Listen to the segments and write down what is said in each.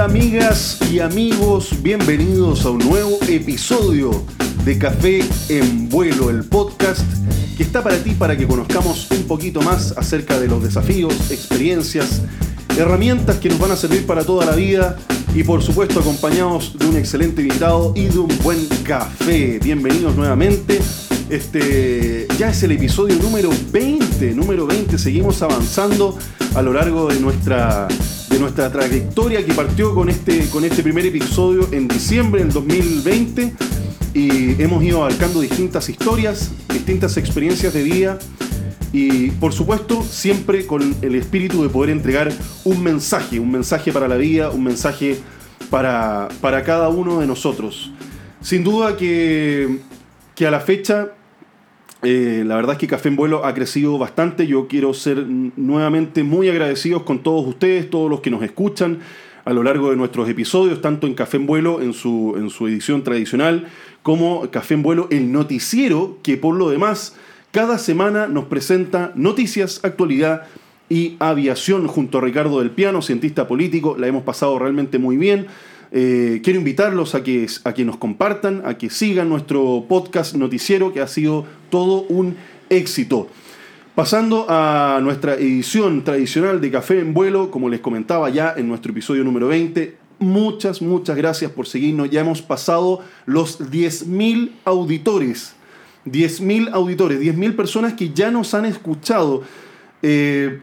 Amigas y amigos, bienvenidos a un nuevo episodio de Café en Vuelo, el podcast que está para ti para que conozcamos un poquito más acerca de los desafíos, experiencias, herramientas que nos van a servir para toda la vida y por supuesto acompañados de un excelente invitado y de un buen café. Bienvenidos nuevamente. Este ya es el episodio número 20, número 20, seguimos avanzando a lo largo de nuestra nuestra trayectoria que partió con este, con este primer episodio en diciembre del 2020 y hemos ido abarcando distintas historias, distintas experiencias de vida y por supuesto siempre con el espíritu de poder entregar un mensaje, un mensaje para la vida, un mensaje para, para cada uno de nosotros. Sin duda que, que a la fecha eh, la verdad es que Café en Vuelo ha crecido bastante. Yo quiero ser nuevamente muy agradecidos con todos ustedes, todos los que nos escuchan a lo largo de nuestros episodios, tanto en Café en Vuelo en su, en su edición tradicional, como Café en Vuelo, el noticiero que por lo demás cada semana nos presenta noticias, actualidad y aviación junto a Ricardo del Piano, cientista político. La hemos pasado realmente muy bien. Eh, quiero invitarlos a que, a que nos compartan, a que sigan nuestro podcast noticiero que ha sido todo un éxito. Pasando a nuestra edición tradicional de Café en Vuelo, como les comentaba ya en nuestro episodio número 20, muchas, muchas gracias por seguirnos. Ya hemos pasado los 10.000 auditores. 10.000 auditores, 10.000 personas que ya nos han escuchado. Eh,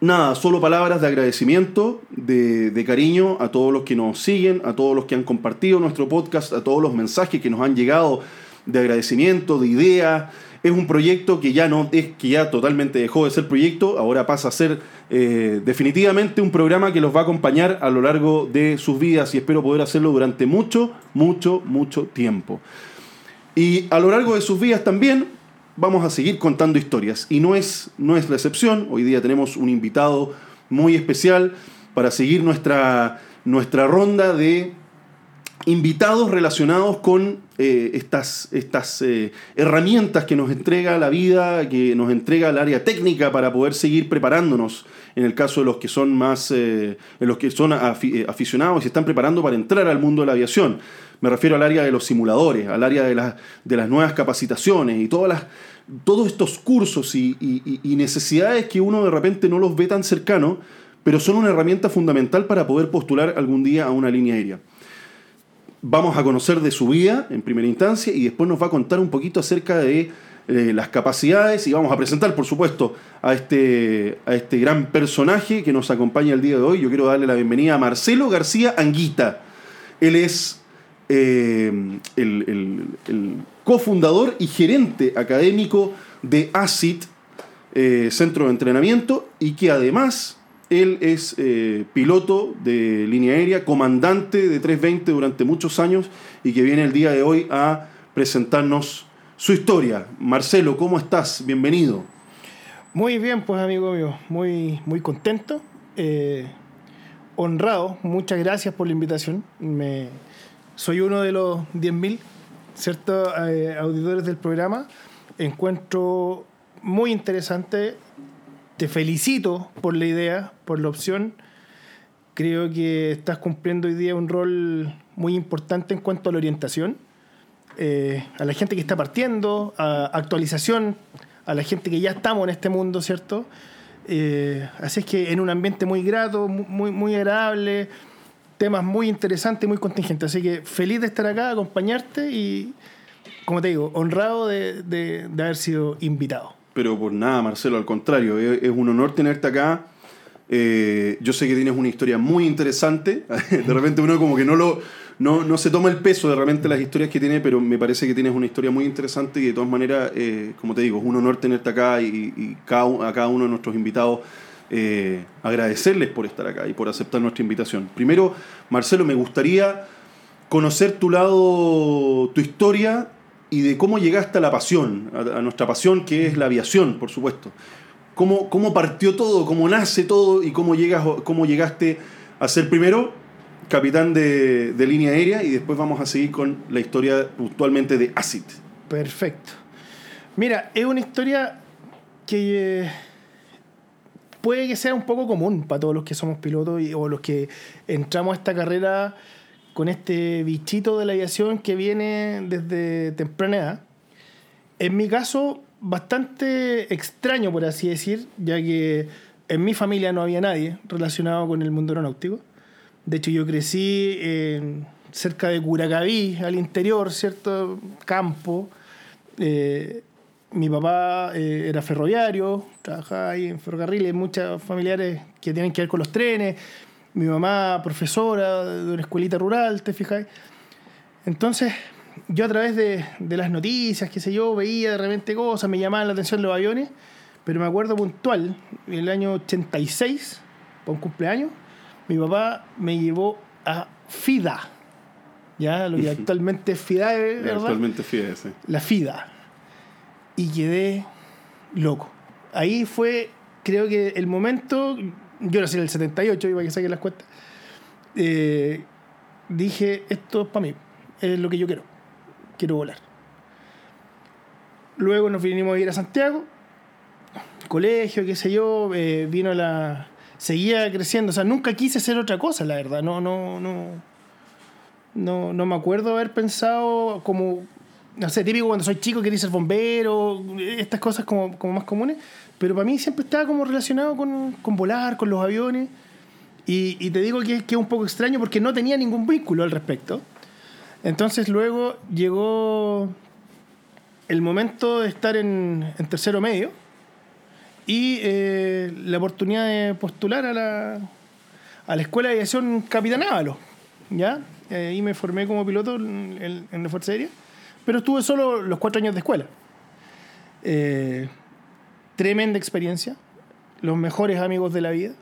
nada, solo palabras de agradecimiento, de, cariño a todos los que nos siguen, a todos los que han compartido nuestro podcast, a todos los mensajes que nos han llegado de agradecimiento, de idea. Es un proyecto que ya no es que ya totalmente dejó de ser proyecto, ahora pasa a ser eh, definitivamente un programa que los va a acompañar a lo largo de sus vidas y espero poder hacerlo durante mucho, mucho, mucho tiempo. Y a lo largo de sus vidas también vamos a seguir contando historias. Y no es, no es la excepción. Hoy día tenemos un invitado muy especial para seguir nuestra, nuestra ronda de invitados relacionados con eh, estas, estas eh, herramientas que nos entrega la vida, que nos entrega el área técnica para poder seguir preparándonos en el caso de los que son más, eh, los que son aficionados y se están preparando para entrar al mundo de la aviación. Me refiero al área de los simuladores, al área de, de las nuevas capacitaciones y todas las, todos estos cursos y, necesidades que uno de repente no los ve tan cercano, pero son una herramienta fundamental para poder postular algún día a una línea aérea. Vamos a conocer de su vida en primera instancia y después nos va a contar un poquito acerca de eh, las capacidades y vamos a presentar, por supuesto, a este, a este gran personaje que nos acompaña el día de hoy. Yo quiero darle la bienvenida a Marcelo García Anguita. Él es eh, el, cofundador y gerente académico de ACIT, eh, Centro de Entrenamiento, y que además él es eh, piloto de línea aérea, comandante de 320 durante muchos años y que viene el día de hoy a presentarnos su historia. Marcelo, ¿cómo estás? Bienvenido. Muy bien, pues amigo mío, muy, muy contento, honrado, muchas gracias por la invitación. Me, soy uno de los 10.000, ¿cierto? Eh, auditores del programa. Encuentro muy interesante. Te felicito por la idea, por la opción. Creo que estás cumpliendo hoy día un rol muy importante en cuanto a la orientación. Eh, a la gente que está partiendo, a actualización, a la gente que ya estamos en este mundo, ¿cierto? Eh, así es que en un ambiente muy grato, muy, muy agradable temas muy interesantes y muy contingentes. Así que feliz de estar acá, acompañarte y, como te digo, honrado de, de, haber sido invitado. Pero por nada, Marcelo, al contrario, es, un honor tenerte acá. Eh, yo sé que tienes una historia muy interesante. De repente uno como que no lo no, no se toma el peso de repente las historias que tiene, pero me parece que tienes una historia muy interesante y de todas maneras, eh, como te digo, es un honor tenerte acá y, y cada, a cada uno de nuestros invitados eh, agradecerles por estar acá y por aceptar nuestra invitación. Primero, Marcelo, me gustaría conocer tu lado, tu historia y de cómo llegaste a la pasión, a, nuestra pasión que es la aviación, por supuesto. ¿Cómo, cómo partió todo, cómo nace todo y cómo, llegas, cómo llegaste a ser primero capitán de, línea aérea y después vamos a seguir con la historia puntualmente de ACID. Perfecto. Mira, es una historia que... Eh, puede que sea un poco común para todos los que somos pilotos y, o los que entramos a esta carrera con este bichito de la aviación que viene desde temprana edad. En mi caso, bastante extraño, por así decir, ya que en mi familia no había nadie relacionado con el mundo aeronáutico. De hecho, yo crecí en cerca de Curacaví, al interior, ¿cierto? Campo. Eh, mi papá eh, era ferroviario, trabajaba ahí en ferrocarriles, muchos familiares que tienen que ver con los trenes. Mi mamá, profesora de una escuelita rural, ¿te fijáis? Entonces, yo a través de, de, las noticias, qué sé yo, veía de repente cosas, me llamaban la atención los aviones, pero me acuerdo puntual, en el año 86, por un cumpleaños, mi papá me llevó a FIDA, ya lo que actualmente es FIDA, ¿verdad? Actualmente FIDA, sí. La FIDA. Y quedé loco. Ahí fue, creo que el momento, yo nací en el 78, iba que saquen las cuentas, eh, dije, esto es para mí, es lo que yo quiero, quiero volar. Luego nos vinimos a ir a Santiago, colegio, qué sé yo, eh, vino la... Seguía creciendo, o sea, nunca quise hacer otra cosa, la verdad, no, no, no, no, no me acuerdo haber pensado como, no sé, típico cuando soy chico quería ser bombero, estas cosas como, como más comunes, pero para mí siempre estaba como relacionado con, con volar, con los aviones, y, y te digo que, que, es un poco extraño porque no tenía ningún vínculo al respecto. Entonces luego llegó el momento de estar en, en tercero medio y eh, la oportunidad de postular a la, a la Escuela de Aviación Capitán Ávalo, ¿ya? Eh, y me formé como piloto en, en, la Fuerza Aérea, pero estuve solo los cuatro años de escuela. Eh, tremenda experiencia, los mejores amigos de la vida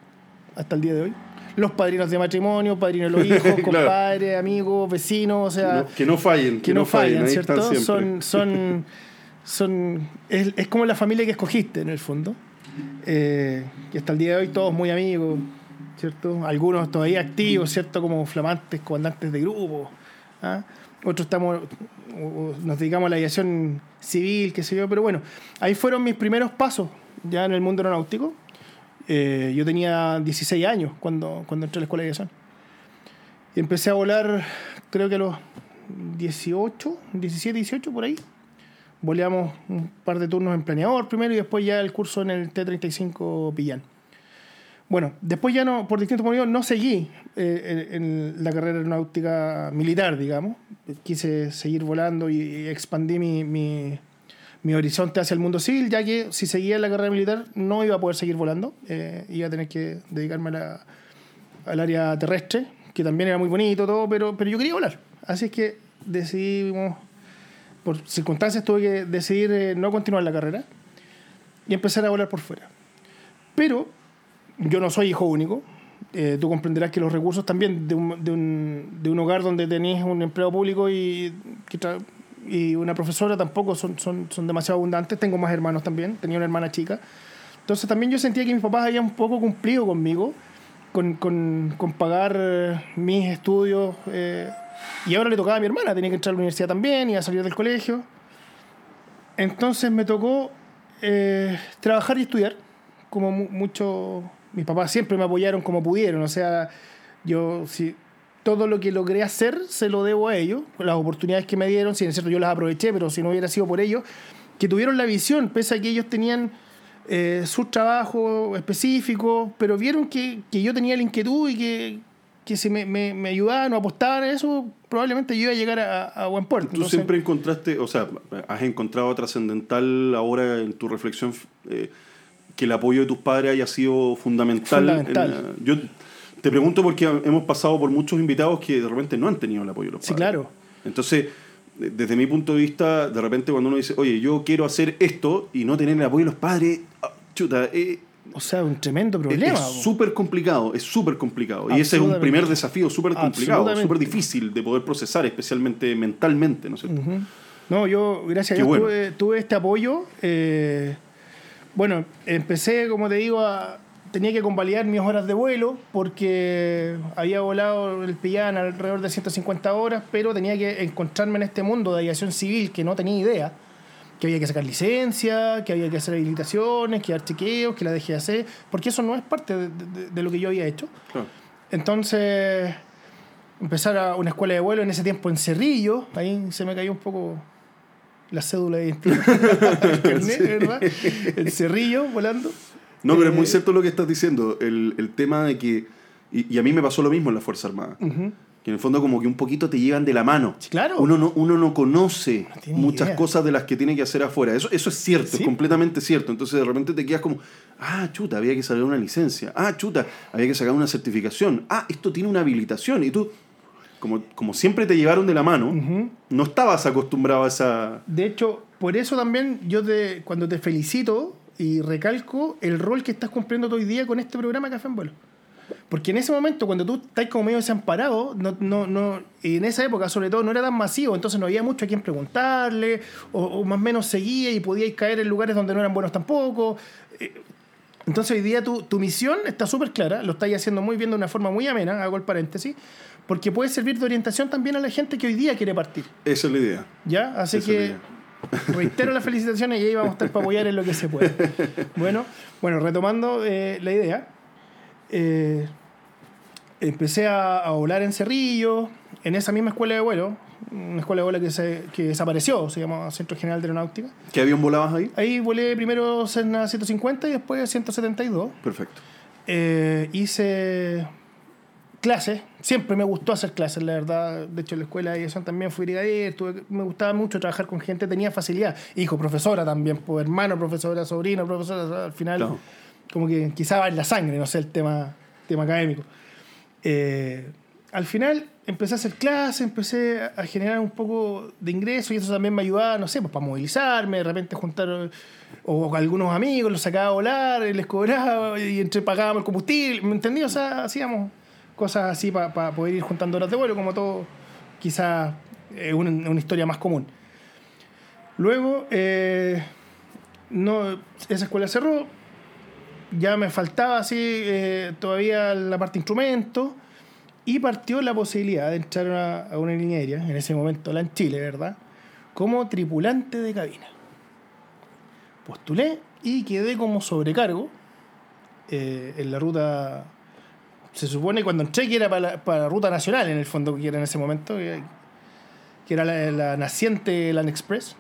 hasta el día de hoy. Los padrinos de matrimonio, padrinos de los hijos, claro. compadres, amigos, vecinos, o sea... No, que no fallen, que, que no, no fallen, fallen ¿cierto? Son, son, son, es, es, como la familia que escogiste, en el fondo. Eh, y hasta el día de hoy todos muy amigos, ¿cierto? Algunos todavía activos, ¿cierto? Como flamantes comandantes de grupo. ¿ah? Otros estamos, nos dedicamos a la aviación civil, qué sé yo, pero bueno, ahí fueron mis primeros pasos ya en el mundo aeronáutico. Eh, yo tenía 16 años cuando, cuando entré a la escuela de aviación. Y empecé a volar, creo que a los 18, 17, 18 por ahí. Voleamos un par de turnos en planeador primero y después ya el curso en el T-35 Pillán. Bueno, después ya no, por distintos motivos, no seguí eh, en la carrera aeronáutica militar, digamos. Quise seguir volando y expandí mi, mi, mi, horizonte hacia el mundo civil, ya que si seguía en la carrera militar no iba a poder seguir volando. Eh, iba a tener que dedicarme a la, al área terrestre, que también era muy bonito todo, pero, pero yo quería volar. Así es que decidimos por circunstancias tuve que decidir eh, no continuar la carrera y empezar a volar por fuera. Pero yo no soy hijo único. Eh, tú comprenderás que los recursos también de un, de un, de un hogar donde tenés un empleo público y, y una profesora tampoco son, son, son demasiado abundantes. Tengo más hermanos también, tenía una hermana chica. Entonces también yo sentía que mis papás habían un poco cumplido conmigo, con, con, con pagar mis estudios. Eh, y ahora le tocaba a mi hermana, tenía que entrar a la universidad también y a salir del colegio. Entonces me tocó eh, trabajar y estudiar, como mucho. Mis papás siempre me apoyaron como pudieron, o sea, yo si todo lo que logré hacer se lo debo a ellos, las oportunidades que me dieron, si es cierto yo las aproveché, pero si no hubiera sido por ellos, que tuvieron la visión, pese a que ellos tenían eh, sus trabajos específicos, pero vieron que, que yo tenía la inquietud y que, que si me, me, me, ayudaban o apostaban en eso, probablemente yo iba a llegar a, a buen puerto. Tú Entonces, siempre encontraste, o sea, has encontrado trascendental ahora en tu reflexión eh, que el apoyo de tus padres haya sido fundamental. Fundamental. En, yo te pregunto porque hemos pasado por muchos invitados que de repente no han tenido el apoyo de los padres. Sí, claro. Entonces, desde mi punto de vista, de repente cuando uno dice, oye, yo quiero hacer esto y no tener el apoyo de los padres, chuta, eh, o sea, un tremendo problema. Es súper complicado, es súper complicado. Y ese es un primer desafío súper complicado, súper difícil de poder procesar, especialmente mentalmente, ¿no es cierto? Uh -huh. No, yo, gracias a Dios, bueno. tuve, tuve, este apoyo. Eh, bueno, empecé, como te digo, a, tenía que convalidar mis horas de vuelo porque había volado el Pillán alrededor de 150 horas, pero tenía que encontrarme en este mundo de aviación civil que no tenía idea que había que sacar licencia, que había que hacer habilitaciones, que dar chequeos, que la dejé de hacer, porque eso no es parte de, de- de lo que yo había hecho. Claro. Entonces, empezar a una escuela de vuelo en ese tiempo en Cerrillo, ahí se me cayó un poco la cédula de carnet, ¿verdad? El Cerrillo volando. No, pero es muy Eh, cierto lo que estás diciendo. El, el tema de que. Y, y a mí me pasó lo mismo en la Fuerza Armada. Ujú. Que en el fondo, como que un poquito te llevan de la mano. Sí, claro. Uno no, uno no conoce No muchas idea. cosas de las que tiene que hacer afuera. Eso, eso es cierto, Sí. es completamente cierto. Entonces de repente te quedas como, ah, chuta, había que sacar una licencia. Ah, chuta, había que sacar una certificación. Ah, esto tiene una habilitación. Y tú, como, como siempre te llevaron de la mano, no estabas acostumbrado a esa. De hecho, por eso también yo te, cuando te felicito y recalco el rol que estás cumpliendo hoy día con este programa Café en Vuelo. Porque en ese momento, cuando tú estás como medio desamparado, no, no, no, y en esa época sobre todo no era tan masivo, entonces no había mucho a quien preguntarle, o, o más o menos seguía y podíais caer en lugares donde no eran buenos tampoco. Eh, Entonces hoy día tu, tu misión está súper clara, lo estáis haciendo muy bien de una forma muy amena, hago el paréntesis, porque puede servir de orientación también a la gente que hoy día quiere partir. Esa es la idea. ¿Ya? Así Esa que reitero las felicitaciones y ahí vamos a estar para apoyar en lo que se pueda. Bueno, bueno retomando eh, la idea, eh, empecé a, a volar en Cerrillo, en esa misma escuela de vuelo, una escuela de vuelo que, se, que desapareció, se llama Centro General de Aeronáutica. ¿Qué avión volabas ahí? Ahí volé primero Cessna 150 y después 172. Perfecto. Eh, hice clases, siempre me gustó hacer clases, la verdad. De hecho, en la escuela de aviación también fui brigadier, tuve- me gustaba mucho trabajar con gente, tenía facilidad. Hijo, profesora también, pues, hermano, profesora, sobrino, profesora, al final, Claro. como que quizá va en la sangre, no sé, el tema, tema académico. Eh, al final empecé a hacer clases, empecé a generar un poco de ingresos y eso también me ayudaba, no sé, pues para movilizarme, de repente juntar o, o algunos amigos, los sacaba a volar, les cobraba y entre pagábamos el combustible, ¿me entendí? O sea, hacíamos cosas así para poder ir juntando horas de vuelo, como todo, quizás eh, una, historia más común. Luego, eh, no, esa escuela cerró, ya me faltaba así eh, todavía la parte de instrumentos y partió la posibilidad de entrar a una línea aérea, en ese momento la en Chile, ¿verdad? Como tripulante de cabina. Postulé y quedé como sobrecargo eh, en la ruta. Se supone cuando entré que era para la, para ruta nacional, en el fondo, que era en ese momento, que, que era la, la naciente Land Express.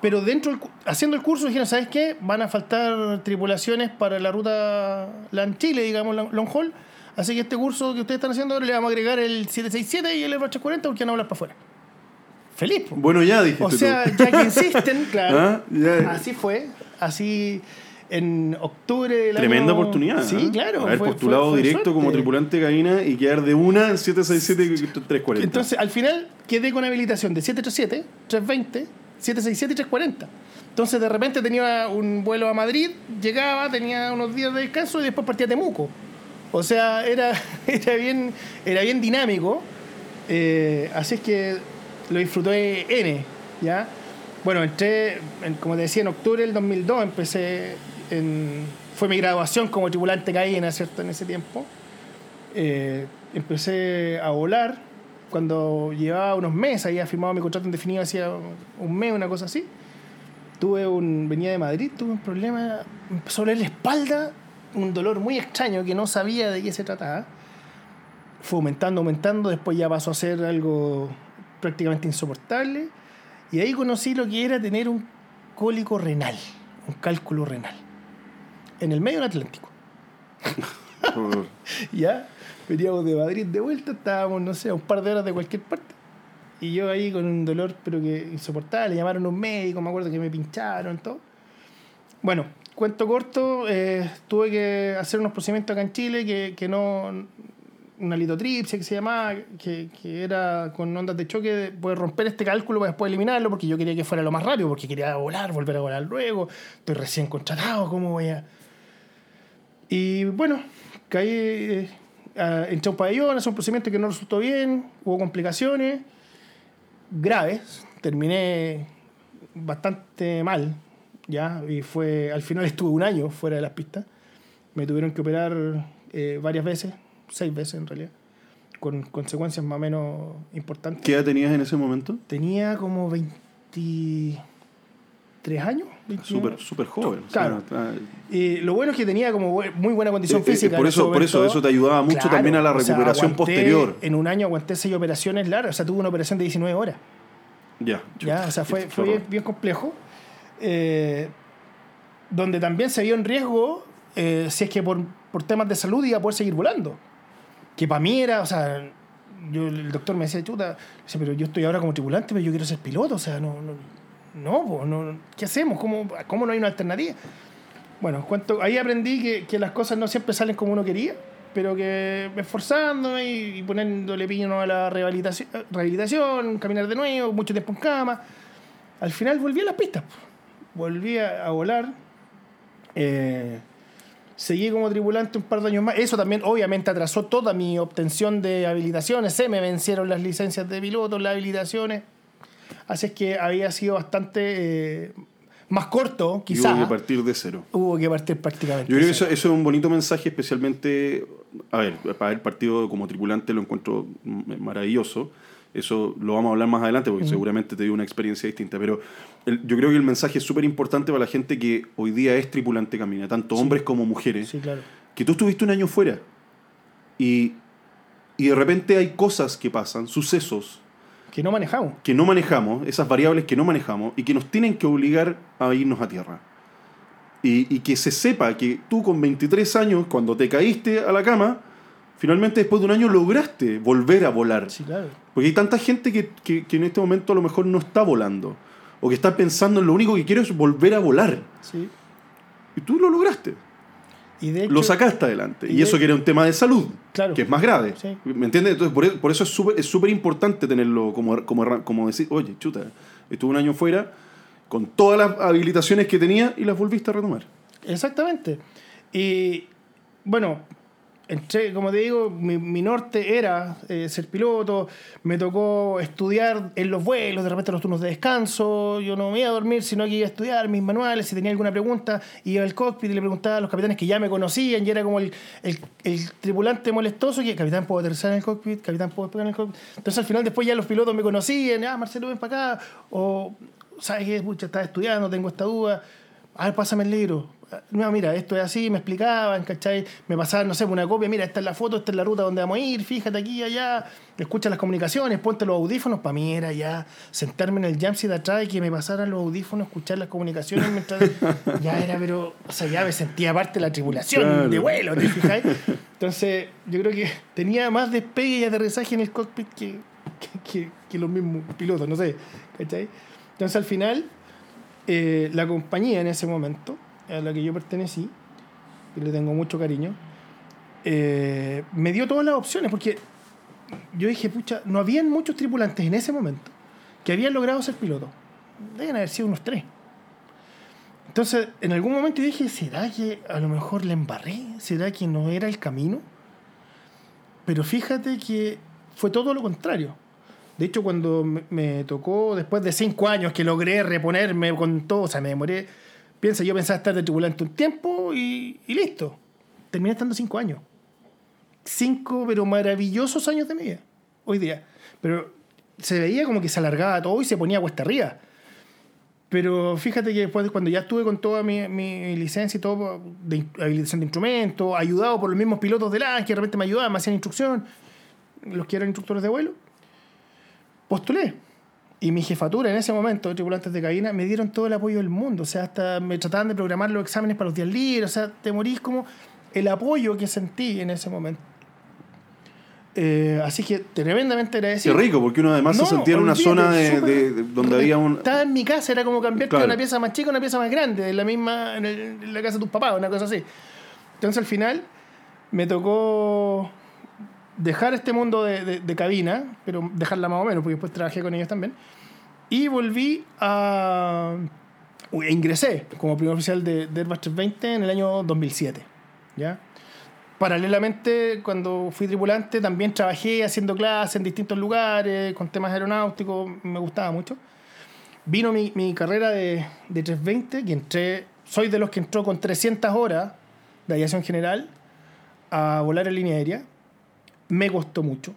Pero dentro, haciendo el curso, dijeron, ¿sabes qué? Van a faltar tripulaciones para la ruta LAN Chile, digamos, long haul. Así que este curso que ustedes están haciendo ahora le vamos a agregar el 767 y el Airbus 340 porque van a hablar para afuera. Feliz. po. Bueno, ya dijiste O sea, tú. ya que insisten, claro. Ah, ya. Así fue. Así en octubre del Tremenda año- oportunidad. Sí, ¿eh? claro. Haber fue- postulado fue- fue directo como tripulante de cabina y quedar de una en 767 y 340. Entonces, al final quedé con habilitación de 737, 320, 767 y 340. Entonces, de repente tenía un vuelo a Madrid, llegaba, tenía unos días de descanso y después partía a Temuco. O sea, era, era, bien, era bien dinámico. Eh, así es que lo disfruté N, ¿ya? Bueno, entré, en- como te decía, en octubre del 2002 empecé Fue mi graduación como tripulante cabina, ¿cierto? En ese tiempo. Eh, empecé a volar cuando llevaba unos meses, había firmado mi contrato indefinido hacía un mes, una cosa así. Tuve un, venía de Madrid, tuve un problema, empezó a doler la espalda, un dolor muy extraño que no sabía de qué se trataba. Fue aumentando, aumentando, después ya pasó a ser algo prácticamente insoportable. Y ahí conocí lo que era tener un cólico renal, un cálculo renal, en el medio del Atlántico. Ya, veníamos de Madrid de vuelta, estábamos, no sé, a un par de horas de cualquier parte. Y yo ahí con un dolor, pero que insoportable, llamaron a un médico, me acuerdo que me pincharon, todo. Bueno, cuento corto, eh, tuve que hacer unos procedimientos acá en Chile que, que no. Una litotripsia que se llamaba, que, que era con ondas de choque, de poder romper este cálculo para después eliminarlo, porque yo quería que fuera lo más rápido, porque quería volar, volver a volar luego. Estoy recién contratado, ¿cómo voy a.? Y bueno, caí, eh, entré a un pabellón, hice un procedimiento que no resultó bien, hubo complicaciones graves, terminé bastante mal, ya, y fue, al final estuve un año fuera de las pistas, me tuvieron que operar eh, varias veces, seis veces en realidad, con consecuencias más o menos importantes. ¿Qué edad tenías en ese momento? Tenía como 20, 23 años. 29. Súper, súper joven. o Claro. sea, Y lo bueno es que tenía como muy buena condición Eh, eh, física. por eso- por eso- eso te ayudaba mucho también a la o sea, recuperación posterior. En un año aguanté seis operaciones largas. O sea, tuve una operación de 19 horas. ya. ¿ya? O sea, fue, fue bien, bien complejo. Eh, donde también se vio en riesgo eh, si es que por, por temas de salud iba a poder seguir volando. Que para mí era, o sea, yo, el doctor me decía, chuta, pero yo estoy ahora como tripulante, pero yo quiero ser piloto, o sea, no, no, no, po, no ¿qué hacemos? ¿Cómo, ¿Cómo no hay una alternativa? Bueno, cuento, ahí aprendí que, que las cosas no siempre salen como uno quería, pero que esforzándome y, y poniéndole piño a la rehabilitación, rehabilitación, caminar de nuevo, mucho tiempo en cama, al final volví a las pistas. Volví a, a volar. eh, seguí como tripulante un par de años más. Eso también obviamente atrasó toda mi obtención de habilitaciones. Se me vencieron las licencias de piloto, las habilitaciones. Así es que había sido bastante eh, más corto, quizás. hubo que partir de cero. Hubo que partir prácticamente. Yo creo que eso, eso es un bonito mensaje, especialmente, a ver, para el partido como tripulante lo encuentro maravilloso. Eso lo vamos a hablar más adelante porque seguramente te dio una experiencia distinta. Pero el- yo creo que el mensaje es súper importante para la gente que hoy día es tripulante camina, tanto hombres como mujeres, Sí, claro. que tú estuviste un año fuera y, y de repente hay cosas que pasan, sucesos Que no manejamos. que no manejamos, esas variables que no manejamos y que nos tienen que obligar a irnos a tierra. Y, y que se sepa que tú con 23 años, cuando te caíste a la cama, finalmente después de un año lograste volver a volar. Sí, claro. Porque hay tanta gente que, que- que en este momento a lo mejor no está volando. O que está pensando en lo único que quiero es volver a volar. Sí. Y tú lo lograste. Y de hecho, Lo sacaste adelante. y eso que era un tema de salud. Claro. Que es más grave. Sí. ¿Me entiendes? Entonces, por, e- por eso es súper es importante tenerlo como, como, como decir, oye, chuta, estuve un año fuera con todas las habilitaciones que tenía y las volviste a retomar. Exactamente. Y bueno, entré, como te digo, mi, mi norte era eh, ser piloto, me tocó estudiar en los vuelos, de repente los turnos de descanso, yo no me iba a dormir, sino que iba a estudiar mis manuales, si tenía alguna pregunta, iba al cockpit y le preguntaba a los capitanes que ya me conocían, y era como el, el- tripulante molestoso que, capitán, ¿puedo aterrizar en el cockpit? Capitán, ¿puedo despegar en el cockpit? Entonces al final después ya los pilotos me conocían, ah, Marcelo, ven para acá, o, ¿sabes qué? Pucha, estaba estudiando, tengo esta duda, a ver, pásame el libro. No, mira, esto es así, me explicaban, ¿cachai? Me pasaban, no sé, una copia, mira, esta es la foto, esta es la ruta donde vamos a ir, fíjate aquí, allá, escucha las comunicaciones, ponte los audífonos, para mí era ya sentarme en el jamsi de atrás y que me pasaran los audífonos, escuchar las comunicaciones mientras... ya era, pero, o sea, ya me sentía parte de la tripulación Claro. de vuelo, ¿te fijáis? Entonces, yo creo que tenía más despegue y aterrizaje en el cockpit que, que, que- que los mismos pilotos, no sé, ¿cachai? Entonces, al final, eh, la compañía en ese momento, a la que yo pertenecí, y le tengo mucho cariño, eh, me dio todas las opciones, porque yo dije, pucha, no habían muchos tripulantes en ese momento que habían logrado ser pilotos. Deben haber sido unos tres. Entonces, en algún momento dije, ¿será que a lo mejor le embarré? ¿Será que no era el camino? Pero fíjate que fue todo lo contrario. De hecho, cuando me tocó, después de cinco años que logré reponerme con todo, o sea, me demoré, piensa, yo pensaba estar de tripulante un tiempo y, listo. Terminé estando cinco años. Cinco, pero maravillosos años de mi vida, hoy día. Pero se veía como que se alargaba todo y se ponía cuesta arriba. Pero fíjate que después, cuando ya estuve con toda mi, mi licencia y todo de habilitación de instrumentos, ayudado por los mismos pilotos del ANS que de repente me ayudaban, me hacían instrucción, los que eran instructores de vuelo, postulé. Y mi jefatura en ese momento de tripulantes de cabina me dieron todo el apoyo del mundo. O sea, hasta me trataban de programar los exámenes para los días libres. O sea, te morís como el apoyo que sentí en ese momento. Eh, así que tremendamente Qué agradecido. rico, porque uno además No, se sentía en una zona de, súper- de- de- donde había un... Estaba en mi casa, era como cambiarte Claro. de una pieza más chica a una pieza más grande, en la misma, en, el- en la casa de tus papás, una cosa así. Entonces al final me tocó dejar este mundo de, de- cabina, pero dejarla más o menos, porque después trabajé con ellos también. Y volví a. uy, ingresé como primer oficial de, de Airbus 320 en el año 2007. ¿ya? Paralelamente, cuando fui tripulante, también trabajé haciendo clases en distintos lugares, con temas aeronáuticos, me gustaba mucho. Vino mi, mi carrera de, de 320, que entré, soy de los que entró con 300 horas de aviación general a volar en línea aérea. Me costó mucho.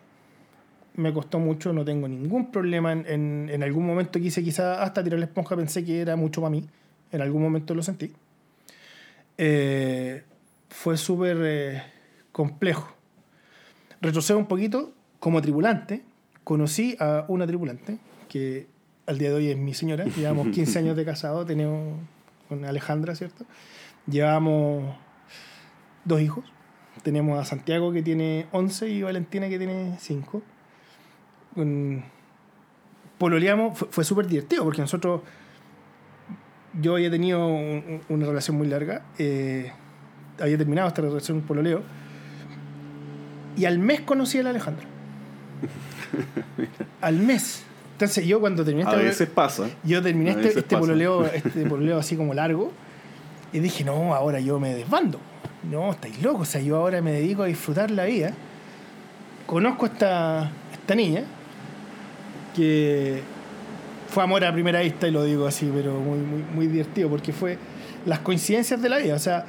Me costó mucho, no tengo ningún problema. En, en, en algún momento quise quizá hasta tirar la esponja, pensé que era mucho para mí. en algún momento lo sentí. Eh, fue súper eh, complejo. Retrocedo un poquito, como tripulante, conocí a una tripulante que al día de hoy es mi señora. Llevamos 15 años de casado, tenemos con Alejandra, ¿cierto? Llevamos dos hijos. Tenemos a Santiago que tiene 11 y Valentina que tiene 5. Pololeamos, fue, fue súper divertido porque nosotros, yo había tenido un- una relación muy larga, eh, había terminado esta relación pololeo y al mes conocí a la Alejandra. al mes. Entonces yo cuando terminé A esta veces pasa. yo terminé A este, este pololeo, este pololeo así como largo y dije, no, ahora yo me desbando. No, estáis locos. O sea, yo ahora me dedico a disfrutar la vida. Conozco a esta, esta niña que fue amor a primera vista y lo digo así, pero muy, muy, muy divertido porque fue las coincidencias de la vida. O sea,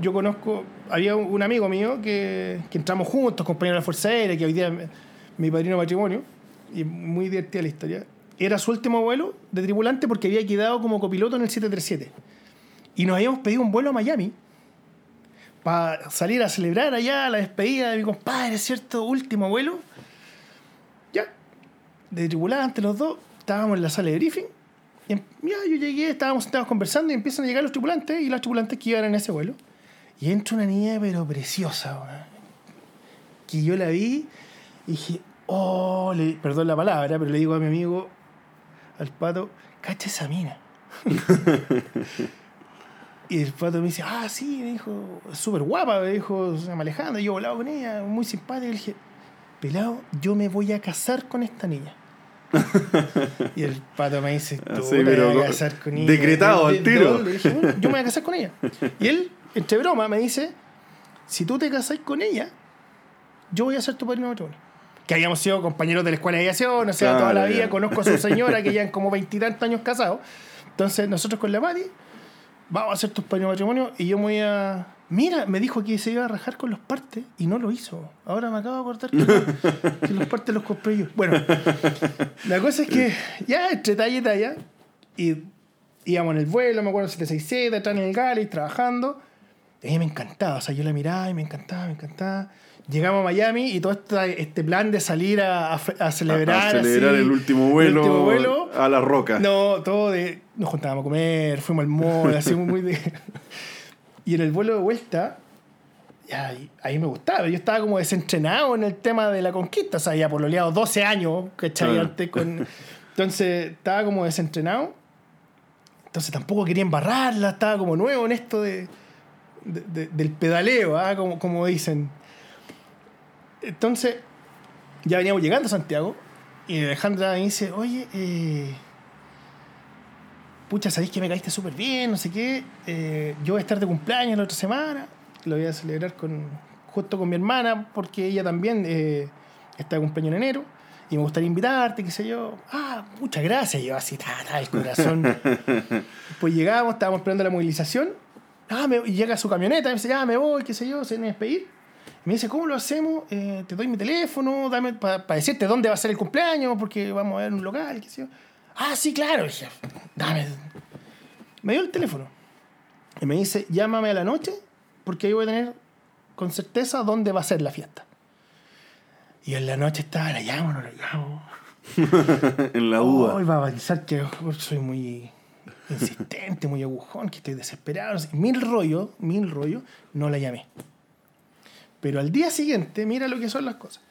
yo conozco, había un amigo mío que, que entramos juntos, compañero de la Fuerza Aérea, que hoy día es mi padrino de matrimonio, y muy divertida la historia. Era su último vuelo de tripulante porque había quedado como copiloto en el 737. Y nos habíamos pedido un vuelo a Miami para salir a celebrar allá la despedida de mi compadre, ¿cierto? Último vuelo. Ya, de tripulante los dos, estábamos en la sala de briefing. Y em- ya, yo llegué, estábamos sentados conversando y empiezan a llegar los tripulantes y las tripulantes que iban en ese vuelo. Y entra una niña, pero preciosa, weón. que yo la vi y dije, oh, perdón la palabra, pero le digo a mi amigo, al pato, cacha esa mina. y el pato me dice, ah, sí, me dijo, súper guapa, me dijo, se llama Alejandra, yo volaba con ella, muy simpática. Y le dije, pelado, yo me voy a casar con esta niña. y el pato me dice, tú Así, te vas a casar con ella. decretado ¿De- al tiro. Le dije, "Bueno, yo me voy a casar con ella. Y él, entre broma, me dice, si tú te casás con ella, yo voy a ser tu padrino de matrimonio. Que habíamos sido compañeros de la escuela de aviación, o sea, toda la vida, conozco a su señora que ya han como veintitantos años casados. Entonces, nosotros con la Mati, vamos a hacer tus padrinos de matrimonio y yo me voy a. Mira, me dijo que se iba a rajar con los partes y no lo hizo. Ahora me acabo de acordar que, que los partes los compré yo. Bueno, la cosa es que ya entre talla y talla, y íbamos en el vuelo, me acuerdo 767, atrás en el Galley, trabajando. Y a mí me encantaba, o sea, yo la miraba y me encantaba, me encantaba. Llegamos a Miami y todo este plan de salir a, a celebrar. a celebrar así, el último vuelo, el último vuelo. a la roca. No, todo de. Nos juntábamos a comer, fuimos al mall, así muy, de. Y en el vuelo de vuelta, ya, ahí, ahí me gustaba. Yo estaba como desentrenado en el tema de la conquista. O sea, había pololeado 12 años, ¿cachai? Ah. Antes con. Entonces, estaba como desentrenado. Entonces, tampoco quería embarrarla. Estaba como nuevo en esto de, de- de- del pedaleo, ¿ah? como, como dicen. Entonces, ya veníamos llegando a Santiago. Y Alejandra me dice, oye, eh, pucha, sabéis que me caíste súper bien, no sé qué. eh, yo voy a estar de cumpleaños la otra semana. Lo voy a celebrar con, justo con mi hermana, porque ella también eh, está de cumpleaños en enero. Y me gustaría invitarte, qué sé yo. Ah, muchas gracias. Y yo así, ta, ta, el corazón. pues llegamos, estábamos esperando la movilización. Ah, me- y llega su camioneta, me dice, ya me voy, qué sé yo, se viene a despedir. Me dice, ¿cómo lo hacemos? Eh, te doy mi teléfono, dame para decirte dónde va a ser el cumpleaños, porque vamos a ver un local, qué sé yo. Ah, sí, claro. Dije, dame. Me dio el teléfono. Y me dice, llámame a la noche, porque ahí voy a tener con certeza dónde va a ser la fiesta. Y en la noche estaba, la llamo, no la llamo. en la duda. Hoy va a pensar que soy muy insistente, muy agujón, que estoy desesperado. Mil rollos, mil rollos, no la llamé. Pero al día siguiente, mira lo que son las cosas.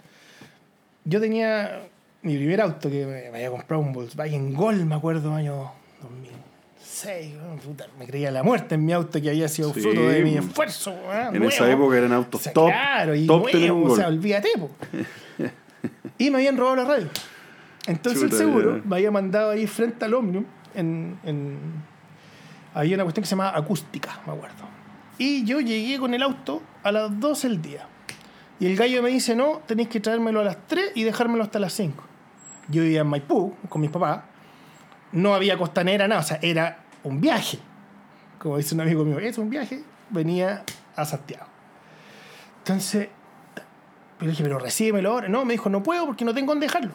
Yo tenía mi primer auto que me, había comprado un Volkswagen Gol, me acuerdo, año 2006. weón, puta, me creía la muerte en mi auto que había sido Sí, fruto de mi esfuerzo. en esa época eran autos O sea, top. Claro, y top nuevo, un o sea, olvídate, po. Y me habían robado la radio. Entonces Chuta, el seguro ya. me había mandado ahí frente al Omnium, en, en- había una cuestión que se llamaba acústica, me acuerdo. Y yo llegué con el auto a las 12 del día. Y el gallo me dice, no, tenéis que traérmelo a las 3 y dejármelo hasta las 5. Yo vivía en Maipú con mis papás. No había costanera, nada. O sea, era un viaje. Como dice un amigo mío, es un viaje. Venía a Santiago. Entonces, yo dije, pero recíbemelo ahora. No, me dijo, no puedo porque no tengo dónde dejarlo.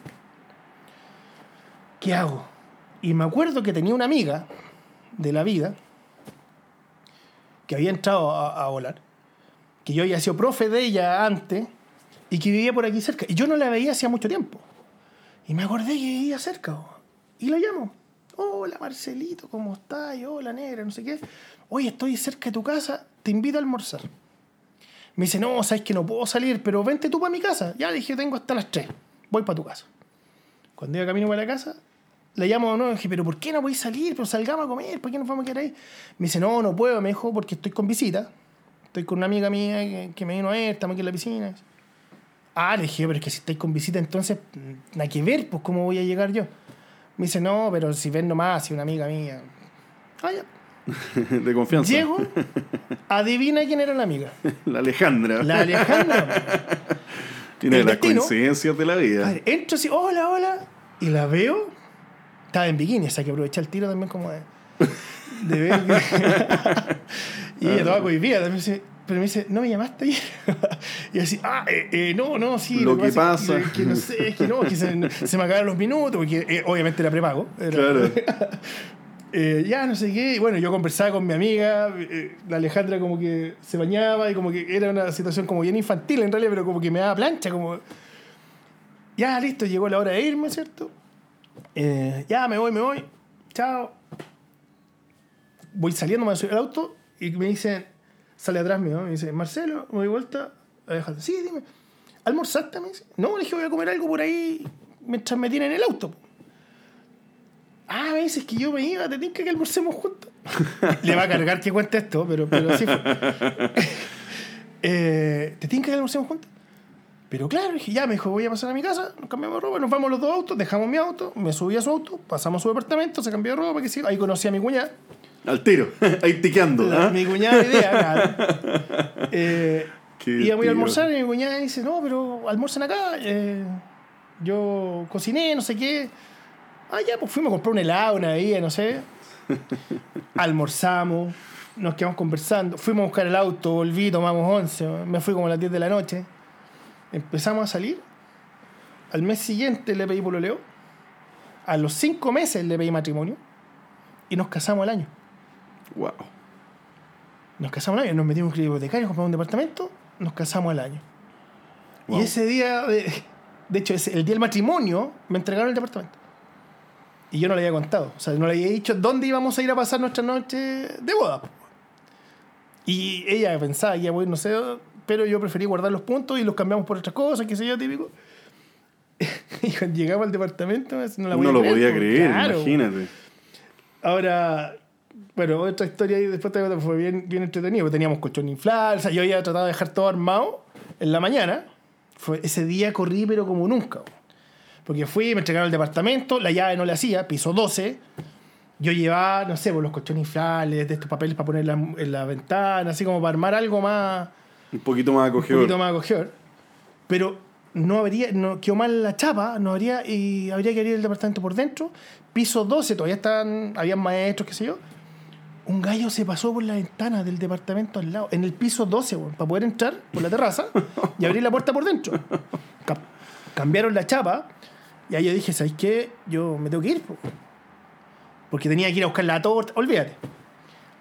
¿Qué hago? Y me acuerdo que tenía una amiga de la vida que había entrado a, volar, que yo había sido profe de ella antes y que vivía por aquí cerca. Y yo no la veía hacía mucho tiempo. Y me acordé que vivía cerca. Y lo llamo. Hola Marcelito, ¿cómo estás? Hola negra, no sé qué. Oye, estoy cerca de tu casa, te invito a almorzar. Me dice, no, sabes que no puedo salir, pero vente tú para mi casa. Ya dije, tengo hasta las 3. Voy para tu casa. Cuando iba camino para la casa, le llamo y dije, pero ¿por qué no podéis salir? Pero salgamos a comer, ¿por qué no vamos a quedar ahí? Me dice, no, no puedo, me dijo, porque estoy con visita. Estoy con una amiga mía que, que me vino a ver, estamos aquí en la piscina. Ah, le dije, pero es que si estáis con visita, entonces, mm, nada que ver, pues, ¿cómo voy a llegar yo? Me dice, no, pero si ven nomás, si una amiga mía. Ah, ya. de confianza. Llego, adivina quién era la amiga. La Alejandra. La Alejandra. Tiene las coincidencias de la vida. Padre, entro así, hola, hola, y la veo. Estaba en bikini, o sea que aproveché el tiro también como de, de ver. que- y ella toda cohibida, también dice, pero me dice, ¿no me llamaste ayer? y así, ah, eh, eh, no, no, sí. Lo que pasa es que no sé, es que no, que se, se me acabaron los minutos, porque eh, obviamente era prepago. Era- Claro. Eh, ya no sé qué. Y bueno, yo conversaba con mi amiga, eh, la Alejandra como que se bañaba y como que era una situación como bien infantil en realidad, pero como que me daba plancha, como... Ya, listo, llegó la hora de irme, ¿cierto? Eh, ya, me voy, me voy. Chao. Voy saliendo, me subo al auto y me dicen, sale atrás mío, me dice, Marcelo, me doy vuelta. Sí, dime. ¿Almorzaste? Me dice. No, le dije, voy a comer algo por ahí mientras me tienen en el auto. Ah, me dices que yo me iba, te que almorcemos juntos. Le va a cargar que cuente esto, pero, pero así fue. eh, ¿Te tinca que almorcemos juntos? Pero claro, dije, ya, me dijo, voy a pasar a mi casa, nos cambiamos de ropa, nos vamos los dos autos, dejamos mi auto, me subí a su auto, pasamos a su departamento, se cambió de ropa, que sí, ahí conocí a mi cuñada. Al tiro. Ahí tiqueando. ¿ah? Mi cuñada de idea, claro. Eh, íbamos a almorzar y mi cuñada dice, no, pero almuercen acá. eh, yo cociné, no sé qué. Ah, ya, pues fuimos a comprar un helado, una bebida, no sé. Almorzamos, nos quedamos conversando. Fuimos a buscar el auto, volví, tomamos once. Me fui como a las 10 de la noche. Empezamos a salir. Al mes siguiente le pedí pololeo. A los cinco meses le pedí matrimonio. Y nos casamos al año. Wow. Nos casamos al año, nos metimos en un hipotecario, compramos un departamento, nos casamos al año. Wow. Y ese día, de, de hecho, ese- el día del matrimonio, me entregaron el departamento. Y yo no le había contado, o sea, no le había dicho dónde íbamos a ir a pasar nuestra noche de boda. Y ella pensaba que iba a ir, no sé, pero yo preferí guardar los puntos y los cambiamos por otras cosas, qué sé yo, típico. y cuando llegamos al departamento, no la no lo podía po. creer, Claro. imagínate. Ahora, bueno, otra historia ahí después fue bien, bien entretenido. porque Teníamos colchón inflable, o sea, yo había tratado de dejar todo armado en la mañana. Fue, ese día corrí, pero como nunca. Porque fui, me entregaron el departamento, la llave no le hacía, piso 12. Yo llevaba, no sé, pues, los colchones inflables, de estos papeles para poner en la, en la ventana, así como para armar algo más, Un poquito más un acogedor. poquito más acogedor. Pero no habría, no, quedó mal la chapa, no habría, y habría que abrir el departamento por dentro. Piso 12, todavía están, habían maestros, qué sé yo. Un gallo se pasó por la ventana del departamento al lado, en el piso 12, weón, para poder entrar por la terraza y abrir la puerta por dentro. Ca- cambiaron la chapa y ahí yo dije, ¿sabes qué? Yo me tengo que ir, po". porque tenía que ir a buscar la torta, olvídate.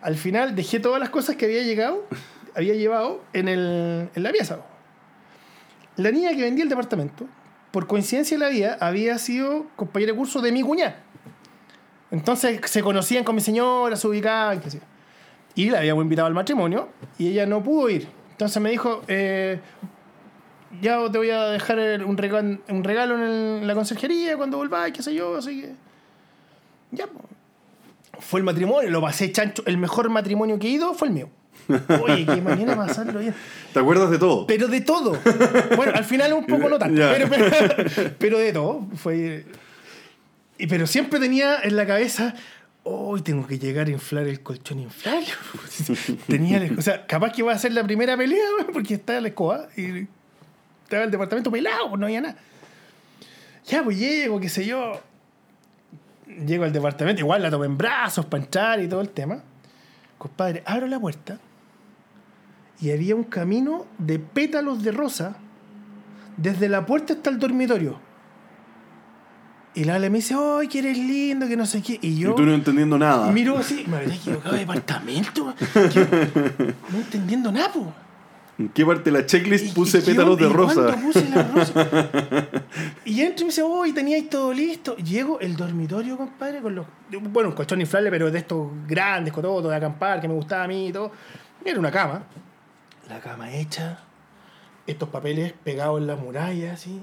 Al final dejé todas las cosas que había llegado, había llevado en, el, en la pieza. La niña que vendía el departamento, por coincidencia de la vida, había sido compañera de curso de mi cuñada. Entonces se conocían con mi señora, se ubicaban, qué sé yo. Y la habíamos invitado al matrimonio y ella no pudo ir. Entonces me dijo, eh, ya te voy a dejar un regalo, un regalo en, la conserjería cuando volváis, qué sé yo, así que... Ya. Fue el matrimonio, lo pasé chancho. El mejor matrimonio que he ido fue el mío. Oye, qué manera pasarlo bien. ¿Te acuerdas de todo? Pero de todo. Bueno, al final un poco no tanto. Ya. Pero, pero, pero de todo. Fue. Y, pero siempre tenía en la cabeza. Hoy tengo que llegar a inflar el colchón inflable. tenía, o sea, capaz que va a ser la primera pelea, porque está la escoba y estaba el departamento pelado, pues no había nada. Ya, pues llego, qué sé yo. Llego al departamento, igual la tomo en brazos para entrar y todo el tema. Compadre, abro la puerta y había un camino de pétalos de rosa desde la puerta hasta el dormitorio. Y la Ale me dice, ¡ay, que eres lindo, que no sé qué! Y yo. Y tú no entendiendo nada. Miro así, me habría equivocado de departamento. ¿Qué? No entendiendo nada, po. ¿En qué parte de la checklist ¿Y- puse pétalos de rosa? puse la rosa? y entro y me dice, oh, y teníais todo listo. Llego el dormitorio, compadre, con los. Bueno, un colchón inflable, pero de estos grandes, con todo, de acampar, que me gustaba a mí y todo. Era una cama. La cama hecha. Estos papeles pegados en la muralla, así.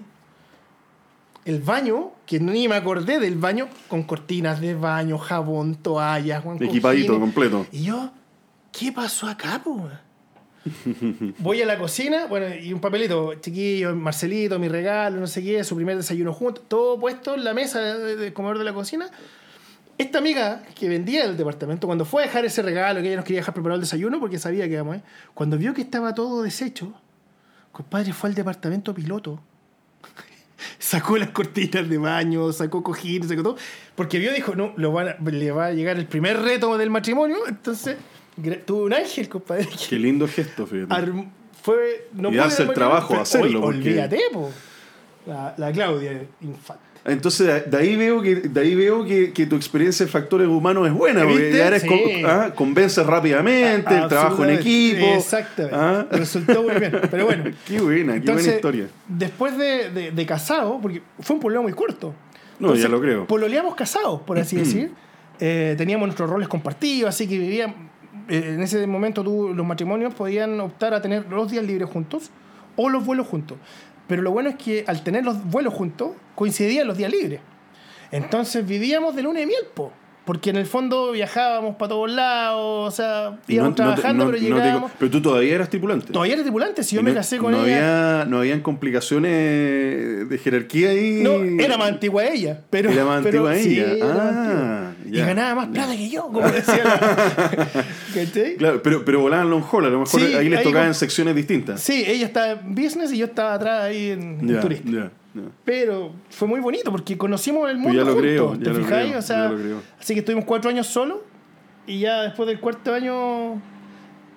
El baño, que ni me acordé del baño, con cortinas de baño, jabón, toallas, Juan, Equipadito, completo. Y yo, ¿qué pasó acá, po? Voy a la cocina, bueno, y un papelito, chiquillo, Marcelito, mi regalo, no sé qué, su primer desayuno juntos, todo puesto en la mesa de- del comedor de la cocina. Esta amiga que vendía el departamento, cuando fue a dejar ese regalo, que ella nos quería dejar preparado el desayuno porque sabía que íbamos, ¿eh? cuando vio que estaba todo deshecho, compadre fue al departamento piloto. Sacó las cortinas de baño, sacó cojines, sacó todo. Porque vio, dijo, no, lo van a- le va a llegar el primer reto del matrimonio. Entonces, tuvo un ángel, compadre. que Qué lindo gesto, fíjate. arm- fue, no Y darse el trabajo de hacerlo, porque- Olvídate, po. La, la Claudia Infante. Entonces, de- ahí veo que, de ahí veo que, que tu experiencia en factores humanos es buena, porque ya eres Sí. con- ah, convences rápidamente, el trabajo en equipo. Exactamente. ah. Resultó muy bien. Pero bueno. Qué buena, qué buena historia. Después de, de- de casado, porque fue un pololeo muy corto. No, ya lo creo. Pololeamos casados, por así decir. Eh, teníamos nuestros roles compartidos, así que vivían. Eh, en ese momento tú, los matrimonios podían optar a tener los días libres juntos o los vuelos juntos. Pero lo bueno es que al tener los vuelos juntos, coincidían los días libres. Entonces vivíamos de luna de miel. Porque en el fondo viajábamos para todos lados, o sea, Y íbamos no- no trabajando, no- pero no te- llegábamos. pero tú todavía eras tripulante. Todavía era tripulante, si yo Y me casé con no ella. Había, no habían complicaciones de jerarquía ahí. No, era más antigua ella. Pero, Era más pero antigua sí, ella. Ah, antigua. Y ya. ganaba más plata que yo, como decía la. ¿Cachai? Claro, pero, pero volaban long haul, a lo mejor Sí, ahí les ahí tocaba con- en secciones distintas. Sí, ella estaba en business y yo estaba atrás ahí en, en Ya, turista. Pero fue muy bonito porque conocimos el Pues mundo. ya lo juntos, creo, ¿Te ya lo fijáis? creo, o sea, ya lo creo. así que estuvimos cuatro años solos y ya después del cuarto año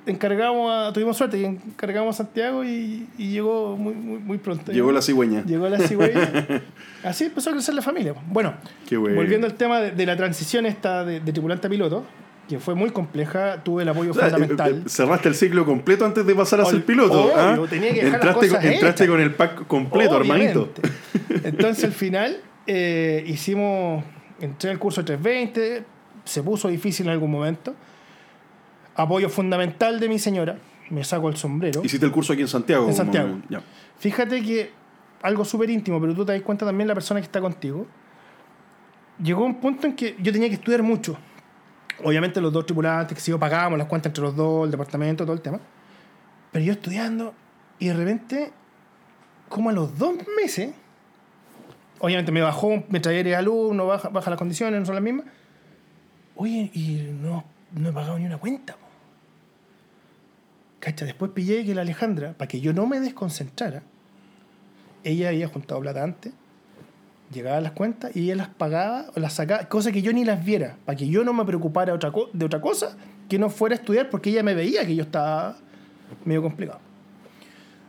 encargamos a, tuvimos suerte y encargamos a Santiago y, y llegó muy, muy, muy pronto. Llegó la cigüeña. Llegó la cigüeña. Así empezó a crecer la familia. Bueno, Qué bueno. volviendo al tema de, de la transición esta de, de tripulante a piloto, que fue muy compleja, tuve el apoyo O sea, fundamental. eh, cerraste el ciclo completo antes de pasar a ser piloto. obvio, ¿ah? tenía que entraste con, entraste con el pack completo, hermanito. Entonces al final eh, hicimos, entré al curso 320, se puso difícil en algún momento. Apoyo fundamental de mi señora, me saco el sombrero. Hiciste el curso aquí en Santiago. En Santiago. ya. Fíjate que algo súper íntimo, pero tú te das cuenta también la persona que está contigo. Llegó un punto en que yo tenía que estudiar mucho. Obviamente los dos tripulantes, que si yo pagábamos las cuentas entre los dos, el departamento, todo el tema. Pero yo estudiando y de repente, como a los dos meses, obviamente me bajó, me traía de alumno, baja, baja las condiciones, no son las mismas. Oye, y no, no he pagado ni una cuenta. po. Cacha, después pillé que la Alejandra, para que yo no me desconcentrara, ella había juntado plata antes, llegaba las cuentas y ella las pagaba o las sacaba, cosa que yo ni las viera, para que yo no me preocupara otra de otra cosa que no fuera a estudiar, porque ella me veía que yo estaba medio complicado.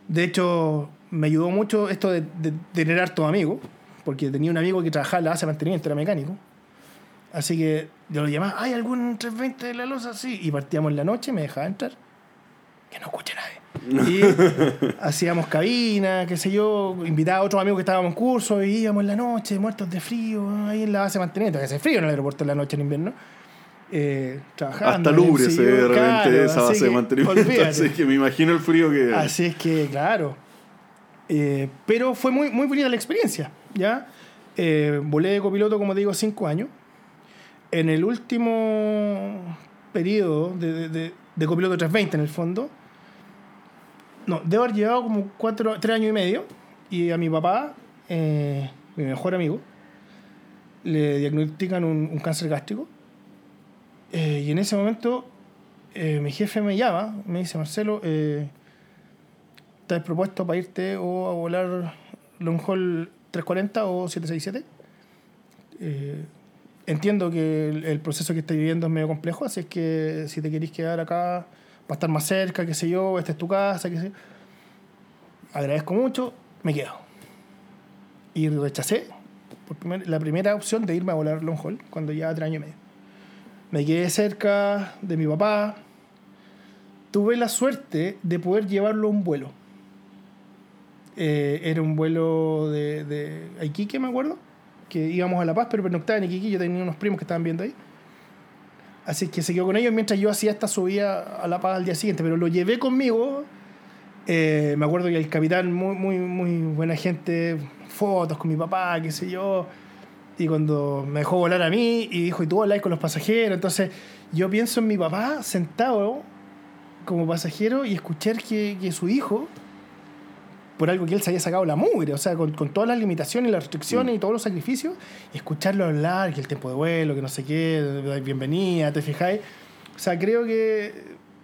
De hecho, me ayudó mucho esto de, de, de tener hartos amigos, porque tenía un amigo que trabajaba en la base de mantenimiento, era mecánico. Así que yo lo llamaba, ¿hay algún 320 de la losa? Sí. Y partíamos en la noche, me dejaba entrar. Que no escuche nadie. Y hacíamos cabina, qué sé yo, invitaba a otros amigos que estábamos en curso y íbamos en la noche, muertos de frío, ahí en la base de mantenimiento, que hace frío en el aeropuerto en la noche en invierno. Eh, trabajando. Hasta lubre se ve de repente esa base de mantenimiento. olvídate. Así que me imagino el frío que. Así es que, claro. Eh, pero fue muy, muy bonita la experiencia, ¿ya? Eh, volé de copiloto, como te digo, cinco años. En el último periodo de, de, de- de copiloto 320, en el fondo, no, debo haber llevado como cuatro, tres años y medio. Y a mi papá, eh, mi mejor amigo, le diagnostican un, un cáncer gástrico. Eh, y en ese momento, eh, mi jefe me llama, me dice, Marcelo, eh, ¿estás propuesto para irte o a volar long haul 340 o 767? Eh, entiendo que el, proceso que estás viviendo es medio complejo, así es que si te queréis quedar acá para estar más cerca, qué sé yo, esta es tu casa, qué sé yo. Agradezco mucho, me quedo. Y rechacé por primer- la primera opción de irme a volar long haul cuando ya tres años y medio. Me quedé cerca de mi papá. Tuve la suerte de poder llevarlo a un vuelo. Eh, era un vuelo de, de Iquique, me acuerdo. Que íbamos a La Paz, pero pernoctaba en Iquique. Yo tenía unos primos que estaban viendo ahí. Así que se quedó con ellos mientras yo hacía esta subida a La Paz al día siguiente. Pero lo llevé conmigo. Eh, me acuerdo que el capitán, muy, muy, muy buena gente, fotos con mi papá, qué sé yo. Y cuando me dejó volar a mí y dijo, ¿y tú habláis con los pasajeros? Entonces yo pienso en mi papá sentado como pasajero y escuchar que, que su hijo, por algo que él se había sacado la mugre, o sea, con, con todas las limitaciones y las restricciones y todos los sacrificios, y escucharlo hablar, que el tiempo de vuelo, que no sé qué, bienvenida, ¿te fijáis? O sea, creo que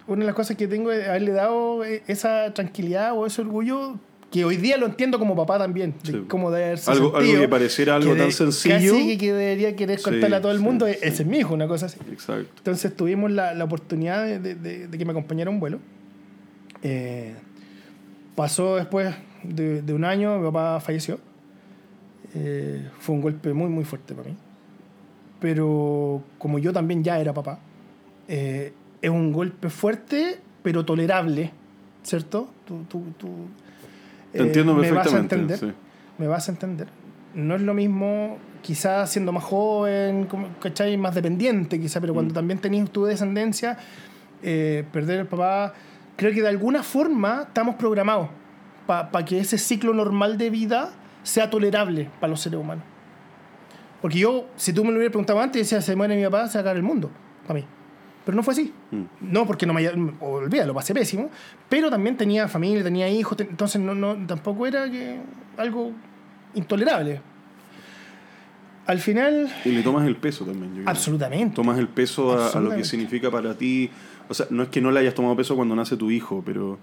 una de las cosas que tengo es haberle dado eh, esa tranquilidad o ese orgullo que hoy día lo entiendo como papá también, de Sí. cómo debe haberse Algo- algo que pareciera algo tan de- sencillo. Casi que debería querer Sí, contarle a todo el sí, mundo, sí. ese es mi hijo, una cosa así. Exacto. Entonces tuvimos la, la oportunidad de, de- de- de que me acompañara un vuelo. Eh, pasó después de, de un año, mi papá falleció. Eh, fue un golpe muy, muy fuerte para mí. Pero como yo también ya era papá, eh, es un golpe fuerte, pero tolerable, ¿cierto? Tú, tú, tú, Te eh, entiendo me vas a entender sí. me vas a entender. No es lo mismo, quizás siendo más joven, ¿cachai? Más dependiente, quizás, pero cuando Mm. también tenías tu descendencia, eh, perder el papá, creo que de alguna forma estamos programados para que ese ciclo normal de vida sea tolerable para los seres humanos. Porque yo, si tú me lo hubieras preguntado antes, decía, se muere mi papá, se va a acabar el mundo, para mí. Pero no fue así. Mm. No porque no me haya... Olvídalo, lo pasé pésimo. Pero también tenía familia, tenía hijos, te- entonces no, no, tampoco era que algo intolerable. Al final, Y le tomas el peso también. yo creo. absolutamente. Tomas el peso a- a, lo que significa para ti. O sea, no es que no le hayas tomado peso cuando nace tu hijo, pero,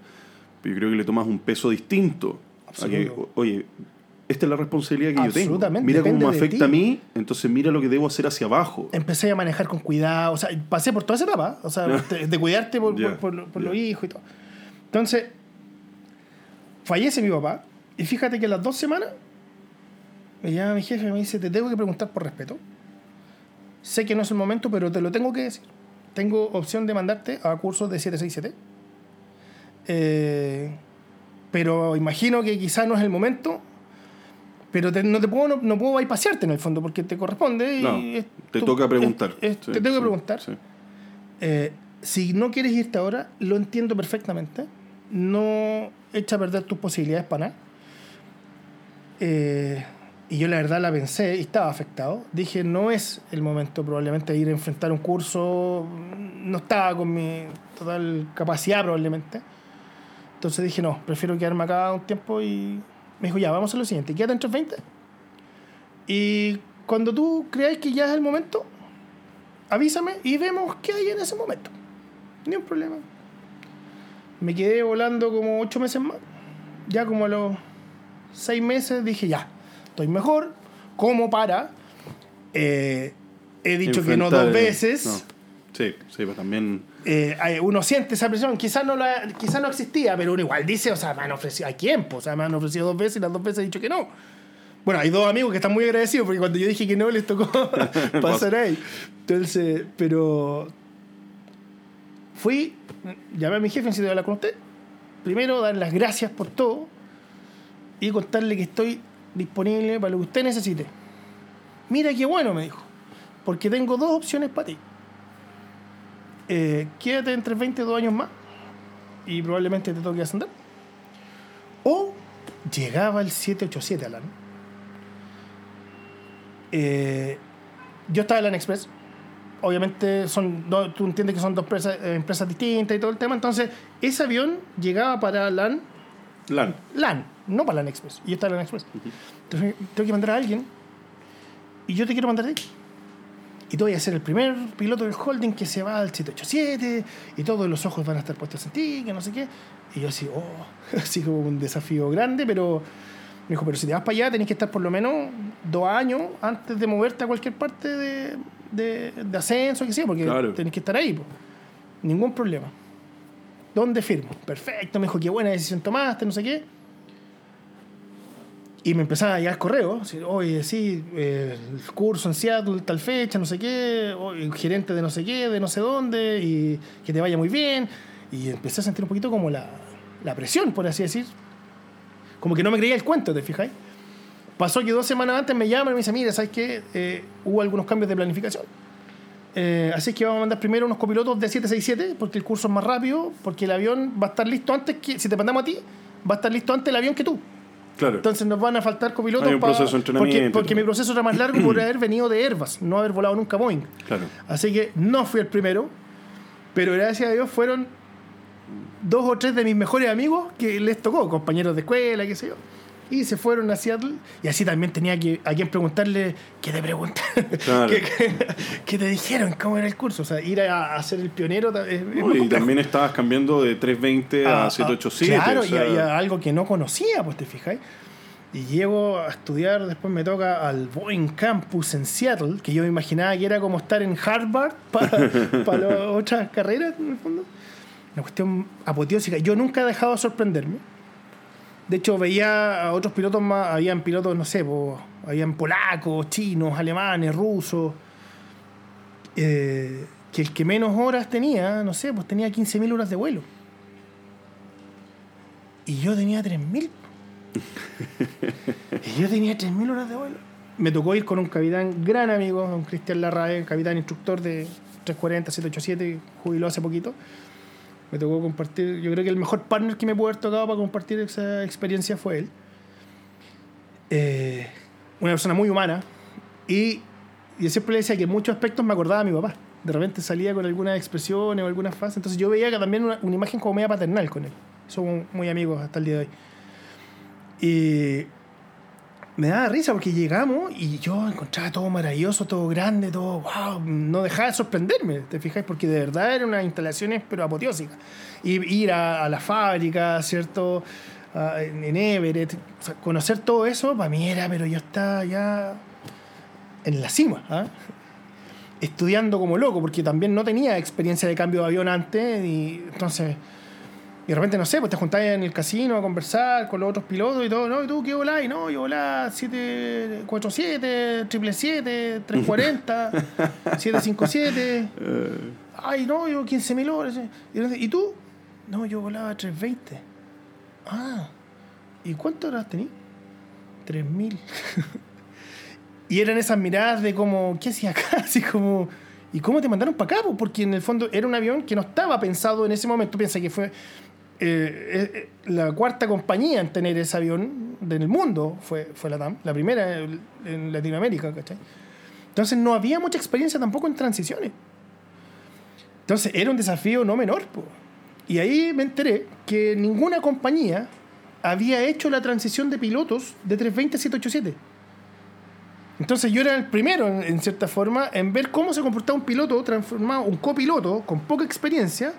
pero yo creo que le tomas un peso distinto. A que, oye, esta es la responsabilidad que yo tengo. Absolutamente, Mira cómo me afecta a mí, entonces mira lo que debo hacer hacia abajo. Empecé a manejar con cuidado, o sea, pasé por toda esa etapa, o sea, de, cuidarte por, por- por- por los hijos y todo. Entonces, fallece mi papá, y fíjate que a las dos semanas me llama mi jefe y me dice, te tengo que preguntar por respeto. Sé que no es el momento, pero te lo tengo que decir. Tengo opción de mandarte a cursos de 767. Eh, pero imagino que quizás no es el momento. Pero te- no te puedo, no, no puedo bypasearte en el fondo porque te corresponde. y No, es te toca preguntar. es- es- Sí, te tengo que sí, preguntar. sí. Eh, si no quieres irte ahora, lo entiendo perfectamente. No echa a perder tus posibilidades para nada. Eh, y yo la verdad la pensé y estaba afectado. Dije, no es el momento probablemente de ir a enfrentar un curso. No estaba con mi total capacidad probablemente. Entonces dije, no, prefiero quedarme acá un tiempo y me dijo, ya, vamos a lo siguiente, quédate en 320. Y cuando tú creáis que ya es el momento, avísame y vemos qué hay en ese momento. Ni un problema. Me quedé volando como ocho meses más. Ya como a los seis meses dije, ya, estoy mejor. Como para... eh, he dicho que no dos veces. no. Sí, sí, pues también. Eh, uno siente esa presión. Quizás no, la, quizás no existía, pero uno igual dice, o sea, me han ofrecido, ¿a quién? po? O sea, me han ofrecido dos veces y las dos veces he dicho que no. Bueno, hay dos amigos que están muy agradecidos porque cuando yo dije que no les tocó pasar ahí. Entonces, pero fui, llamé a mi jefe, necesito hablar con usted. Primero, dar las gracias por todo y contarle que estoy disponible para lo que usted necesite. Mira qué bueno, me dijo, porque tengo dos opciones para ti. Eh, quédate entre 22 años más y probablemente te toque ascender. O llegaba el 787, Alan. Eh, yo estaba en LAN Express. Obviamente son do- tú entiendes que son dos empresas, eh, empresas distintas y todo el tema. Entonces, ese avión llegaba para LAN, LAN. LAN, no para LAN Express. Y yo estaba en LAN Express. Entonces, tengo que mandar a alguien y yo te quiero mandar a ti. Y tú vas a ser el primer piloto del holding que se va al 787 y todos los ojos van a estar puestos en ti, que no sé qué. Y yo así, oh, así como un desafío grande, pero me dijo, pero si te vas para allá tenés que estar por lo menos dos años antes de moverte a cualquier parte de, de, de ascenso, que sea, porque Claro. tenés que estar ahí. Ningún problema. ¿Dónde firmo? Perfecto, me dijo, qué buena decisión tomaste, no sé qué. Y me empezaban a llegar correos, oye, sí, eh, el curso en Seattle, tal fecha, no sé qué, oye, gerente de no sé qué, de no sé dónde, y que te vaya muy bien. Y empecé a sentir un poquito como la, la presión, por así decir. Como que no me creía el cuento, ¿te fijáis? Pasó que dos semanas antes me llaman y me dicen, mira, ¿sabes qué? Eh, hubo algunos cambios de planificación. Eh, así que vamos a mandar primero unos copilotos de 767, porque el curso es más rápido, porque el avión va a estar listo antes que, si te mandamos a ti, va a estar listo antes el avión que tú. Claro. Entonces nos van a faltar copilotos Hay un pa- proceso de entrenamiento porque, mi proceso era más largo por haber venido de Airbus, no haber volado nunca Boeing. Claro. Así que no fui el primero, pero gracias a Dios fueron dos o tres de mis mejores amigos que les tocó, compañeros de escuela, qué sé yo. Y se fueron a Seattle y así también tenía que a quien preguntarle qué te preguntaron, Claro. qué, qué- qué te dijeron, cómo era el curso. O sea, ir a, a ser el pionero es, No, y también estabas cambiando de 320 a- a, a- 787. Ah, Claro, o y sea, a- y a algo que no conocía, pues te fijáis. Y llego a estudiar, después me toca al Boeing Campus en Seattle, que yo me imaginaba que era como estar en Harvard para, para otras carreras, en el fondo. Una cuestión apoteósica. Yo nunca he dejado de sorprenderme. De hecho, veía a otros pilotos más, habían pilotos, no sé, po, habían polacos, chinos, alemanes, rusos. eh, que el que menos horas tenía, no sé, pues tenía 15.000 horas de vuelo. Y yo tenía 3.000. y yo tenía 3.000 horas de vuelo. Me tocó ir con un capitán, gran amigo, don Cristian Larrae, capitán instructor de 340, 787, jubiló hace poquito. Me tocó compartir, yo creo que el mejor partner que me pudo haber tocado para compartir esa experiencia fue él. Eh, una persona muy humana. Y yo siempre le decía que en muchos aspectos me acordaba a mi papá. De repente salía con algunas expresiones o algunas frases. Entonces yo veía que también una, una imagen como media paternal con él. Somos muy amigos hasta el día de hoy. Y me daba risa porque llegamos y yo encontraba todo maravilloso, todo grande, todo wow, no dejaba de sorprenderme, ¿te fijáis? Porque de verdad eran unas instalaciones pero apoteósicas. Ir a, a la fábrica, ¿cierto? En Everett, conocer todo eso para mí era, pero yo estaba ya en la cima, ¿ah? estudiando como loco, porque también no tenía experiencia de cambio de avión antes y entonces... Y de repente, no sé, pues te juntáis en el casino a conversar con los otros pilotos y todo, ¿no? ¿Y tú qué volás? Y no, yo volá 747, 777, 340, 757. eh, Ay, no, yo 15.000 horas. Y entonces, ¿Y tú? No, yo volaba 320. Ah, ¿y cuántas horas tení? 3.000. y eran esas miradas de como, ¿qué hacía acá? Así como, ¿y cómo te mandaron para acá? po? Porque en el fondo era un avión que no estaba pensado en ese momento. Piensa que fue eh, eh, la cuarta compañía en tener ese avión en el mundo, fue, fue la la primera en en Latinoamérica, ¿cachai? Entonces no había mucha experiencia tampoco en transiciones. Entonces era un desafío no menor. po. Y ahí me enteré que ninguna compañía había hecho la transición de pilotos de 320 a 787. Entonces yo era el primero, en, en cierta forma, en ver cómo se comportaba un piloto transformado, un copiloto con poca experiencia,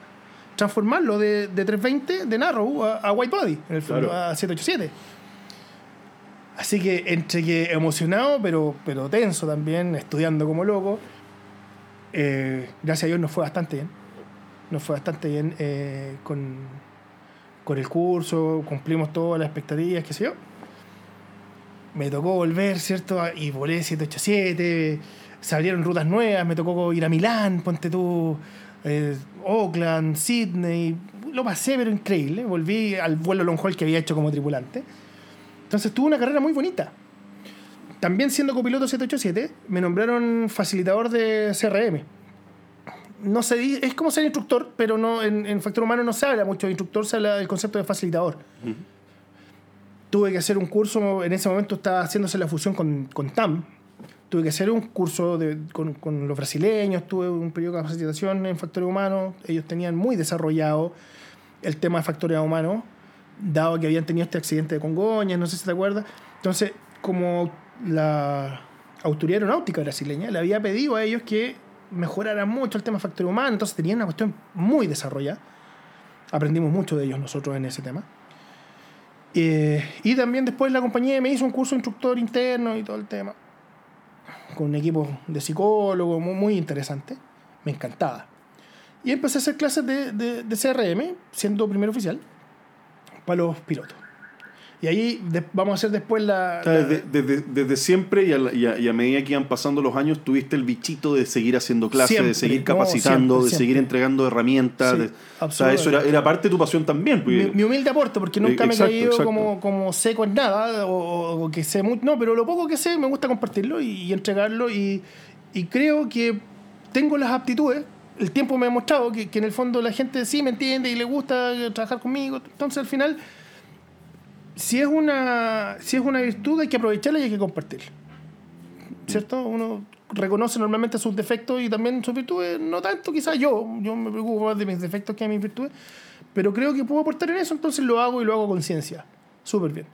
transformarlo de, de 320 de Narrow a, a White Body, en el fondo, Claro. a 787. Así que entre que emocionado, pero, pero tenso también, estudiando como loco, eh, gracias a Dios nos fue bastante bien. Nos fue bastante bien eh, con, con el curso, cumplimos todas las expectativas, qué sé yo. Me tocó volver, ¿cierto? Y volé 787, se abrieron rutas nuevas, me tocó ir a Milán, ponte tú, eh, Oakland, Sydney, lo pasé, pero increíble. Volví al vuelo long haul que había hecho como tripulante. Entonces tuve una carrera muy bonita. También siendo copiloto 787, me nombraron facilitador de CRM. No se es como ser instructor, pero no en, en factor humano no se habla mucho de instructor, se habla del concepto de facilitador. Tuve que hacer un curso, en ese momento estaba haciéndose la fusión con, con TAM. Tuve que hacer un curso de- con, con los brasileños, tuve un periodo de capacitación en factores humanos. Ellos tenían muy desarrollado el tema de factores humanos, dado que habían tenido este accidente de Congoñas, no sé si te acuerdas. Entonces, como la autoridad aeronáutica brasileña le había pedido a ellos que mejoraran mucho el tema de factores humanos, entonces tenían una cuestión muy desarrollada. Aprendimos mucho de ellos nosotros en ese tema. Eh, y también después la compañía me hizo un curso instructor interno y todo el tema. Con un equipo de psicólogos muy, muy interesante. Me encantaba. Y empecé a hacer clases de, de- de CRM, siendo primer oficial, para los pilotos. Y ahí de- vamos a hacer después la... Desde, desde- desde siempre y a, la- y a- y a medida que iban pasando los años, tuviste el bichito de seguir haciendo clases, Siempre, de seguir no, capacitando, siempre, de seguir siempre. entregando herramientas. Sí, de- o sea, eso era, era parte de tu pasión también. pues. mi, mi humilde aporte, porque nunca Eh, me he exacto, caído exacto. como, como seco en nada, o, o que sé mucho. No, pero lo poco que sé me gusta compartirlo y, y entregarlo. Y, y creo que tengo las aptitudes. El tiempo me ha mostrado que, que en el fondo la gente sí me entiende y le gusta trabajar conmigo. Entonces al final, si es una, si es una virtud, hay que aprovecharla y hay que compartirla. ¿Cierto? Uno reconoce normalmente sus defectos y también sus virtudes, no tanto quizás yo, yo me preocupo más de mis defectos que de mis virtudes, pero creo que puedo aportar en eso, entonces lo hago y lo hago con conciencia. Súper bien.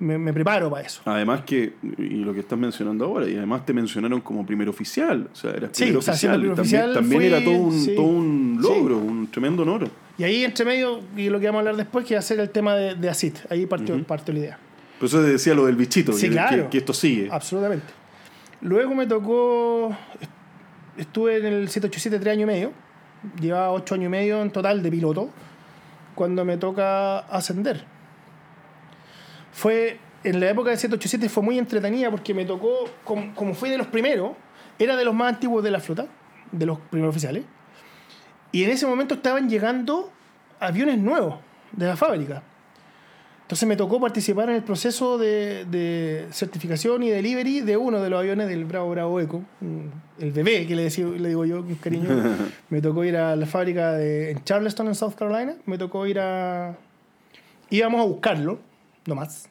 Me, me preparo para eso. Además que, y lo que estás mencionando ahora, y además te mencionaron como primer oficial. O sea, eras Sí, primer o sea, oficial. primer también oficial también era todo un, sí. todo un Sí. logro, un tremendo honor. Y ahí entre medio, y lo que vamos a hablar después, que va a ser el tema de, de ACID. Ahí partió, partió la idea. Por eso te decía lo del bichito, Sí, que, claro. que- que esto sigue. Absolutamente. Luego me tocó. Estuve en el 787 tres años y medio. Llevaba ocho años y medio en total de piloto. Cuando me toca ascender. Fue. En la época del 787 fue muy entretenida porque me tocó. Como, como fui de los primeros, era de los más antiguos de la flota, de los primeros oficiales. Y en ese momento estaban llegando aviones nuevos de la fábrica. Entonces me tocó participar en el proceso de, de certificación y delivery de uno de los aviones del Bravo Bravo Eco, el bebé que le, decía- le digo yo con cariño. me tocó ir a la fábrica de, en Charleston, en South Carolina. Me tocó ir a... Íbamos a buscarlo, no más.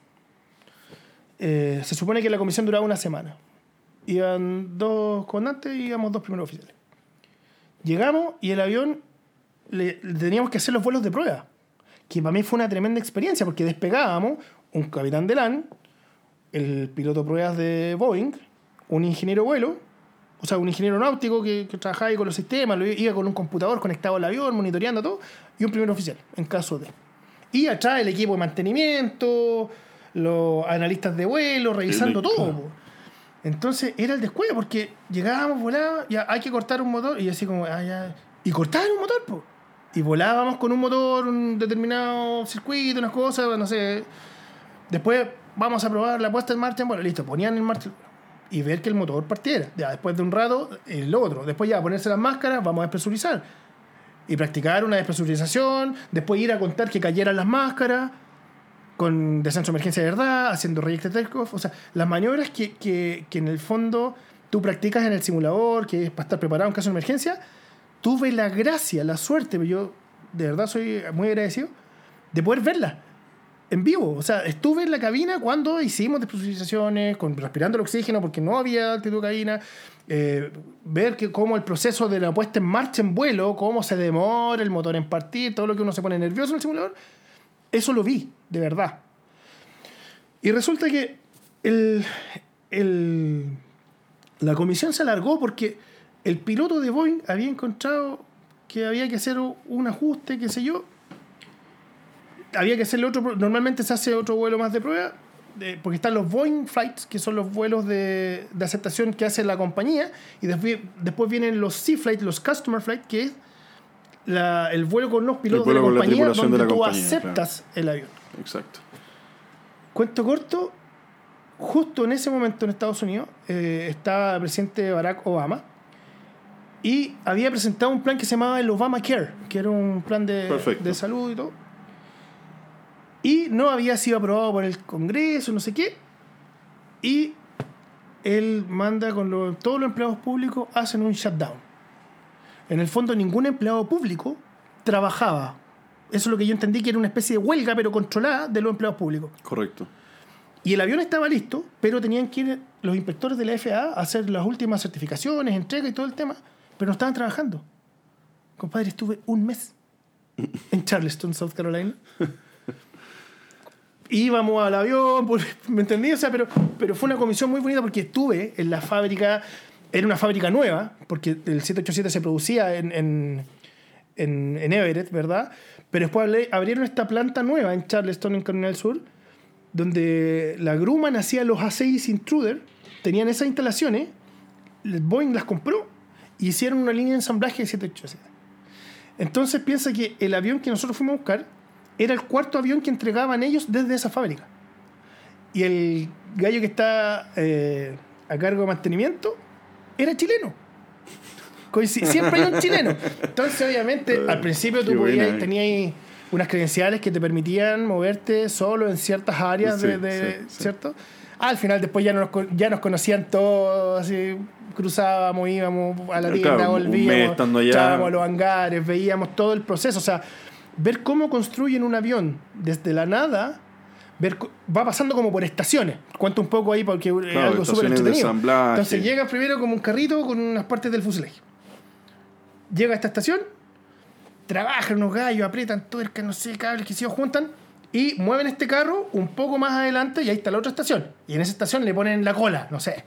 Eh, se supone que la comisión duraba una semana. Iban dos comandantes y íbamos dos primeros oficiales. Llegamos y el avión le, le teníamos que hacer los vuelos de prueba que para mí fue una tremenda experiencia porque despegábamos un capitán de LAN, el piloto de pruebas de Boeing, un ingeniero vuelo, o sea, un ingeniero náutico que, que trabajaba ahí con los sistemas, lo iba con un computador conectado al avión, monitoreando todo, y un primer oficial, en caso de. Y atrás el equipo de mantenimiento, los analistas de vuelo, revisando El- todo. claro. Entonces era el descuido porque llegábamos, volábamos, ya hay que cortar un motor, y así como, ah, ya. Y cortaban un motor, po. Y volábamos con un motor, un determinado circuito, unas cosas, no sé. Después vamos a probar la puesta en marcha, bueno, listo, ponían en marcha y ver que el motor partiera. Ya después de un rato, el otro. Después ya ponerse las máscaras, vamos a despresurizar. Y practicar una despresurización, después ir a contar que cayeran las máscaras, con descenso de emergencia de verdad, haciendo reject takeoff. O sea, las maniobras que, que, que en el fondo tú practicas en el simulador, que es para estar preparado en caso de emergencia, tuve la gracia, la suerte, yo de verdad soy muy agradecido, de poder verla en vivo. O sea, estuve en la cabina cuando hicimos despresurizaciones, con, respirando el oxígeno porque no había altitud cabina, eh, ver que cómo el proceso de la puesta en marcha en vuelo, cómo se demora el motor en partir, todo lo que uno se pone nervioso en el simulador, eso lo vi, de verdad. Y resulta que el, el- la comisión se alargó porque el piloto de Boeing había encontrado que había que hacer un ajuste, qué sé yo. Había que hacerle otro. Normalmente se hace otro vuelo más de prueba, de- porque están los Boeing Flights, que son los vuelos de, de aceptación que hace la compañía, y después, después vienen los Sea Flight, los Customer Flight, que es la- el vuelo con los pilotos de la compañía, de donde la tú compañía, aceptas el avión. Exacto. Cuento corto, justo en ese momento en Estados Unidos eh, estaba el presidente Barack Obama y había presentado un plan que se llamaba el Obama Care, que era un plan de, de salud y todo. Y no había sido aprobado por el Congreso, no sé qué. Y él manda con los- todos los empleados públicos, hacen un shutdown. En el fondo, ningún empleado público trabajaba. Eso es lo que yo entendí que era una especie de huelga, pero controlada de los empleados públicos. Correcto. Y el avión estaba listo, pero tenían que ir los inspectores de la FAA a hacer las últimas certificaciones, entrega y todo el tema, pero no estaban trabajando. Compadre, estuve un mes en Charleston, South Carolina. Íbamos al avión, por- ¿me entendí? O sea, pero, pero fue una comisión muy bonita porque estuve en la fábrica, era una fábrica nueva, porque el 787 se producía en, en, en, Everett, ¿verdad? Pero después abrieron esta planta nueva en Charleston, en Carolina del Sur, donde la Grumman hacía los A6 Intruder, tenían esas instalaciones, Boeing las compró y hicieron una línea de ensamblaje de 787. Entonces piensa que el avión que nosotros fuimos a buscar era el cuarto avión que entregaban ellos desde esa fábrica. y el gallo que está eh, a cargo de mantenimiento era chileno. Siempre hay un chileno. Entonces, obviamente, al principio tú podías, eh. tenías unas credenciales que te permitían moverte solo en ciertas áreas Sí, de, de- sí, sí. ¿cierto? Al final después ya nos, ya nos conocían todos, así cruzábamos, íbamos a la Eh, tienda, claro, volvíamos, allá. entrábamos a los hangares, veíamos todo el proceso. O sea, ver cómo construyen un avión desde la nada, ver va pasando como por estaciones. Cuento un poco ahí porque es algo súper entretenido. Entonces llega primero como un carrito con unas partes del fuselaje. Llega a esta estación, trabajan unos gallos, aprietan tuercas, no sé, cables que se juntan y mueven este carro un poco más adelante y ahí está la otra estación. Y en esa estación le ponen la cola, no sé.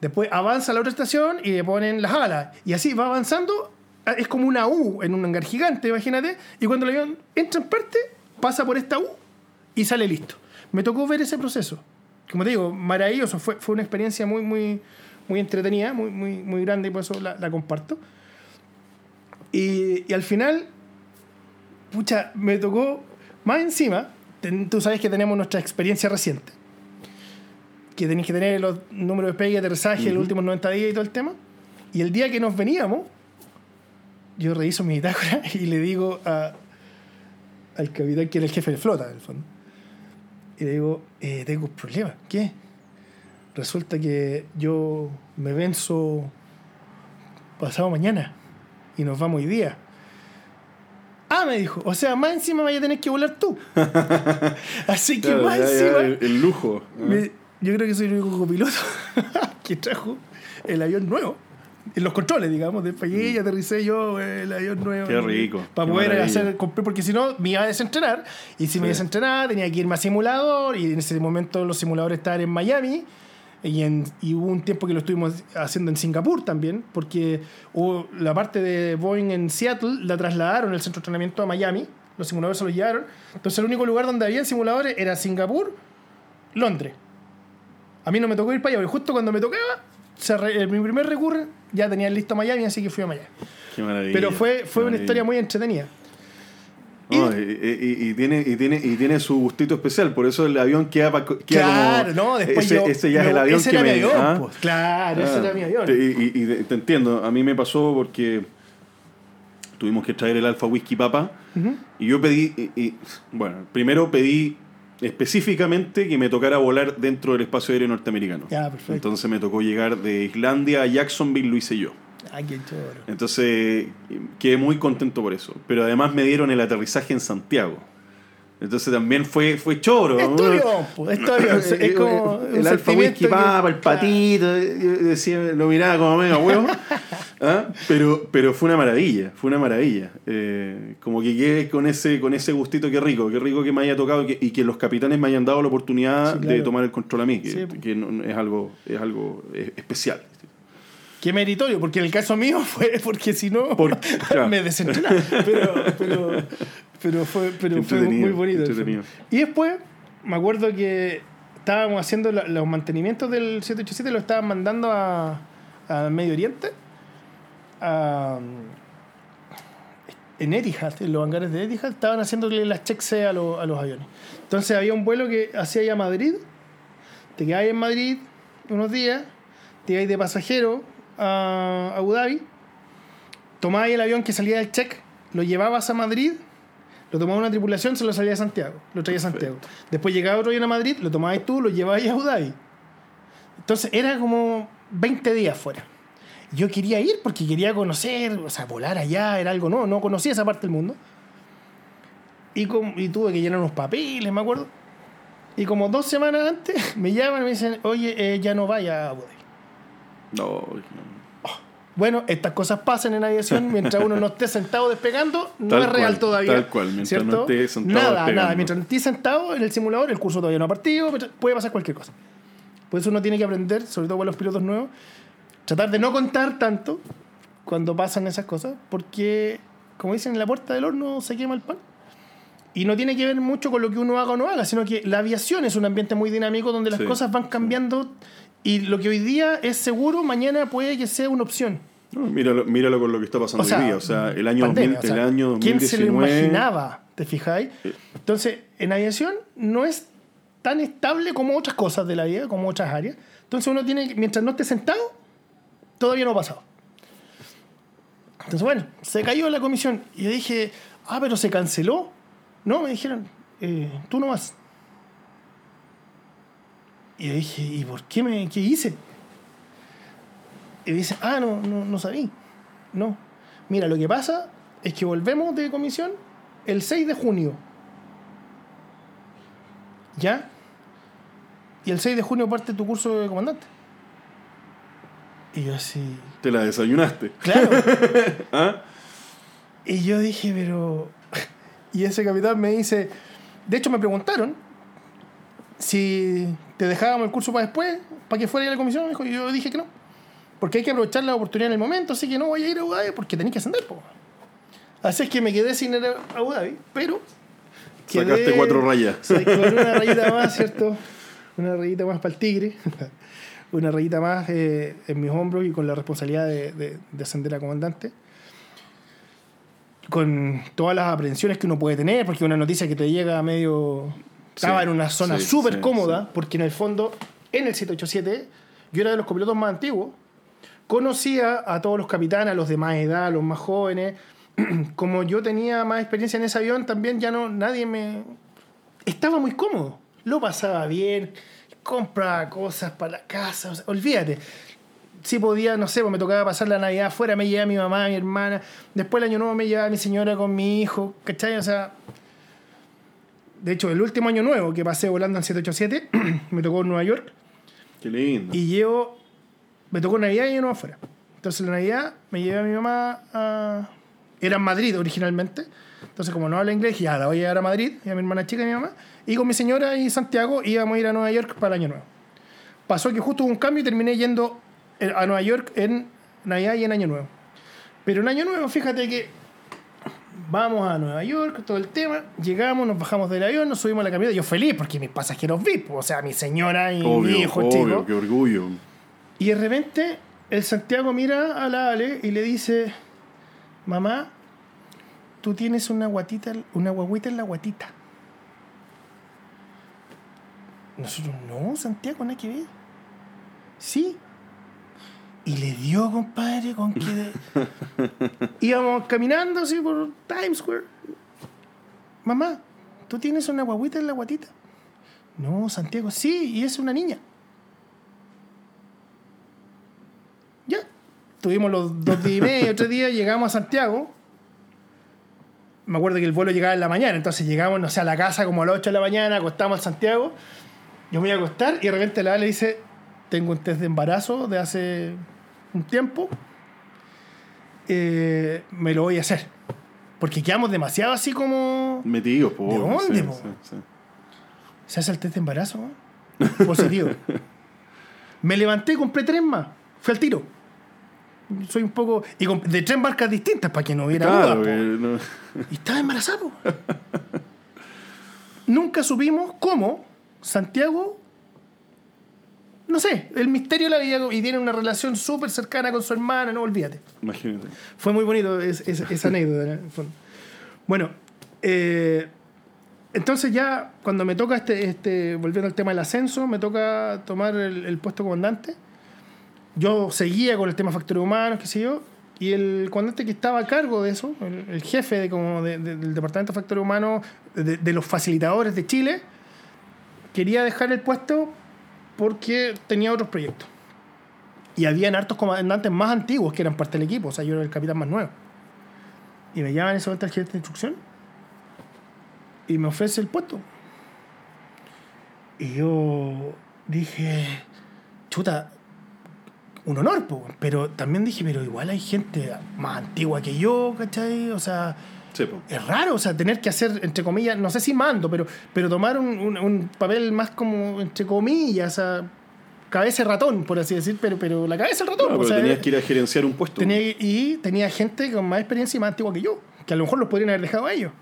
Después avanza a la otra estación y le ponen las alas. Y así va avanzando. Es como una U en un hangar gigante, imagínate. Y cuando el avión entra en parte, pasa por esta U y sale listo. Me tocó ver ese proceso. Como te digo, maravilloso. Fue, fue una experiencia muy, muy, muy entretenida, muy, muy, muy grande y por eso la, la comparto. Y, y al final, pucha, me tocó más encima. ten- tú sabes que tenemos nuestra experiencia reciente. Que tenéis que tener los números de despegue y aterrizaje, los últimos 90 días y todo el tema. Y el día que nos veníamos, yo reviso mi bitácora y le digo a, al capitán, que era el jefe de flota, en el fondo. Y le digo, eh, tengo un problema. ¿Qué? Resulta que yo me venzo pasado mañana y nos vamos hoy día. Ah, me dijo, o sea, más encima vaya a tener que volar tú. Así que Claro, más ya- ya encima... el, el lujo. me- yo creo que soy el único copiloto que trajo el avión nuevo. En los controles, digamos, despegué y aterricé yo el avión nuevo. Mm. Qué rico, Para qué poder maravilla. hacer, cumplir, porque si no me iba a desentrenar. Y si me Sí. desentrenaba, tenía que irme a simulador. Y en ese momento los simuladores estaban en Miami. Y, en- y hubo un tiempo que lo estuvimos haciendo en Singapur también, porque hubo la parte de Boeing en Seattle la trasladaron el centro de entrenamiento a Miami. Los simuladores se los llevaron. Entonces el único lugar donde había simuladores era Singapur, Londres. A mí no me tocó ir para allá, porque justo cuando me tocaba, se re- eh, mi primer recurre, ya tenía listo Miami, así que fui a Miami. Qué maravilla. Pero fue, fue una historia muy entretenida. No, y, y- y tiene, y, tiene, y tiene su gustito especial, por eso el avión queda, pa- queda Claro, como. no, después ese, yo. ese ya es el avión ese que era me. mi avión, ¿ah? pues. Claro, ese Ah, era mi avión. te- Y, te entiendo, a mí me pasó porque tuvimos que traer el Alfa Whisky Papa y yo pedí, bueno, primero pedí específicamente que me tocara volar dentro del espacio aéreo norteamericano. Ya, perfecto. Entonces me tocó llegar de Islandia a Jacksonville, lo hice yo. Ay, qué. Entonces quedé muy contento por eso. Pero además me dieron el aterrizaje en Santiago. Entonces también fue, fue choro. Es avión, pues, es. Es como. el alfa whisky papa, el patito, yo decía, lo miraba como mega huevo. ¿Ah? pero, pero fue una maravilla, fue una maravilla. Eh, como que quedé con ese, con ese gustito, qué rico, qué rico que me haya tocado y que, y que los capitanes me hayan dado la oportunidad Sí, claro. de tomar el control a mí, que, Sí, que no- es algo, es algo eh, especial. Qué meritorio, porque en el caso mío fue porque si no Por- claro. me desentrenaba. Pero, pero, pero fue, pero fue muy bonito. Y después me acuerdo que estábamos haciendo la- los mantenimientos del 787, lo estaban mandando a, a Medio Oriente. a- en Etihad, en los hangares de Etihad, estaban haciéndole las checks a, los- a los aviones. Entonces había un vuelo que hacía ir a Madrid, te quedabas en Madrid unos días, te ibas de pasajero a Abu Dhabi, tomabas el avión que salía del check, lo llevabas a Madrid, lo tomaba una tripulación, se lo salía a Santiago, lo traía a Santiago. Después llegaba otro avión a Madrid, lo tomabas tú, lo llevabas a Abu Dhabi. Entonces era como 20 días fuera. Yo quería ir porque quería conocer, o sea, volar allá era algo nuevo, no conocía esa parte del mundo. Y, com- y tuve que llenar unos papeles, me acuerdo. Y como dos semanas antes me llaman y me dicen, oye, eh, ya no vaya a Abu Dhabi. No, no. Bueno, estas cosas pasan en aviación mientras uno no esté sentado despegando, no Tal es real cual, todavía. tal cual, mientras ¿cierto? no esté sentado Nada, despegando. nada. Mientras no esté sentado en el simulador, el curso todavía no ha partido, puede pasar cualquier cosa. Por eso uno tiene que aprender, sobre todo con los pilotos nuevos, tratar de no contar tanto cuando pasan esas cosas, porque, como dicen, en la puerta del horno se quema el pan. Y no tiene que ver mucho con lo que uno haga o no haga, sino que la aviación es un ambiente muy dinámico donde las Sí, cosas van cambiando y lo que hoy día es seguro, mañana puede que sea una opción. No, míralo, míralo con lo que está pasando O sea, hoy día. O sea, el año, pandemia, 2000 o sea, el año ¿Quién se lo 2019. imaginaba? ¿Te fijáis? Entonces, en aviación no es tan estable como otras cosas de la vida, como otras áreas. Entonces uno tiene, que- mientras no esté sentado, todavía no ha pasado. Entonces, bueno, se cayó la comisión. Y dije, ah, pero se canceló. No, me dijeron, eh, tú no vas. Y yo dije, ¿y por qué me qué hice? Y dice, ah, no, no, no sabí. No. Mira, lo que pasa es que volvemos de comisión el 6 de junio. ¿Ya? Y el 6 de junio parte tu curso de comandante. Y yo así, Te la desayunaste. claro. ¿Ah? Y yo dije, pero... Y ese capitán me dice, de hecho me preguntaron si te dejábamos el curso para después, para que fuera a la comisión. Dijo, yo dije que no. Porque hay que aprovechar la oportunidad en el momento, así que no voy a ir a Abu Dhabi porque tenéis que ascender. Po. Así es que me quedé sin ir a Abu Dhabi, pero... Sacaste cuatro rayas. Saqué una rayita más, ¿cierto? Una rayita más para el tigre. una rayita más eh, en mis hombros y con la responsabilidad de, de- de ascender a comandante. Con todas las aprensiones que uno puede tener, porque una noticia que te llega medio... Estaba Sí, en una zona súper sí, cómoda, porque en el fondo, en el 787, yo era de los copilotos más antiguos. Conocía a todos los capitanes, a los de más edad, a los más jóvenes. Como yo tenía más experiencia en ese avión, también ya no nadie me... Estaba muy cómodo. Lo pasaba bien, compraba cosas para la casa. o sea, olvídate. Si podía, no sé, pues me tocaba pasar la Navidad afuera, me llevaba mi mamá, mi hermana. Después el año nuevo me llevaba mi señora con mi hijo, ¿cachai? O sea, de hecho, el último año nuevo que pasé volando en 787, me tocó en Nueva York. Qué lindo. Y llevo. Me tocó Navidad y año nuevo afuera. Entonces, la Navidad me llevé a mi mamá a. Era en Madrid originalmente. Entonces, como no habla inglés, dije, ya la voy a llevar a Madrid, y a mi hermana chica y mi mamá. Y con mi señora y Santiago íbamos a ir a Nueva York para el año nuevo. Pasó que justo hubo un cambio y terminé yendo eh, a Nueva York en Navidad y en Año Nuevo. Pero en Año Nuevo, fíjate que vamos a Nueva York, todo el tema, llegamos, nos bajamos del avión, nos subimos a la camioneta. Yo feliz porque mis pasajeros VIP, o sea, mi señora y mi hijo obvio, chico. qué orgullo. Y de repente el Santiago mira a la Ale y le dice, mamá, tú tienes una guatita, una guaguita en la guatita. Nosotros, no, Santiago, nada que ver. Sí. Y le dio, compadre, con que... de- Íbamos caminando así por Times Square. Mamá, ¿tú tienes una guaguita en la guatita? No, Santiago, sí, y es una niña. Ya. Tuvimos los dos días y medio, tres días, llegamos a Santiago. Me acuerdo que el vuelo llegaba en la mañana, entonces llegamos, no sé, a la casa como a las 8 de la mañana, acostamos a Santiago. Yo me voy a acostar y de repente la le dice, tengo un test de embarazo de hace un tiempo, eh, me lo voy a hacer. Porque quedamos demasiado así como... Metidos, po. ¿De dónde, sí, po? sí, sí. ¿Se hace el test de embarazo? ¿no? Positivo. Me levanté y compré tres más. Fui al tiro. Soy un poco. Y de tres marcas distintas para que no hubiera Claro, no- Y estaba embarazada. po. Nunca supimos cómo Santiago. No sé, el misterio de la vida y tiene una relación súper cercana con su hermana, no olvídate. imagínate. Fue muy bonito es- es- esa anécdota. Bueno, eh, entonces ya cuando me toca este, este, volviendo al tema del ascenso, me toca tomar el, el puesto comandante. Yo seguía con el tema factores humanos, qué sé yo, y el comandante que estaba a cargo de eso, el, el jefe de, como de- de- del departamento de factores humanos, de, de los facilitadores de Chile, quería dejar el puesto porque tenía otros proyectos. Y habían hartos comandantes más antiguos que eran parte del equipo, o sea, yo era el capitán más nuevo. Y me llaman en ese momento al gerente de instrucción y me ofrece el puesto. Y yo dije, chuta, un honor, po. pero también dije, pero igual hay gente más antigua que yo, ¿cachai? O sea, Sí, es raro, o sea, tener que hacer, entre comillas, no sé si mando, pero, pero tomar un, un- un papel más como, entre comillas, o sea, cabeza de ratón, por así decir, pero, pero la cabeza del ratón. Claro, o sea, tenías que ir a gerenciar un puesto. tenía, y tenía gente con más experiencia y más antigua que yo, que a lo mejor los podrían haber dejado a ellos.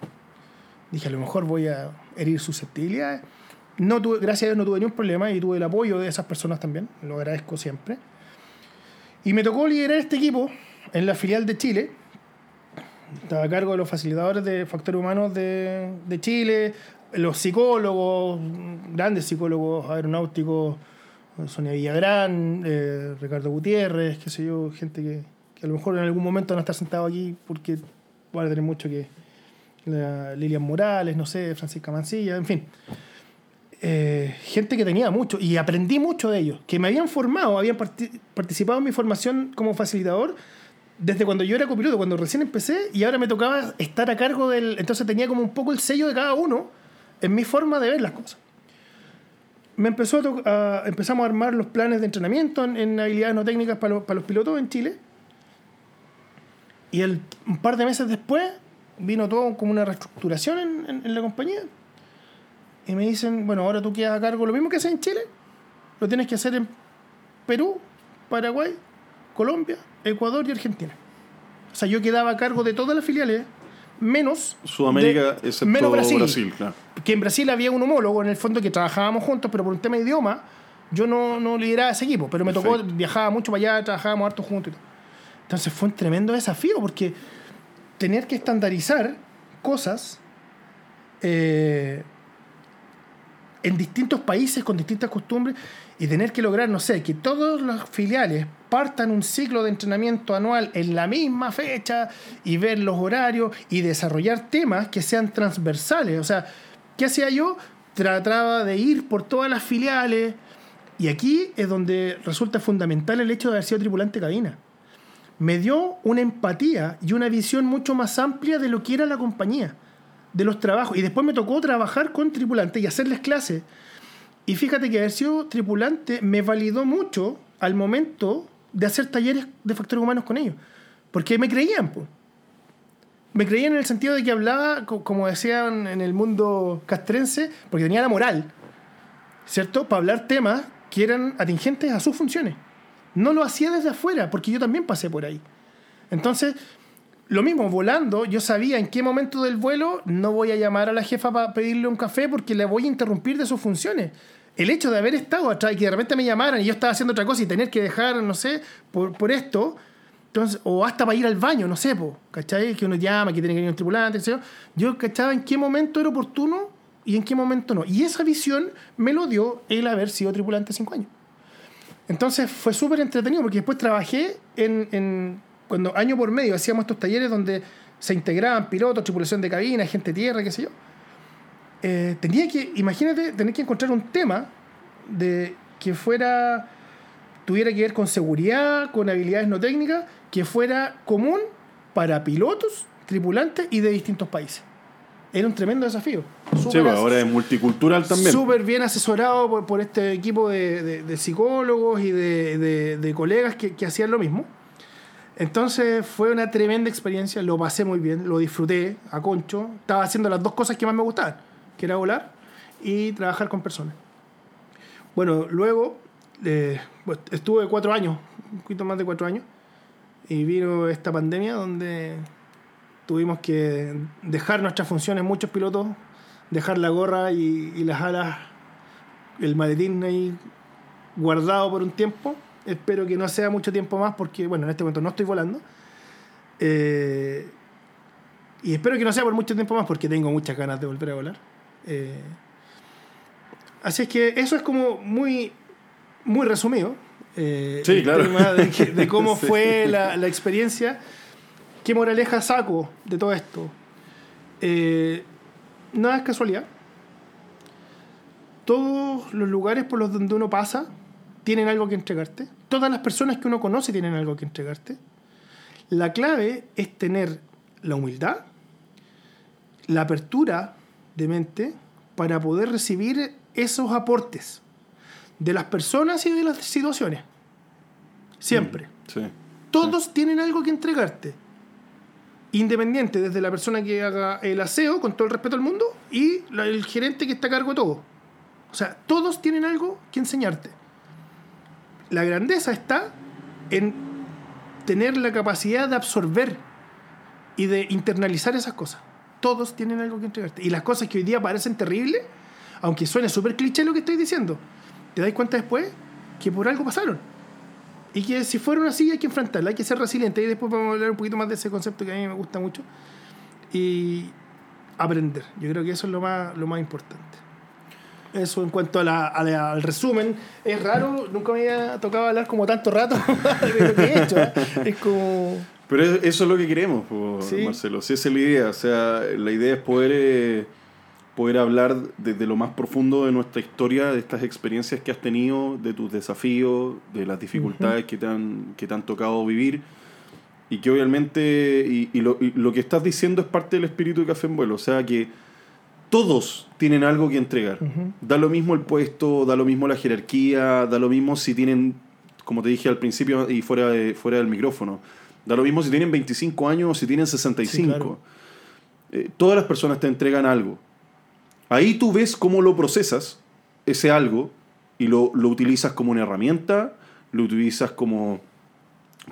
Dije, a lo mejor voy a herir susceptibilidades. No tuve, gracias a Dios no tuve ningún problema y tuve el apoyo de esas personas también, lo agradezco siempre. Y me tocó liderar este equipo en la filial de Chile. Estaba a cargo de los facilitadores de factores humanos de, de Chile, los psicólogos, grandes psicólogos aeronáuticos, Sonia Villagrán, eh, Ricardo Gutiérrez, qué sé yo, gente que, que, a lo mejor en algún momento van a estar sentados aquí porque van a tener mucho que... Lilian Morales, no sé, Francisca Mancilla, en fin. Eh, gente que tenía mucho y aprendí mucho de ellos, que me habían formado, habían participado en mi formación como facilitador desde cuando yo era copiloto, cuando recién empecé, y ahora me tocaba estar a cargo del... Entonces tenía como un poco el sello de cada uno en mi forma de ver las cosas. Me empezó a, empezamos a armar los planes de entrenamiento en, habilidades no técnicas para, para, los pilotos en Chile. Y el, un par de meses después vino todo como una reestructuración en, en la compañía y me dicen, bueno, ahora tú quedas a cargo lo mismo que haces en Chile, lo tienes que hacer en Perú, Paraguay, Colombia, Ecuador y Argentina. O sea, yo quedaba a cargo de todas las filiales, menos. Sudamérica, excepto menos Brasil, claro. Que en Brasil había un homólogo, en el fondo, que trabajábamos juntos, pero por un tema de idioma, yo no, no lideraba ese equipo. Pero me tocó, viajaba mucho para allá, trabajábamos harto juntos. Entonces fue un tremendo desafío, porque tener que estandarizar cosas. Eh, en distintos países con distintas costumbres y tener que lograr, no sé, que todos los filiales partan un ciclo de entrenamiento anual en la misma fecha y ver los horarios y desarrollar temas que sean transversales. O sea, ¿qué hacía yo? Trataba de ir por todas las filiales y aquí es donde resulta fundamental el hecho de haber sido tripulante cabina. Me dio una empatía y una visión mucho más amplia de lo que era la compañía de los trabajos. Y después me tocó trabajar con tripulantes y hacerles clases. Y fíjate que haber sido tripulante me validó mucho al momento de hacer talleres de factores humanos con ellos. Porque me creían, pues. Me creían en el sentido de que hablaba, como decían en el mundo castrense, porque tenía la moral, ¿cierto? Para hablar temas que eran atingentes a sus funciones. No lo hacía desde afuera, porque yo también pasé por ahí. Entonces, lo mismo, volando, yo sabía en qué momento del vuelo no voy a llamar a la jefa para pedirle un café porque le voy a interrumpir de sus funciones. El hecho de haber estado atrás y que de repente me llamaran y yo estaba haciendo otra cosa y tener que dejar, no sé, por, por esto, entonces, o hasta para ir al baño, no sé, po, ¿cachai? Que uno llama, que tiene que ir un tripulante, etc. Yo cachaba en qué momento era oportuno y en qué momento no. Y esa visión me lo dio el haber sido tripulante cinco años. Entonces fue súper entretenido porque después trabajé en cuando año por medio hacíamos estos talleres donde se integraban pilotos, tripulación de cabina, gente de tierra, qué sé yo, eh, tenía que, imagínate, tener que encontrar un tema de que fuera, tuviera que ver con seguridad, con habilidades no técnicas, que fuera común para pilotos, tripulantes y de distintos países. Era un tremendo desafío. sí, pues, ahora es multicultural también. Súper bien asesorado por, este equipo de, psicólogos y de, colegas que, que hacían lo mismo. Entonces fue una tremenda experiencia, lo pasé muy bien, lo disfruté a concho. Estaba haciendo las dos cosas que más me gustaban, que era volar y trabajar con personas. Bueno, luego eh, pues, estuve cuatro años, un poquito más de cuatro años, y vino esta pandemia donde tuvimos que dejar nuestras funciones, muchos pilotos, dejar la gorra y, y las alas, el maletín ahí guardado por un tiempo Espero que no sea mucho tiempo más porque, bueno, en este momento no estoy volando. Eh, y espero que no sea por mucho tiempo más porque tengo muchas ganas de volver a volar. Eh, así es que eso es como muy, muy resumido. Eh, sí, claro. de, cómo fue la, la, experiencia. ¿Qué moraleja saco de todo esto? no es casualidad. Todos los lugares por los donde uno pasa tienen algo que entregarte. Todas las personas que uno conoce tienen algo que entregarte. La clave es tener la humildad, la apertura de mente para poder recibir esos aportes de las personas y de las situaciones. Siempre. Mm, Todos tienen algo que entregarte. Independiente, desde la persona que haga el aseo, con todo el respeto al mundo, y el gerente que está a cargo de todo. O sea, todos tienen algo que enseñarte la grandeza está en tener la capacidad de absorber y de internalizar esas cosas. Todos tienen algo que entregarte. Y las cosas que hoy día parecen terribles, aunque suene súper cliché lo que estoy diciendo, te das cuenta después que por algo pasaron. Y que si fueron así hay que enfrentarla, hay que ser resiliente. Y después vamos a hablar un poquito más de ese concepto que a mí me gusta mucho. Y, aprender. Yo creo que eso es lo más, lo más importante. Eso en cuanto a la- a la- al resumen. Es raro, nunca me había tocado hablar como tanto rato de lo que he hecho. ¿eh? Es como... Pero es- eso es lo que queremos, Sí. Marcelo. Sí, esa es la idea. O sea, la idea es poder, eh, poder hablar desde lo más profundo de nuestra historia, de estas experiencias que has tenido, de tus desafíos, de las dificultades que, te han, que te han tocado vivir. Y que obviamente, y, y lo, y lo que estás diciendo es parte del espíritu de Café en Vuelo. O sea, que todos tienen algo que entregar. Da lo mismo el puesto, da lo mismo la jerarquía, da lo mismo si tienen, como te dije al principio y fuera, de, fuera del micrófono, da lo mismo si tienen 25 años o si tienen 65. Sí, claro. Eh, todas las personas te entregan algo. Ahí tú ves cómo lo procesas, ese algo, y lo, lo utilizas como una herramienta, lo utilizas como,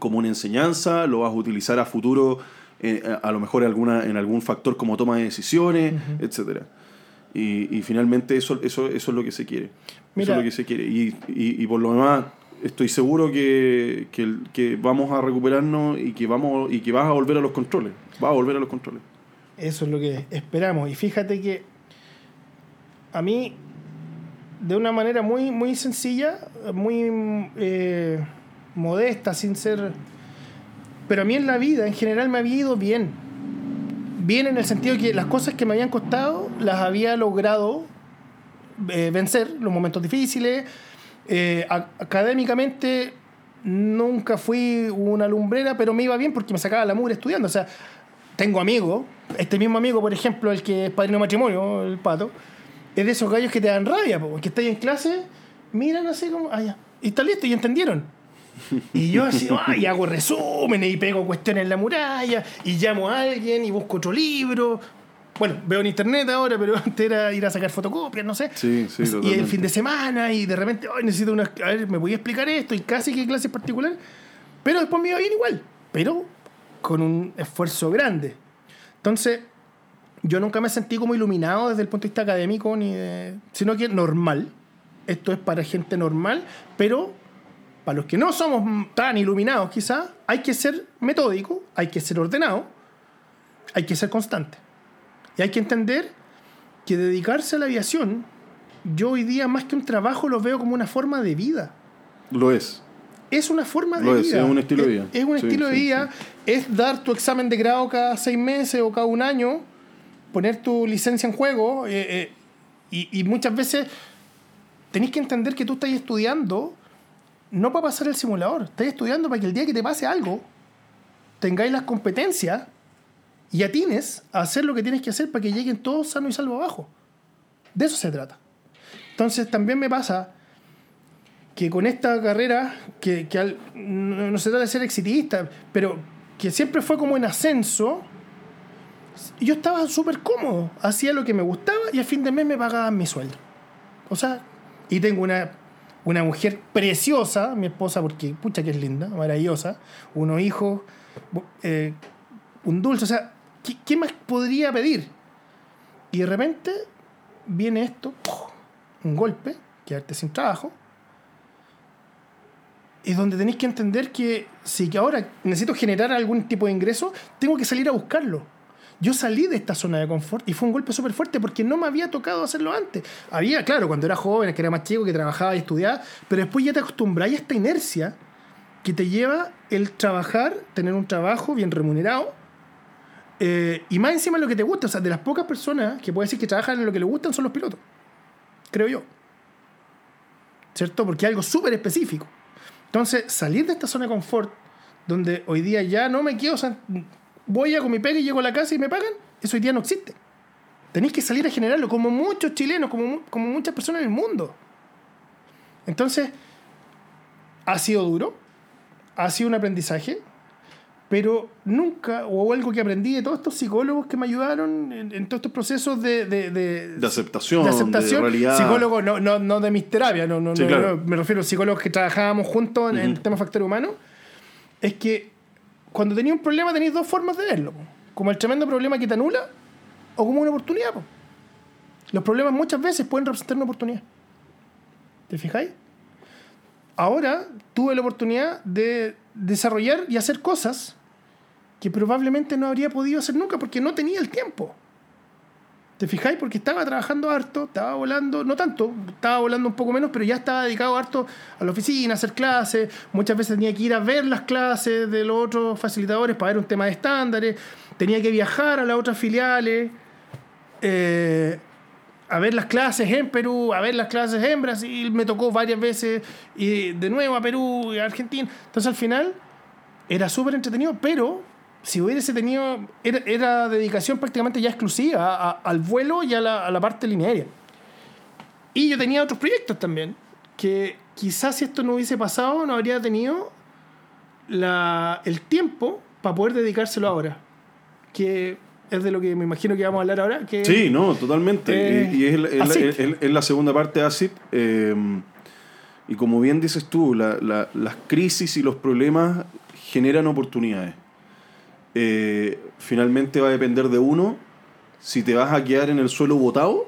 como una enseñanza, lo vas a utilizar a futuro, eh, a, a lo mejor alguna, en algún factor como toma de decisiones, etcétera y, y finalmente eso, eso, eso es lo que se quiere. eso es lo que se quiere. Y, y, y por lo demás, estoy seguro que, que, que vamos a recuperarnos y que, vamos, y que vas a volver a los controles. Vas a volver a los controles. Eso es lo que esperamos. Y fíjate que a mí, de una manera muy, muy sencilla, muy eh, modesta, sin ser... Pero a mí en la vida, en general, me había ido bien. Bien en el sentido que las cosas que me habían costado las había logrado eh, vencer, los momentos difíciles. Eh, académicamente nunca fui una lumbrera, pero me iba bien porque me sacaba la mugre estudiando. O sea, tengo amigos, este mismo amigo, por ejemplo, el que es padrino de matrimonio, el pato, es de esos gallos que te dan rabia, po, que estáis en clase, miran así como, ah, ya, y está listo, y entendieron. Y yo así, ah, y hago resúmenes y pego cuestiones en la muralla, y llamo a alguien y busco otro libro. Bueno, veo en internet ahora, pero antes era ir a sacar fotocopias, no sé. Sí, sí, y el fin de semana, y de repente, ay, necesito una. A ver, ¿me voy a explicar esto? Y casi que clases particular. Pero después me iba bien igual. Pero con un esfuerzo grande. Entonces, yo nunca me sentí como iluminado desde el punto de vista académico, ni de- sino que normal. Esto es para gente normal, pero para los que no somos tan iluminados quizás, hay que ser metódico, hay que ser ordenado, hay que ser constante. Y hay que entender que dedicarse a la aviación, yo hoy día más que un trabajo lo veo como una forma de vida. Lo es. Es una forma de Lo es, vida. es un estilo de vida. Es, un Sí, estilo de sí, vida. Es dar tu examen de grado cada seis meses o cada un año, poner tu licencia en juego. eh, eh, y, y muchas veces tenéis que entender que tú estás estudiando no para pasar el simulador, estás estudiando para que el día que te pase algo tengáis las competencias y atines a hacer lo que tienes que hacer para que lleguen todos sanos y salvos abajo. De eso se trata. Entonces también me pasa que con esta carrera, que, al- no, no se trata de ser exitista, pero que siempre fue como en ascenso, yo estaba súper cómodo, hacía lo que me gustaba y a fin de mes me pagaban mi sueldo. O sea, y tengo una, una mujer preciosa, mi esposa, porque pucha que es linda, maravillosa, unos hijos, eh, un dulce, o sea, ¿qué, qué más podría pedir? Y de repente viene esto, un golpe, quedarte sin trabajo, y donde tenéis que entender que si ahora necesito generar algún tipo de ingreso, tengo que salir a buscarlo. Yo salí de esta zona de confort y fue un golpe súper fuerte porque no me había tocado hacerlo antes. Había, claro, cuando era joven, que era más chico, que trabajaba y estudiaba, pero después ya te acostumbras a esta inercia que te lleva el trabajar, tener un trabajo bien remunerado eh, y más encima lo que te gusta. O sea, de las pocas personas que puede decir que trabajan en lo que les gustan son los pilotos. Creo yo. ¿Cierto? Porque es algo súper específico. Entonces, salir de esta zona de confort, donde hoy día ya no me quedo, o sea, voy a con mi pega y llego a la casa y me pagan, eso hoy día no existe. Tenéis que salir a generarlo, como muchos chilenos, como, como muchas personas en el mundo. Entonces, ha sido duro, ha sido un aprendizaje, pero nunca, o algo que aprendí de todos estos psicólogos que me ayudaron en, en todos estos procesos de, de, de- De aceptación, de aceptación. realidad. Psicólogos, no, no, no de mis terapias, no, no, Sí, no, claro. me refiero a psicólogos que trabajábamos juntos en, en Ujú. temas factor humano. Es que cuando tenéis un problema tenéis dos formas de verlo. Como el tremendo problema que te anula o como una oportunidad. po. Los problemas muchas veces pueden representar una oportunidad. ¿Te fijáis? Ahora tuve la oportunidad de desarrollar y hacer cosas que probablemente no habría podido hacer nunca porque no tenía el tiempo. ¿Te fijáis? Porque estaba trabajando harto, estaba volando, no tanto, estaba volando un poco menos, pero ya estaba dedicado harto a la oficina, a hacer clases. Muchas veces tenía que ir a ver las clases de los otros facilitadores para ver un tema de estándares. Tenía que viajar a las otras filiales, eh, a ver las clases en Perú, a ver las clases en Brasil. Me tocó varias veces y de nuevo a Perú y a Argentina. Entonces al final era súper entretenido, pero si hubiese tenido, era, dedicación prácticamente ya exclusiva al vuelo y a la, a la parte linearia. Y yo tenía otros proyectos también, que quizás si esto no hubiese pasado, no habría tenido la, el tiempo para poder dedicárselo ahora. Que es de lo que me imagino que vamos a hablar ahora. Que sí, no, totalmente. y, es, es, la segunda parte de ACID. Eh, y como bien dices tú, la, las crisis y los problemas generan oportunidades. Eh, finalmente va a depender de uno si te vas a quedar en el suelo botado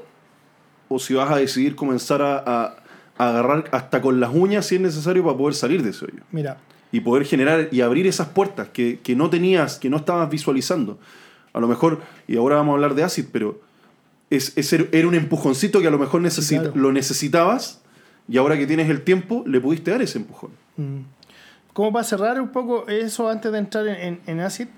o si vas a decidir comenzar a, agarrar hasta con las uñas si es necesario para poder salir de ese hoyo. Mira. Y poder generar y abrir esas puertas que, no tenías, que no estabas visualizando. A lo mejor, y ahora vamos a hablar de ACID, pero es, era un empujoncito que a lo mejor lo necesitabas y ahora que tienes el tiempo le pudiste dar ese empujón. Mm. ¿Cómo para cerrar un poco eso antes de entrar en, en ACID,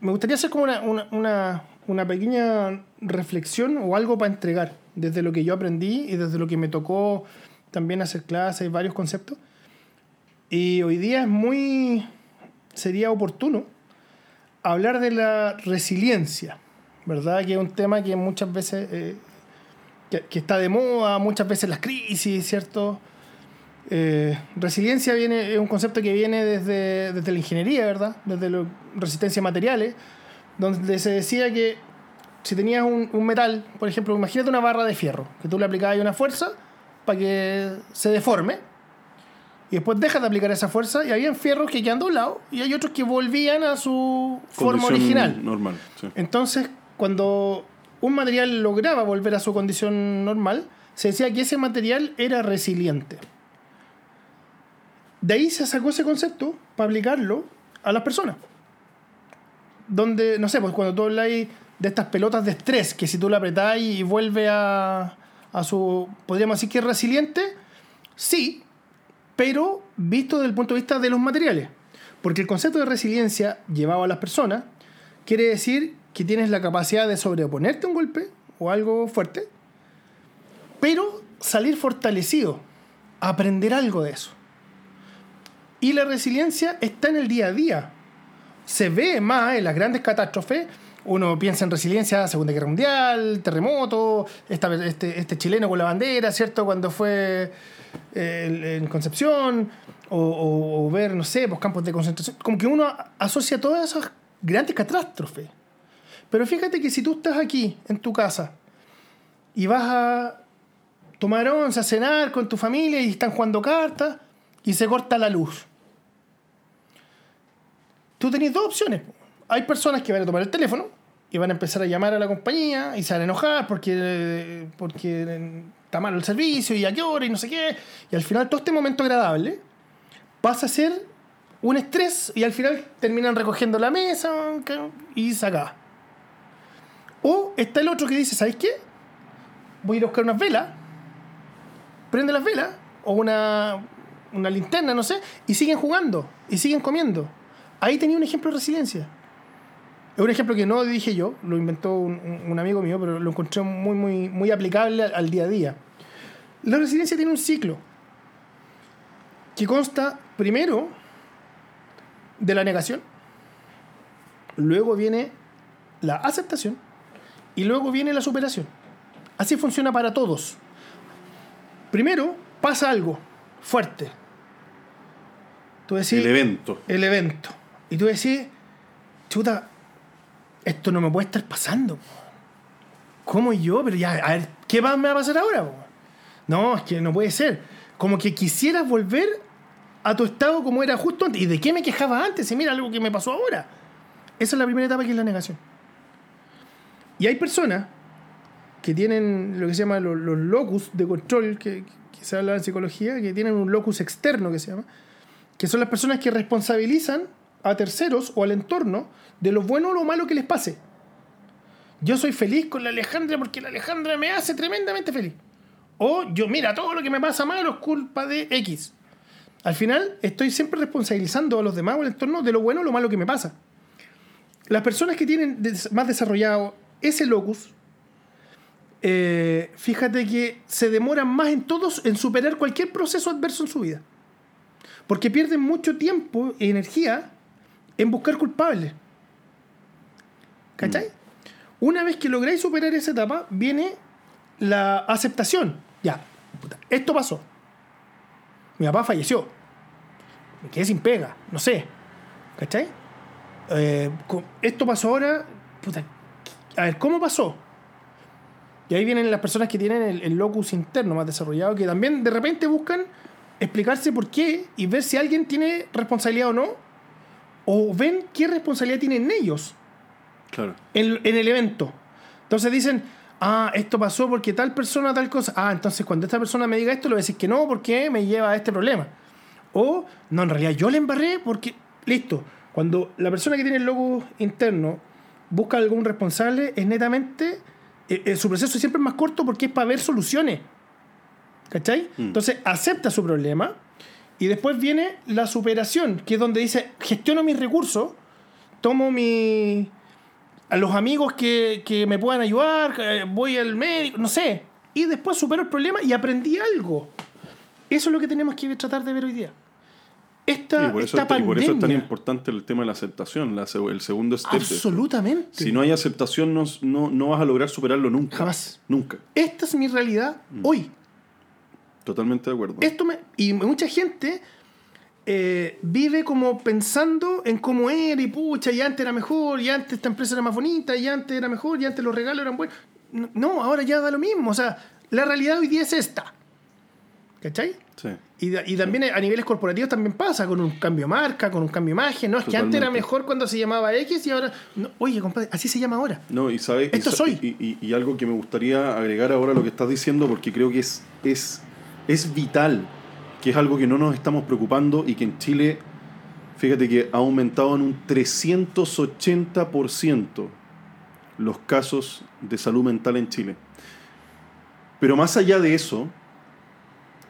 me gustaría hacer como una, pequeña reflexión o algo para entregar desde lo que yo aprendí y desde lo que me tocó también hacer clases, varios conceptos. Y hoy día es muy, sería oportuno hablar de la resiliencia, ¿verdad? Que es un tema que muchas veces, eh, que, está de moda, muchas veces las crisis, ¿cierto? Eh, resiliencia viene, es un concepto que viene desde, desde la ingeniería, ¿verdad? Desde la resistencia a materiales, donde se decía que si tenías un, un, metal, por ejemplo, imagínate una barra de fierro, que tú le aplicabas una fuerza para que se deforme, y después dejas de aplicar esa fuerza, y había fierros que quedan doblados, y hay otros que volvían a su forma original. Normal. Entonces, cuando un material lograba volver a su condición normal, se decía que ese material era resiliente. De ahí se sacó ese concepto para aplicarlo a las personas. Donde, no sé, pues cuando tú hablas de estas pelotas de estrés, que si tú la apretás y vuelve a, a su, podríamos decir que es resiliente, sí, pero visto desde el punto de vista de los materiales. Porque el concepto de resiliencia llevado a las personas quiere decir que tienes la capacidad de sobreponerte a un golpe o algo fuerte, pero salir fortalecido, aprender algo de eso. Y la resiliencia está en el día a día. Se ve más en las grandes catástrofes. Uno piensa en resiliencia, Segunda Guerra Mundial, terremoto, este, este, chileno con la bandera, ¿cierto? Cuando fue eh, en Concepción, o, ver, no sé, pues campos de concentración. Como que uno asocia todas esas grandes catástrofes. Pero fíjate que si tú estás aquí, en tu casa, y vas a tomar once, a cenar con tu familia y están jugando cartas, y se corta la luz tú tenés dos opciones. Hay personas que van a tomar el teléfono y van a empezar a llamar a la compañía y se van a enojar porque, porque está mal el servicio y a qué hora y no sé qué. Y al final todo este momento agradable pasa a ser un estrés y al final terminan recogiendo la mesa y se. O está el otro que dice, ¿sabes qué? Voy a ir a buscar unas velas, prende las velas o una, una linterna, no sé, y siguen jugando y siguen comiendo. Ahí tenía un ejemplo de resiliencia. Es un ejemplo que no dije yo, lo inventó un, amigo mío, pero lo encontré muy, muy, muy aplicable al, día a día. La resiliencia tiene un ciclo que consta primero de la negación, luego viene la aceptación y luego viene la superación. Así funciona para todos. Primero pasa algo fuerte. Tú decís, el evento. El evento. Y tú decís, chuta, esto no me puede estar pasando. ¿Cómo yo? Pero ya, a ver, ¿qué me va a pasar ahora? No, es que no puede ser. Como que quisieras volver a tu estado como era justo antes. ¿Y de qué me quejaba antes? Y mira algo que me pasó ahora. Esa es la primera etapa que es la negación. Y hay personas que tienen lo que se llama los, locus de control, que, que, se habla en psicología, que tienen un locus externo que se llama, que son las personas que responsabilizan a terceros o al entorno de lo bueno o lo malo que les pase. yo soy feliz con la Alejandra porque la Alejandra me hace tremendamente feliz. O yo, mira, todo lo que me pasa malo es culpa de X. Al final, estoy siempre responsabilizando a los demás o al entorno de lo bueno o lo malo que me pasa. Las personas que tienen más desarrollado ese locus, eh, fíjate que se demoran más en todos en superar cualquier proceso adverso en su vida. Porque pierden mucho tiempo y energía en buscar culpables. ¿Cachai? Una vez que lográis superar esa etapa, viene la aceptación. Ya, puta, esto pasó. Mi papá falleció. Me quedé sin pega, no sé. ¿Cachai? Eh, esto pasó ahora. Puta, a ver, ¿cómo pasó? Y ahí vienen las personas que tienen el, el locus interno más desarrollado, que también de repente buscan explicarse por qué y ver si alguien tiene responsabilidad o no, o ven qué responsabilidad tienen ellos Claro. en, en el evento. Entonces dicen, ah, esto pasó porque tal persona, tal cosa. Ah, entonces cuando esta persona me diga esto, le voy a decir que no, porque me lleva a este problema. O, no, en realidad yo le embarré porque, listo, cuando la persona que tiene el logo interno busca algún responsable, es netamente, eh, eh, su proceso siempre es más corto porque es para ver soluciones. ¿Cachai? Entonces acepta su problema y después viene la superación, que es donde dice, gestiono mis recursos, tomo mi, a los amigos que, que me puedan ayudar, eh, voy al médico, no sé. Y después supero el problema y aprendí algo. Eso es lo que tenemos que tratar de ver hoy día. Esta, Y por, eso, esta y por eso es tan importante el tema de la aceptación, la el segundo step. Absolutamente. Si no hay aceptación, no, no, no vas a lograr superarlo nunca. Jamás. Nunca. Esta es mi realidad hoy. Totalmente de acuerdo. Esto me, y mucha gente eh, vive como pensando en cómo era y pucha, y antes era mejor, y antes esta empresa era más bonita, y antes era mejor, y antes los regalos eran buenos. No, ahora ya da lo mismo. O sea, la realidad hoy día es esta. ¿Cachai? Sí. Y, da- y también a niveles corporativos también pasa, con un cambio de marca, con un cambio de imagen. No, es que antes era mejor cuando se llamaba X y ahora. no, oye, compadre, así se llama ahora. No, y sabe, y Esto soy. Y, y- y algo que me gustaría agregar ahora a lo que estás diciendo, porque creo que es, es, es vital, que es algo que no nos estamos preocupando y que en Chile, fíjate que ha aumentado en un 380% los casos de salud mental en Chile. Pero más allá de eso,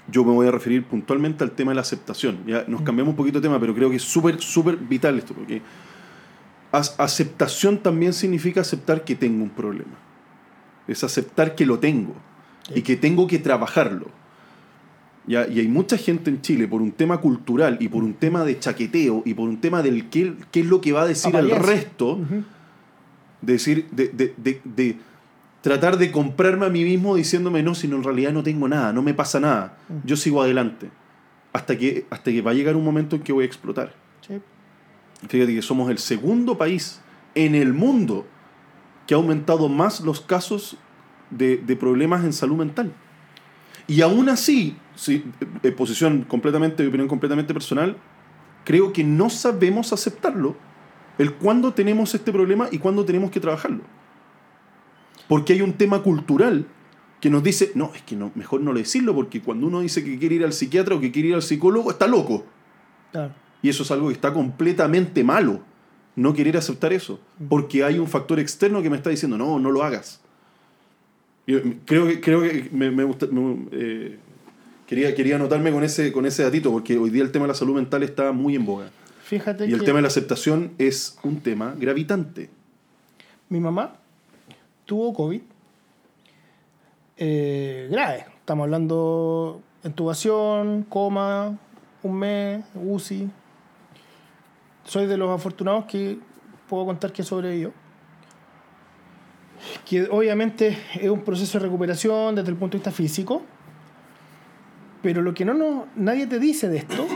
yo me voy a referir puntualmente al tema de la aceptación. Ya nos cambiamos un poquito de tema, pero creo que es súper, súper vital esto, porque aceptación también significa aceptar que tengo un problema. Es aceptar que lo tengo y que tengo que trabajarlo. Y hay mucha gente en Chile por un tema cultural y por un tema de chaqueteo y por un tema del qué, qué es lo que va a decir el Apariencia. resto, de decir, de, de- de- tratar de comprarme a mí mismo diciéndome, no, si no, en realidad no tengo nada, no me pasa nada, yo sigo adelante. Hasta que, hasta que va a llegar un momento en que voy a explotar. Sí. Fíjate que somos el segundo país en el mundo que ha aumentado más los casos de, de problemas en salud mental. Y aún así, sí, eh, posición completamente, opinión completamente personal, creo que no sabemos aceptarlo, el cuándo tenemos este problema y cuándo tenemos que trabajarlo. Porque hay un tema cultural que nos dice, no, es que no, mejor no decirlo, porque cuando uno dice que quiere ir al psiquiatra o que quiere ir al psicólogo, está loco. Claro. Y eso es algo que está completamente malo. No querer aceptar eso. Porque hay un factor externo que me está diciendo, no, no lo hagas. Yo, mm, creo que, creo que me, me gusta- me, eh, quería, quería anotarme con ese, con ese datito, porque hoy día el tema de la salud mental está muy en boga. Fíjate Y el tema de la aceptación es un tema gravitante. mi mamá tuvo COVID eh, grave. Estamos hablando intubación, coma, un mes, UCI. Soy de los afortunados que puedo contar que sobrevivió. Que obviamente es un proceso de recuperación desde el punto de vista físico. Pero lo que no nos, nadie te dice de esto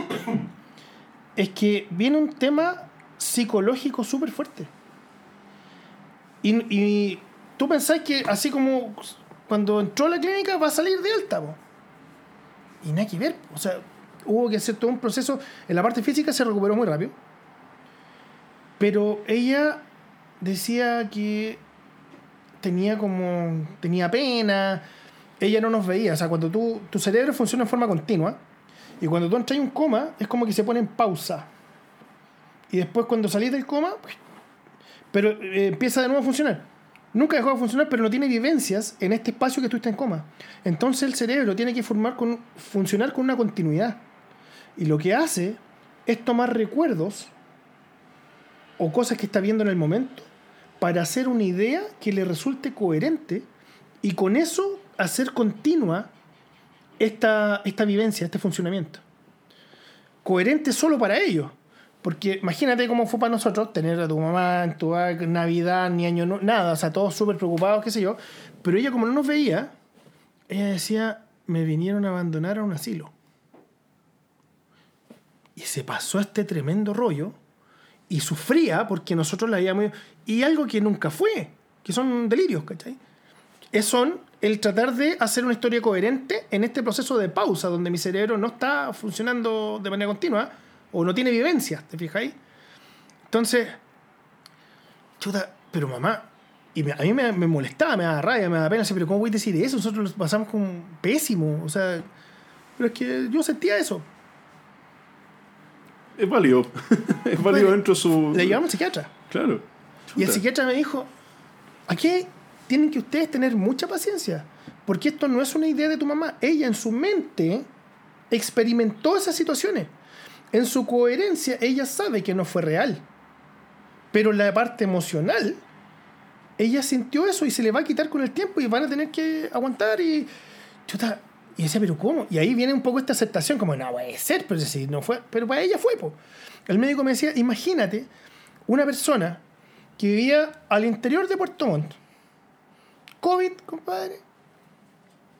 es que viene un tema psicológico súper fuerte. Y, tú pensás que así como cuando entró a la clínica va a salir de alta, y nada que ver. O sea, hubo que hacer todo un proceso. En la parte física se recuperó muy rápido. Pero ella decía que tenía como. tenía pena. Ella no nos veía. O sea, cuando tú, tu cerebro funciona en forma continua. Y cuando tú entras en un coma, es como que se pone en pausa. Y después cuando salís del coma, pero eh, empieza de nuevo a funcionar. nunca dejó de funcionar, pero no tiene vivencias en este espacio que tú estás en coma. Entonces el cerebro tiene que formar con, funcionar con una continuidad. Y lo que hace es tomar recuerdos o cosas que está viendo en el momento para hacer una idea que le resulte coherente y con eso hacer continua esta, esta vivencia, este funcionamiento. Coherente solo para ellos. Porque imagínate cómo fue para nosotros tener a tu mamá en tu Navidad, ni año, nada, o sea, todos súper preocupados, qué sé yo. Pero ella, como no nos veía, ella decía: Me vinieron a abandonar a un asilo. Y se pasó este tremendo rollo y sufría porque nosotros la habíamos. Y algo que nunca fue, que son delirios, ¿cachai? Es son el tratar de hacer una historia coherente en este proceso de pausa, donde mi cerebro no está funcionando de manera continua o no tiene vivencia, ¿te fijáis? Entonces, chuta, pero mamá, y a mí me, molestaba, me daba rabia, me daba pena, pero ¿cómo voy a decir eso? Nosotros lo pasamos con pésimo, o sea, pero es que yo sentía eso. Es válido, es válido dentro de su... Le llevamos al psiquiatra. Claro. Y el psiquiatra me dijo, aquí tienen que ustedes tener mucha paciencia, porque esto no es una idea de tu mamá. Ella en su mente experimentó esas situaciones en su coherencia, ella sabe que no fue real. Pero la parte emocional, ella sintió eso y se le va a quitar con el tiempo y van a tener que aguantar y. Chuta, y decía, pero ¿cómo? Y ahí viene un poco esta aceptación, como, no puede ser, pero si no fue. Pero para ella fue, po. El médico me decía, imagínate una persona que vivía al interior de Puerto Montt. COVID, compadre.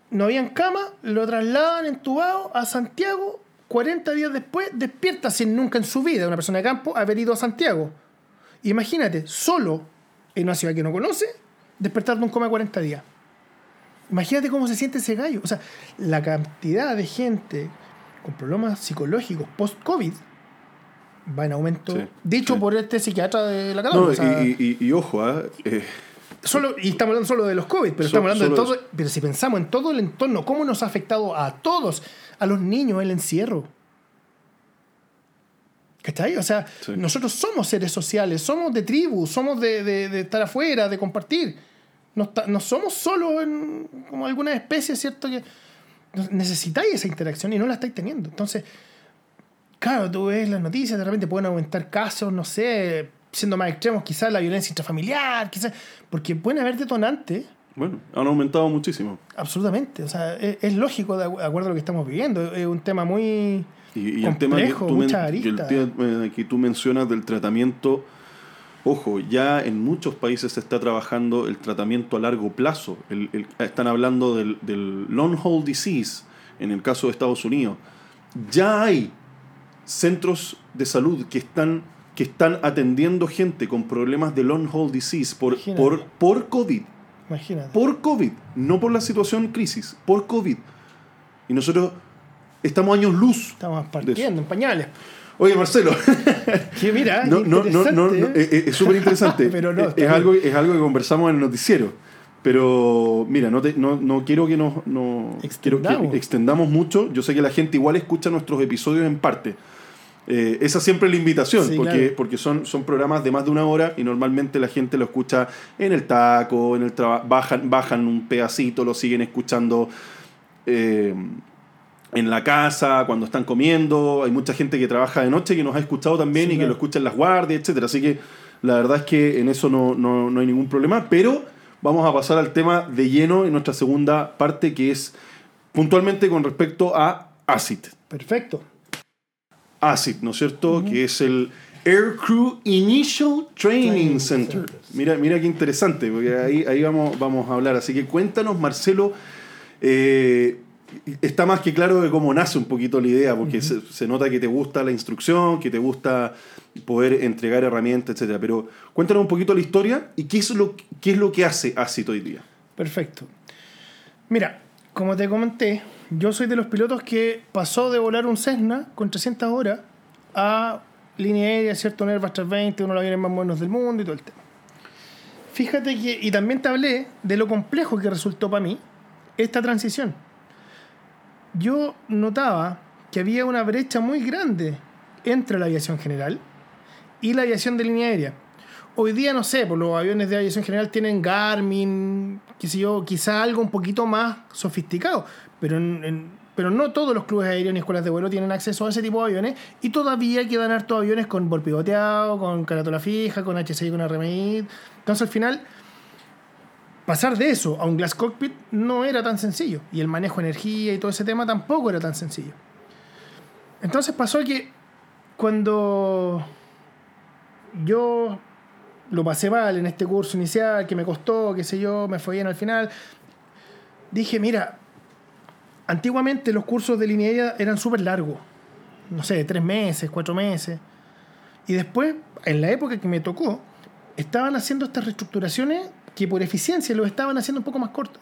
No habían cama, lo trasladan entubado a Santiago 40 días después despierta sin nunca en su vida, una persona de campo, haber ido a Santiago. Imagínate, solo en una ciudad que no conoce, despertar de un coma 40 días. Imagínate cómo se siente ese gallo. O sea, la cantidad de gente con problemas psicológicos post-COVID va en aumento. dicho por este psiquiatra de la Cataluña. y, ojo, ¿ah? eh, Solo, y estamos hablando solo de los COVID, pero estamos hablando de todo. Pero si pensamos en todo el entorno, cómo nos ha afectado a todos, a los niños, el encierro. ¿Cachai? O sea, nosotros somos seres sociales, somos de tribu, somos de, estar afuera, de compartir. No, no somos solo en, como alguna especie, ¿cierto? Que necesitáis esa interacción y no la estáis teniendo. Entonces, claro, tú ves las noticias, de repente pueden aumentar casos, no sé, siendo más extremos, quizás la violencia intrafamiliar, quizás, porque pueden haber detonantes. Bueno, han aumentado muchísimo. Absolutamente, o sea, es, lógico de acuerdo a lo que estamos viviendo, es un tema muy y, el tema que tú, eh, que tú mencionas del tratamiento, ojo, ya en muchos países se está trabajando el tratamiento a largo plazo, están hablando del, del long haul disease, en el caso de Estados Unidos, ya hay centros de salud que están que están atendiendo gente con problemas de long haul disease por, por, por COVID. Imagínate. Por COVID, no por la situación crisis, por COVID. Y nosotros estamos años luz. Estamos partiendo en pañales. Oye, Marcelo. Que mira, no, no, no, eh, eh, es súper interesante. No, es, algo, es algo que conversamos en el noticiero. Pero mira, no, no, quiero que nos no, quiero que extendamos mucho. Yo sé que la gente igual escucha nuestros episodios en parte. Eh, esa siempre es la invitación, porque, porque son, son programas de más de una hora y normalmente la gente lo escucha en el taco, en el bajan, bajan un pedacito, lo siguen escuchando eh, en la casa, cuando están comiendo. Hay mucha gente que trabaja de noche que nos ha escuchado también y que lo escucha en las guardias, etc. Así que la verdad es que en eso no, no, no hay ningún problema, pero vamos a pasar al tema de lleno en nuestra segunda parte, que es puntualmente con respecto a ACID. Perfecto. ACID, ¿no es cierto? Que es el Aircrew Initial Training, Center. Mira, mira qué interesante, porque ahí, ahí vamos, vamos a hablar. Así que cuéntanos, Marcelo. Eh, está más que claro de cómo nace un poquito la idea, porque se, nota que te gusta la instrucción, que te gusta poder entregar herramientas, etc. Pero cuéntanos un poquito la historia y qué es lo, qué es lo que hace ACID hoy día. Perfecto. Mira, como te comenté, yo soy de los pilotos que pasó de volar un Cessna con 300 horas a línea aérea, ¿cierto? Un Airbus 320, uno de los aviones más buenos del mundo y todo el tema. Fíjate que, y también te hablé de lo complejo que resultó para mí esta transición. Yo notaba que había una brecha muy grande entre la aviación general y la aviación de línea aérea. Hoy día no sé, pues los aviones de aviación general tienen Garmin, qué sé yo, quizá algo un poquito más sofisticado, pero pero no todos los clubes aéreos ni escuelas de vuelo tienen acceso a ese tipo de aviones y todavía quedan hartos aviones con pivoteado, con carátula fija, con HCI, con RMI. Entonces al final pasar de eso a un glass cockpit no era tan sencillo y el manejo de energía y todo ese tema tampoco era tan sencillo. Entonces pasó que cuando yo lo pasé mal en este curso inicial, que me costó, qué sé yo, me fue bien al final, dije, mira, antiguamente los cursos de línea eran súper largos, no sé, tres meses, cuatro meses, y después, en la época que me tocó, estaban haciendo estas reestructuraciones que por eficiencia lo estaban haciendo un poco más cortos.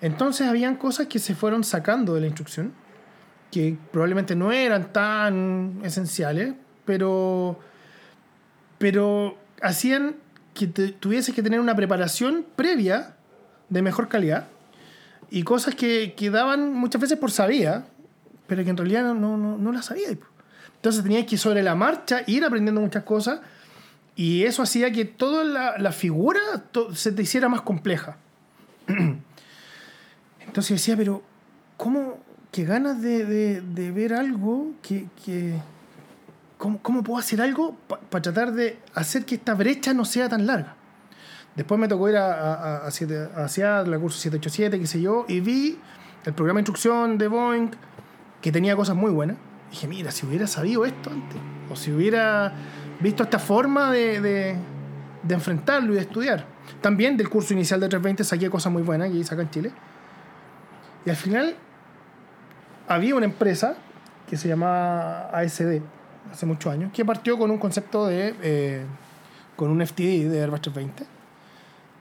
Entonces habían cosas que se fueron sacando de la instrucción, que probablemente no eran tan esenciales, pero, pero hacían que tuviese que tener una preparación previa de mejor calidad y cosas que, que daban muchas veces por sabía, pero que en realidad no, no, no las sabía. Entonces tenías que sobre la marcha ir aprendiendo muchas cosas y eso hacía que toda la, la figura se te hiciera más compleja. Entonces decía, pero ¿cómo? que ganas de, de, de ver algo que, que ¿cómo, ¿cómo, puedo hacer algo para tratar de hacer que esta brecha no sea tan larga? Después me tocó ir a, a, a, a la curso 787, qué sé yo, y vi el programa de instrucción de Boeing que tenía cosas muy buenas. Y dije, mira, si hubiera sabido esto antes, o si hubiera visto esta forma de, de, de enfrentarlo y de estudiar. También del curso inicial de 320 saqué cosas muy buenas que hice acá en Chile. Y al final había una empresa que se llamaba ASD hace muchos años, que partió con un concepto de, eh, con un FTD de Airbus 320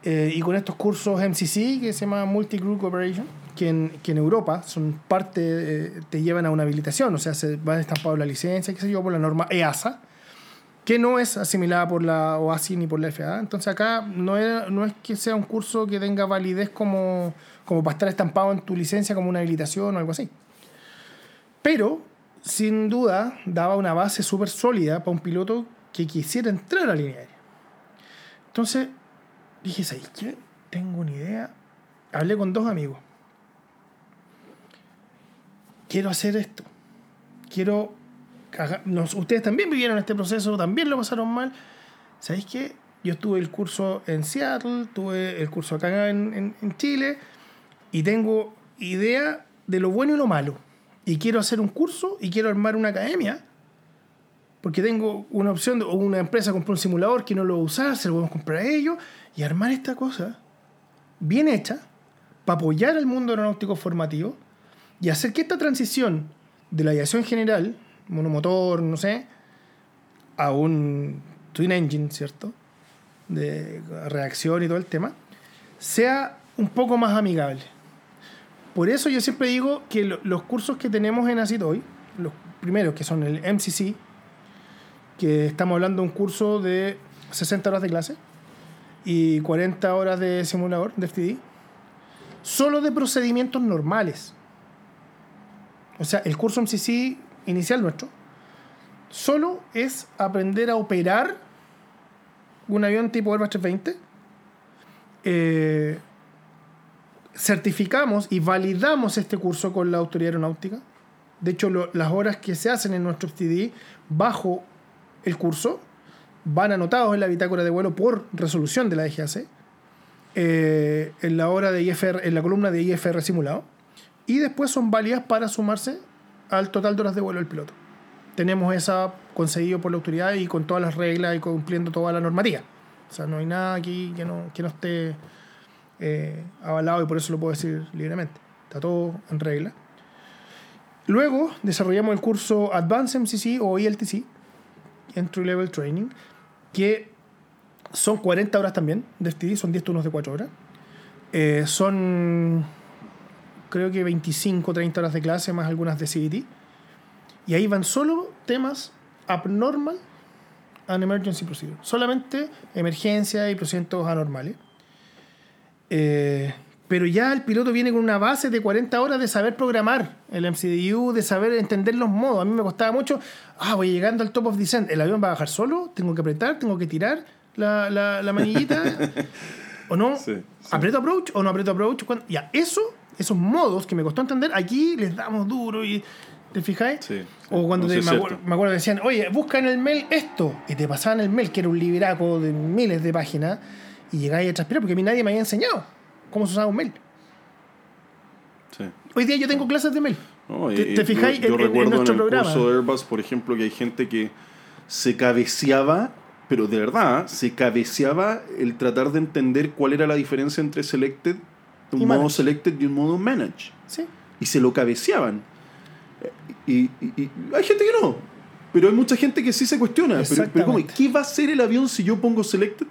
eh, y con estos cursos MCC que se llama Multi Group Cooperation, que en, que en Europa son parte, eh, te llevan a una habilitación, o sea, se va estampado la licencia, qué sé yo, por la norma EASA, que no es asimilada por la OASI ni por la FAA. Entonces acá no es, no es que sea un curso que tenga validez como, como para estar estampado en tu licencia como una habilitación o algo así. Pero, sin duda, daba una base súper sólida para un piloto que quisiera entrar a la línea aérea. Entonces, dije, ¿sabes qué? Tengo una idea. Hablé con dos amigos. Quiero hacer esto. Quiero... ustedes también vivieron este proceso, también lo pasaron mal. ¿Sabéis qué? Yo tuve el curso en Seattle, tuve el curso acá en, en Chile y tengo idea de lo bueno y lo malo y quiero hacer un curso y quiero armar una academia, porque tengo una opción, o una empresa compró un simulador que no lo va a usar, se lo podemos comprar a ellos, y armar esta cosa bien hecha para apoyar al mundo aeronáutico formativo y hacer que esta transición de la aviación general, monomotor, no sé, a un twin engine, ¿cierto? De reacción y todo el tema, sea un poco más amigable. Por eso yo siempre digo que los cursos que tenemos en ACID hoy, los primeros que son el MCC, que estamos hablando de un curso de 60 horas de clase y 40 horas de simulador de FTD, solo de procedimientos normales. O sea, el curso MCC inicial nuestro solo es aprender a operar un avión tipo Airbus 320 eh, certificamos y validamos este curso con la autoridad aeronáutica. De hecho, las horas que se hacen en nuestro FTD bajo el curso van anotados en la bitácora de vuelo por resolución de la DGAC, eh, en la hora de IFR, en la columna de IFR simulado, y después son válidas para sumarse al total de horas de vuelo del piloto. Tenemos esa concedido por la autoridad y con todas las reglas y cumpliendo toda la normativa. O sea, no hay nada aquí que no, que no esté eh, avalado y por eso lo puedo decir libremente. Está todo en regla. Luego desarrollamos el curso Advanced MCC o ELTC, Entry Level Training, que son 40 horas también de FTD, son 10 turnos de 4 horas. Eh, son creo que 25 30 horas de clase más algunas de CBT. Y ahí van solo temas abnormal and emergency procedure. Solamente emergencia y procedimientos anormales. Eh, pero ya el piloto viene con una base de 40 horas de saber programar el MCDU, de saber entender los modos. A mí me costaba mucho, ah, voy llegando al top of descent, el avión va a bajar solo, tengo que apretar, tengo que tirar, la, la, la manillita? ¿O no? Sí, sí. ¿Aprieto approach o no aprieto approach? Cuando- Ya, eso, esos modos que me costó entender, aquí les damos duro y. ¿Te fijáis? Sí. O cuando No, te- me, es acuer- cierto. me acuerdo que decían, oye, busca en el mail esto. Y te pasaban el mail, que era un libraco de miles de páginas, y llegáis a transpirar porque a mí nadie me había enseñado cómo se usaba un mail. Sí. Hoy día yo tengo clases de mail. No, ¿Te- te fijáis yo, yo en- en- en recuerdo en, nuestro el programa? curso de Airbus, por ejemplo, que hay gente que se cabeceaba, pero de verdad, se cabeceaba el tratar de entender cuál era la diferencia entre selected, un Y modo manage. selected y un modo manage. ¿Sí? Y se lo cabeceaban. Y, y- y hay gente que no. Pero hay mucha gente que sí se cuestiona. Pero, pero ¿cómo? ¿Qué va a hacer el avión si yo pongo selected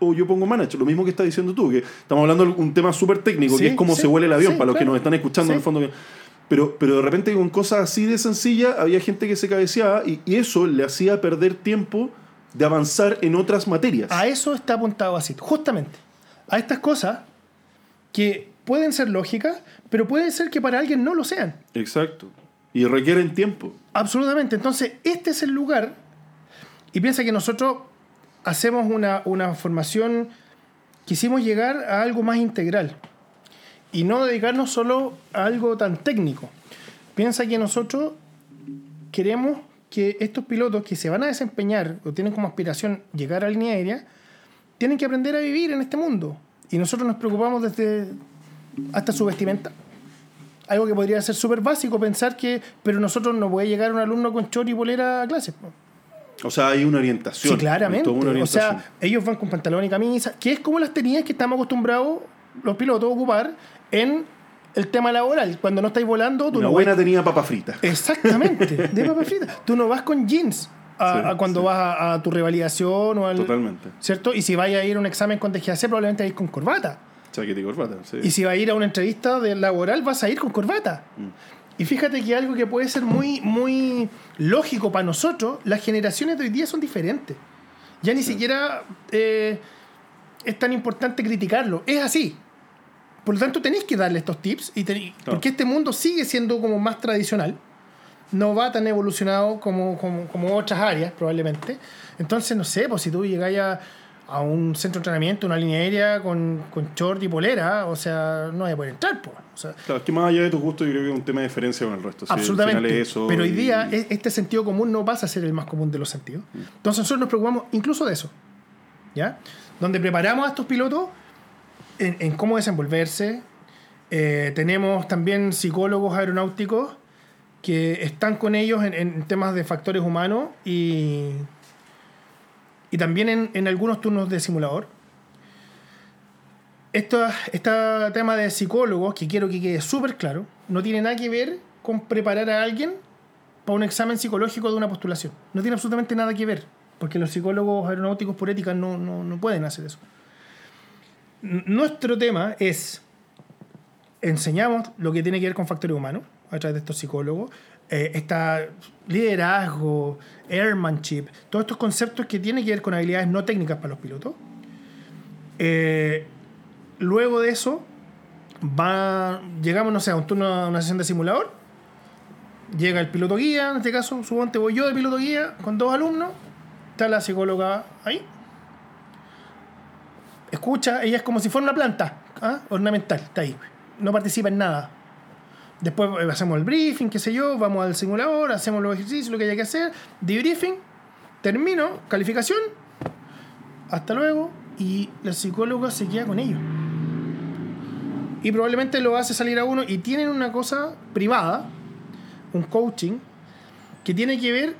o yo pongo manage? Lo mismo que estás diciendo tú, que estamos hablando de un tema súper técnico, Sí, que es cómo sí, se huele el avión, sí, para los que nos están escuchando en el fondo. Pero, pero de repente con cosas así de sencillas había gente que se cabeceaba y, y eso le hacía perder tiempo de avanzar en otras materias. A eso está apuntado así, justamente. A estas cosas que pueden ser lógicas, pero puede ser que para alguien no lo sean. Exacto. Y requieren tiempo. Absolutamente. Entonces, este es el lugar. Y piensa que nosotros hacemos una, una formación, quisimos llegar a algo más integral. Y no dedicarnos solo a algo tan técnico. Piensa que nosotros queremos que estos pilotos que se van a desempeñar o tienen como aspiración llegar a línea aérea, tienen que aprender a vivir en este mundo. Y nosotros nos preocupamos desde hasta su vestimenta. Algo que podría ser súper básico pensar que, pero nosotros no puede llegar un alumno con chor y polera a clases. O sea, hay una orientación. Sí, claramente. O sea, ellos van con pantalón y camisa, que es como las tenías que estamos acostumbrados los pilotos a ocupar en el tema laboral. Cuando no estáis volando, tú una no buena vas- tenía papa frita. Exactamente, de papa frita. Tú no vas con jeans a, Sí, a cuando sí. vas a, a tu revalidación o al. Totalmente. ¿Cierto? Y si vais a ir a un examen con DGAC, probablemente vais con corbata. Chaqueta y corbata. Sí. Y si vas a ir a una entrevista de laboral, vas a ir con corbata. Y fíjate que algo que puede ser muy, muy lógico para nosotros, las generaciones de hoy día son diferentes. Ya ni siquiera eh, es tan importante criticarlo. Es así. Por lo tanto, tenéis que darle estos tips. Y Claro. Porque este mundo sigue siendo como más tradicional. No va tan evolucionado como, como, como otras áreas, probablemente. Entonces, no sé, pues si tú llegáis a, a un centro de entrenamiento, una línea aérea con, con short y polera, o sea, no vas a poder entrar, pues. O sea, Claro, es que más allá de tus gustos, yo creo que es un tema de diferencia con el resto. Absolutamente. final es eso Pero hoy día e- este sentido común no pasa a ser el más común de los sentidos. Entonces nosotros nos preocupamos incluso de eso. ¿Ya? Donde preparamos a estos pilotos en, en cómo desenvolverse. Eh, tenemos también psicólogos aeronáuticos que están con ellos en, en temas de factores humanos y, y también en, en algunos turnos de simulador. Este tema de psicólogos, que quiero que quede súper claro, no tiene nada que ver con preparar a alguien para un examen psicológico de una postulación. No tiene absolutamente nada que ver, porque los psicólogos aeronáuticos por ética no, no, no pueden hacer eso. Nuestro tema es, enseñamos lo que tiene que ver con factores humanos a través de estos psicólogos, eh, está liderazgo, airmanship, todos estos conceptos que tienen que ver con habilidades no técnicas para los pilotos. Eh, luego de eso, va, llegamos, no sé, a un turno, a una sesión de simulador. Llega el piloto guía, en este caso, suponte voy yo de piloto guía con dos alumnos. Está la psicóloga ahí. Escucha, ella es como si fuera una planta ¿ah? ornamental, está ahí. No participa en nada. Después eh, hacemos el briefing, qué sé yo, vamos al simulador, hacemos los ejercicios, lo que haya que hacer, debriefing, termino, calificación, hasta luego, y la psicóloga se queda con ellos. Y probablemente lo hace salir a uno y tienen una cosa privada, un coaching, que tiene que ver,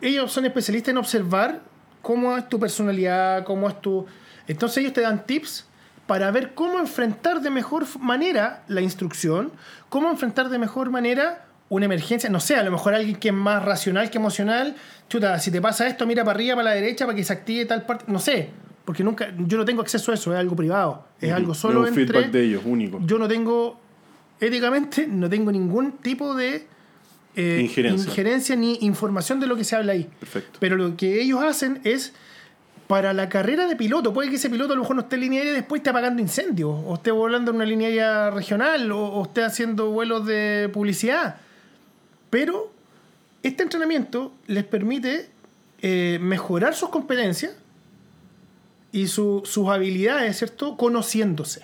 ellos son especialistas en observar cómo es tu personalidad, cómo es tu... Entonces ellos te dan tips para ver cómo enfrentar de mejor manera la instrucción, cómo enfrentar de mejor manera una emergencia, no sé, a lo mejor alguien que es más racional que emocional, chuta, si te pasa esto, mira para arriba, para la derecha, para que se active tal parte, no sé, porque nunca, yo no tengo acceso a eso, es algo privado, es algo solo entre... feedback de ellos, único. Yo no tengo, éticamente, no tengo ningún tipo de eh, Injerencia. injerencia ni información de lo que se habla ahí. Perfecto. Pero lo que ellos hacen es, para la carrera de piloto, puede que ese piloto a lo mejor no esté en línea y después esté apagando incendios, o esté volando en una línea aérea regional, o, o esté haciendo vuelos de publicidad. Pero este entrenamiento les permite eh, mejorar sus competencias y su- sus habilidades, ¿cierto? Conociéndose.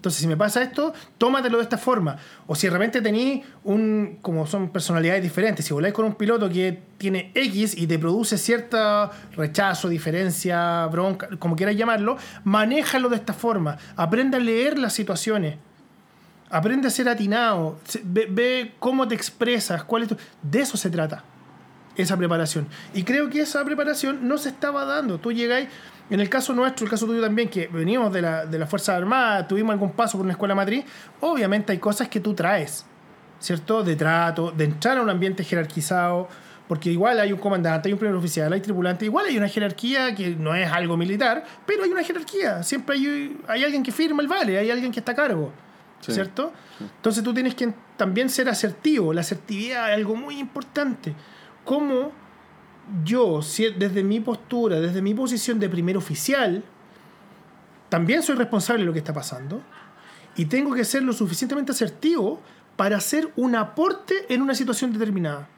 Entonces, si me pasa esto, tómatelo de esta forma. O si de repente tenéis un. como son personalidades diferentes, si voláis con un piloto que tiene X y te produce cierta rechazo, diferencia, bronca, como quieras llamarlo, manéjalo de esta forma. Aprende a leer las situaciones. Aprende a ser atinado. Ve, ve cómo te expresas. Cuál es tu- De eso se trata esa preparación. Y creo que esa preparación no se estaba dando. Tú llegáis, en el caso nuestro, el caso tuyo también, que veníamos de la, de las Fuerzas Armadas, tuvimos algún paso por una escuela matriz, obviamente hay cosas que tú traes, ¿cierto? De trato, de entrar a un ambiente jerarquizado, porque igual hay un comandante, hay un primer oficial, hay tripulante, igual hay una jerarquía que no es algo militar, pero hay una jerarquía. Siempre hay, hay alguien que firma el vale, hay alguien que está a cargo. Sí. ¿Cierto? Entonces tú tienes que también ser asertivo. La asertividad es algo muy importante. ¿Cómo yo, desde mi postura, desde mi posición de primer oficial, también soy responsable de lo que está pasando y tengo que ser lo suficientemente asertivo para hacer un aporte en una situación determinada?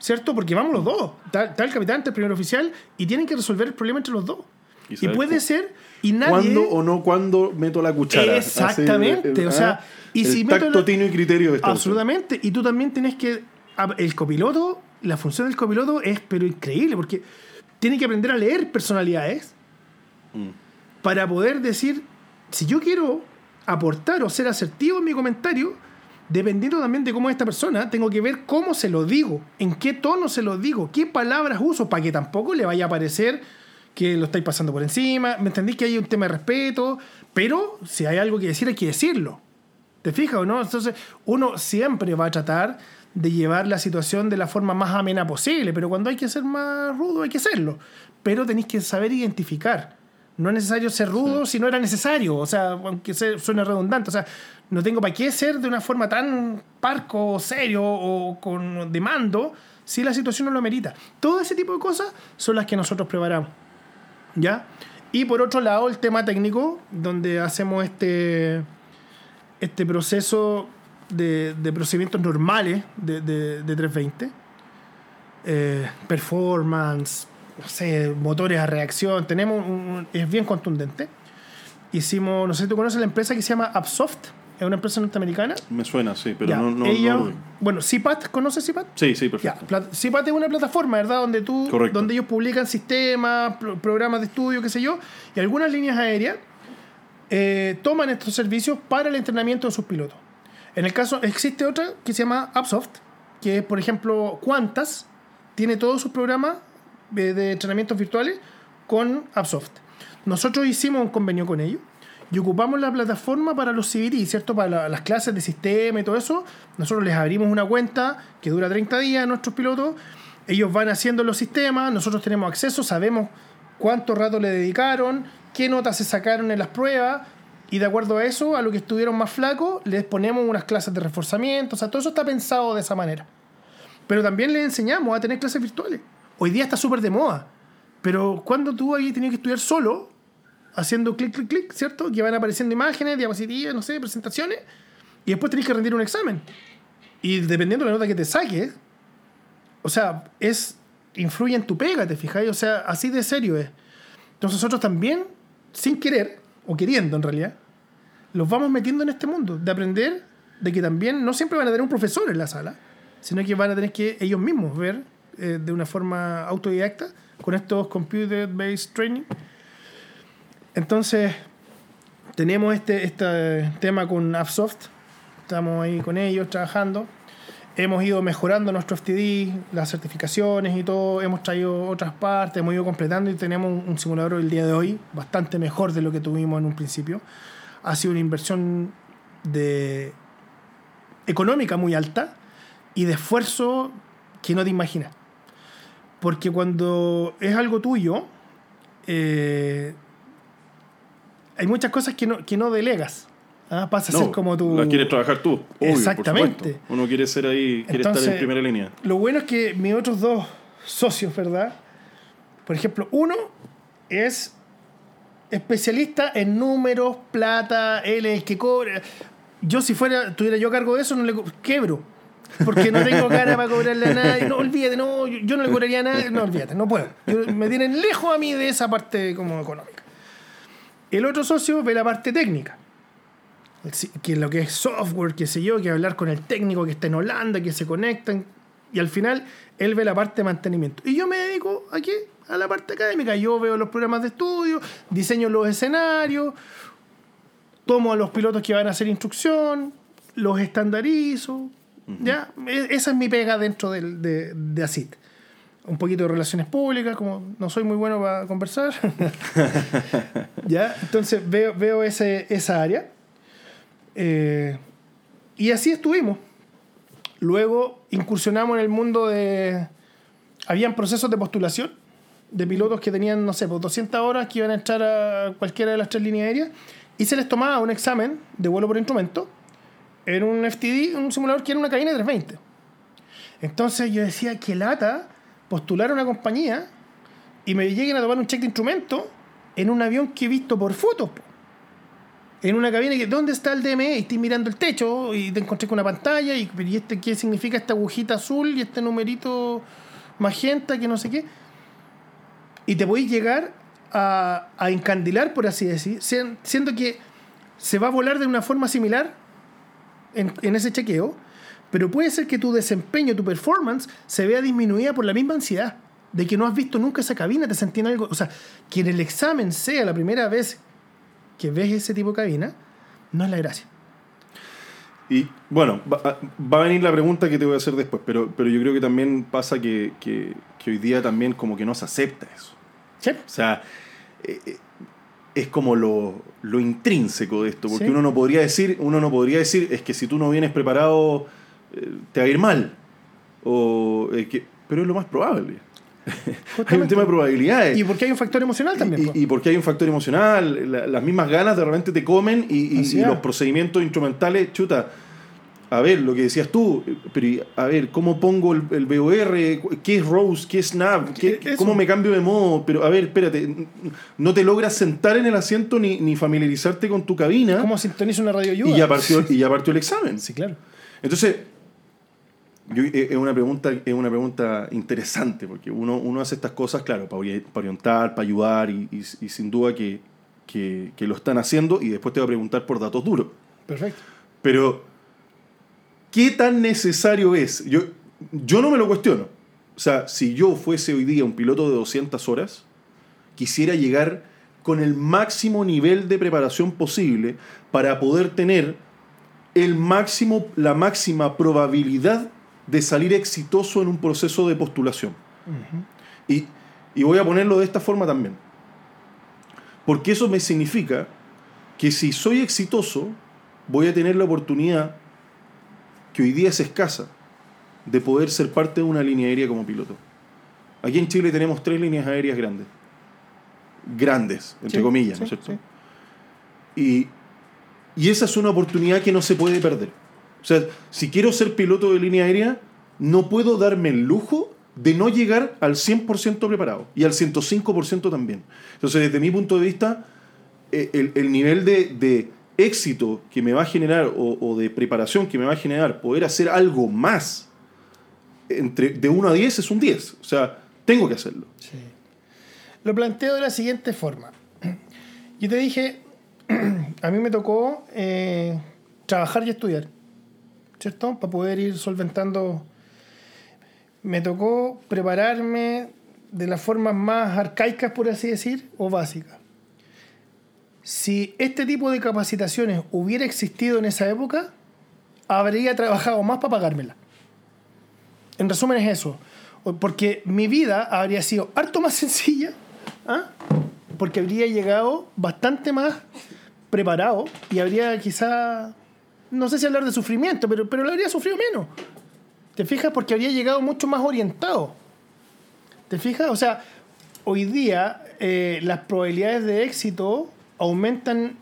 ¿Cierto? Porque vamos los dos. Está, el capitán, está el primer oficial y tienen que resolver el problema entre los dos. Y Y, puede ser, y nadie... ¿Cuándo o no cuándo meto la cuchara? Exactamente, Así, o sea, ah, y el si meto tacto, la- tino y criterio de esta Absolutamente. Y tú también tienes que. A- El copiloto, la función del copiloto es pero increíble, porque tiene que aprender a leer personalidades Mm. para poder decir, si yo quiero aportar o ser asertivo en mi comentario, dependiendo también de cómo es esta persona, tengo que ver cómo se lo digo, en qué tono se lo digo, qué palabras uso, para que tampoco le vaya a parecer que lo estáis pasando por encima. ¿Me entendís que hay un tema de respeto? Pero si hay algo que decir, hay que decirlo. ¿Te fijas o no? Entonces, uno siempre va a tratar de llevar la situación de la forma más amena posible, pero cuando hay que ser más rudo, hay que serlo. Pero tenéis que saber identificar. No es necesario ser rudo si no era necesario, o sea, aunque suene redundante, o sea, no tengo para qué ser de una forma tan parco, serio o con demando si la situación no lo amerita. Todo ese tipo de cosas son las que nosotros preparamos. ¿Ya? Y por otro lado, el tema técnico, donde hacemos este, este proceso de, de procedimientos normales de, de, de 320. Eh, performance, no sé, motores a reacción. Tenemos un- es bien contundente. Hicimos, no sé si tú conoces la empresa que se llama Upsoft, es una empresa norteamericana. Me suena, sí, pero Ya, no, no, ellos- no- bueno, CIPAT, ¿conoces CIPAT? Sí, sí, Ya, perfecto. pla- CIPAT es una plataforma, ¿verdad? Donde tú, Correcto. donde ellos publican sistemas, pro- programas de estudio, qué sé yo, y algunas líneas aéreas eh, toman estos servicios para el entrenamiento de sus pilotos. En el caso, existe otra que se llama Upsoft, que es, por ejemplo, Qantas, tiene todos sus programas de, de entrenamientos virtuales con Upsoft. Nosotros hicimos un convenio con ellos y ocupamos la plataforma para los CBT, ¿cierto? Para la- las clases de sistema y todo eso. Nosotros les abrimos una cuenta que dura 30 días a nuestros pilotos. Ellos van haciendo los sistemas, nosotros tenemos acceso, sabemos cuánto rato le dedicaron, qué notas se sacaron en las pruebas. Y de acuerdo a eso, a lo que estuvieron más flacos, les ponemos unas clases de reforzamiento. O sea, todo eso está pensado de esa manera. Pero también les enseñamos a tener clases virtuales. Hoy día está súper de moda. Pero cuando tú ahí tenías que estudiar solo, haciendo clic, clic, clic, ¿cierto? Que van apareciendo imágenes, diapositivas, no sé, presentaciones, y después tenés que rendir un examen. Y dependiendo de la nota que te saques, o sea, es influye en tu pega, ¿te fijáis? O sea, así de serio es. Entonces nosotros también, sin querer, o queriendo en realidad, los vamos metiendo en este mundo, de aprender de que también no siempre van a tener un profesor en la sala, sino que van a tener que ellos mismos ver eh, de una forma autodidacta con estos computer-based training. Entonces, tenemos este, este tema con Appsoft, estamos ahí con ellos trabajando. Hemos ido mejorando nuestro FTD, las certificaciones y todo. Hemos traído otras partes, hemos ido completando y tenemos un, un simulador el día de hoy bastante mejor de lo que tuvimos en un principio. Ha sido una inversión de económica muy alta y de esfuerzo que no te imaginas. Porque cuando es algo tuyo, eh, hay muchas cosas que no, que no delegas. ¿Ah? Pasa a No, ser como tu... las quieres trabajar tú. obvio, Exactamente. Uno quiere ser ahí, quiere Entonces, estar en primera línea. Lo bueno es que mis otros dos socios, ¿verdad? Por ejemplo, uno es especialista en números, plata, él es el que cobra. Yo si fuera, tuviera yo a cargo de eso, no le quebro. porque no tengo cara para cobrarle a nadie. No, olvídate, no, yo, yo no le cobraría a nadie. No, olvídate, no puedo. Yo- me tienen lejos a mí de esa parte como económica. El otro socio ve la parte técnica. Que lo que es software, qué sé yo, que hablar con el técnico que está en Holanda, que se conectan. Y al final, él ve la parte de mantenimiento. Y yo me dedico aquí a la parte académica. Yo veo los programas de estudio, diseño los escenarios, tomo a los pilotos que van a hacer instrucción, los estandarizo. ¿ya? E- Esa es mi pega dentro del, de, de ACIT. Un poquito de relaciones públicas, como no soy muy bueno para conversar. ¿Ya? Entonces veo, veo ese, esa área. Eh, y así estuvimos. Luego incursionamos en el mundo de... Habían procesos de postulación de pilotos que tenían, no sé, pues 200 horas que iban a entrar a cualquiera de las tres líneas aéreas y se les tomaba un examen de vuelo por instrumento en un FTD, un simulador que era una cabina de 320. Entonces yo decía que lata postular a una compañía y me lleguen a tomar un check de instrumento en un avión que he visto por fotos. En una cabina que, ¿dónde está el DME? Y estoy mirando el techo y te encontré con una pantalla y, ¿y este, ¿qué significa esta agujita azul y este numerito magenta que no sé qué? Y te podéis llegar a, encandilar, por así decir, sien- siendo que se va a volar de una forma similar en, en ese chequeo, pero puede ser que tu desempeño, tu performance, se vea disminuida por la misma ansiedad de que no has visto nunca esa cabina, te sentí en algo. O sea, que en el examen sea la primera vez que ves ese tipo de cabina, no es la gracia. Y bueno, va, va a venir la pregunta que te voy a hacer después, pero, pero yo creo que también pasa que, que- que hoy día también como que no se acepta eso. ¿Sí? O sea, eh, eh, es como lo, lo intrínseco de esto, porque Sí. uno no podría decir, uno no podría decir, es que si tú no vienes preparado, eh, te va a ir mal. O, eh, que, pero es lo más probable. Hay un tema de probabilidades. Y porque hay un factor emocional también. Y, po. y porque hay un factor emocional, la- las mismas ganas de repente te comen y, los procedimientos instrumentales, chuta. A ver, lo que decías tú, pero a ver, ¿cómo pongo el, el VOR? ¿Qué es Rose? ¿Qué es Snap? ¿Qué- Eso. ¿Cómo me cambio de modo? Pero a ver, espérate, no te logras sentar en el asiento ni, ni familiarizarte con tu cabina ¿Cómo sintoniza una radio ayuda? y ya, partió, y ya partió el examen. Sí, claro. Entonces, yo- eh, es, una pregunta, es una pregunta interesante, porque uno, uno hace estas cosas, claro, para, ori- para orientar, para ayudar, y, y- y sin duda que, que- que lo están haciendo, y después te voy a preguntar por datos duros. Perfecto. Pero, ¿qué tan necesario es? Yo, yo no me lo cuestiono. O sea, si yo fuese hoy día un piloto de 200 horas, quisiera llegar con el máximo nivel de preparación posible para poder tener el máximo, la máxima probabilidad de salir exitoso en un proceso de postulación. y, y voy a ponerlo de esta forma también. Porque eso me significa que si soy exitoso, voy a tener la oportunidad, que hoy día es escasa, de poder ser parte de una línea aérea como piloto. Aquí en Chile tenemos tres líneas aéreas grandes. Grandes, entre Sí, comillas, ¿no es cierto? sí. Y, y esa es una oportunidad que no se puede perder. O sea, si quiero ser piloto de línea aérea, no puedo darme el lujo de no llegar al 100% preparado y al 105% también. Entonces, desde mi punto de vista, eh, el, el nivel de, de éxito que me va a generar o, de preparación que me va a generar poder hacer algo más entre, de 1 a 10 es un 10. O sea, tengo que hacerlo. Sí. Lo planteo de la siguiente forma. Yo te dije, a mí me tocó eh, trabajar y estudiar, ¿cierto? Para poder ir solventando. Me tocó prepararme de las formas más arcaicas, por así decir, o básicas. Si este tipo de capacitaciones hubiera existido en esa época, habría trabajado más para pagármela. En resumen es eso. Porque mi vida habría sido harto más sencilla, ¿ah? porque habría llegado bastante más preparado y habría quizá, no sé si hablar de sufrimiento, pero, pero lo habría sufrido menos. ¿Te fijas? Porque habría llegado mucho más orientado. ¿Te fijas? O sea, hoy día eh, las probabilidades de éxito aumentan,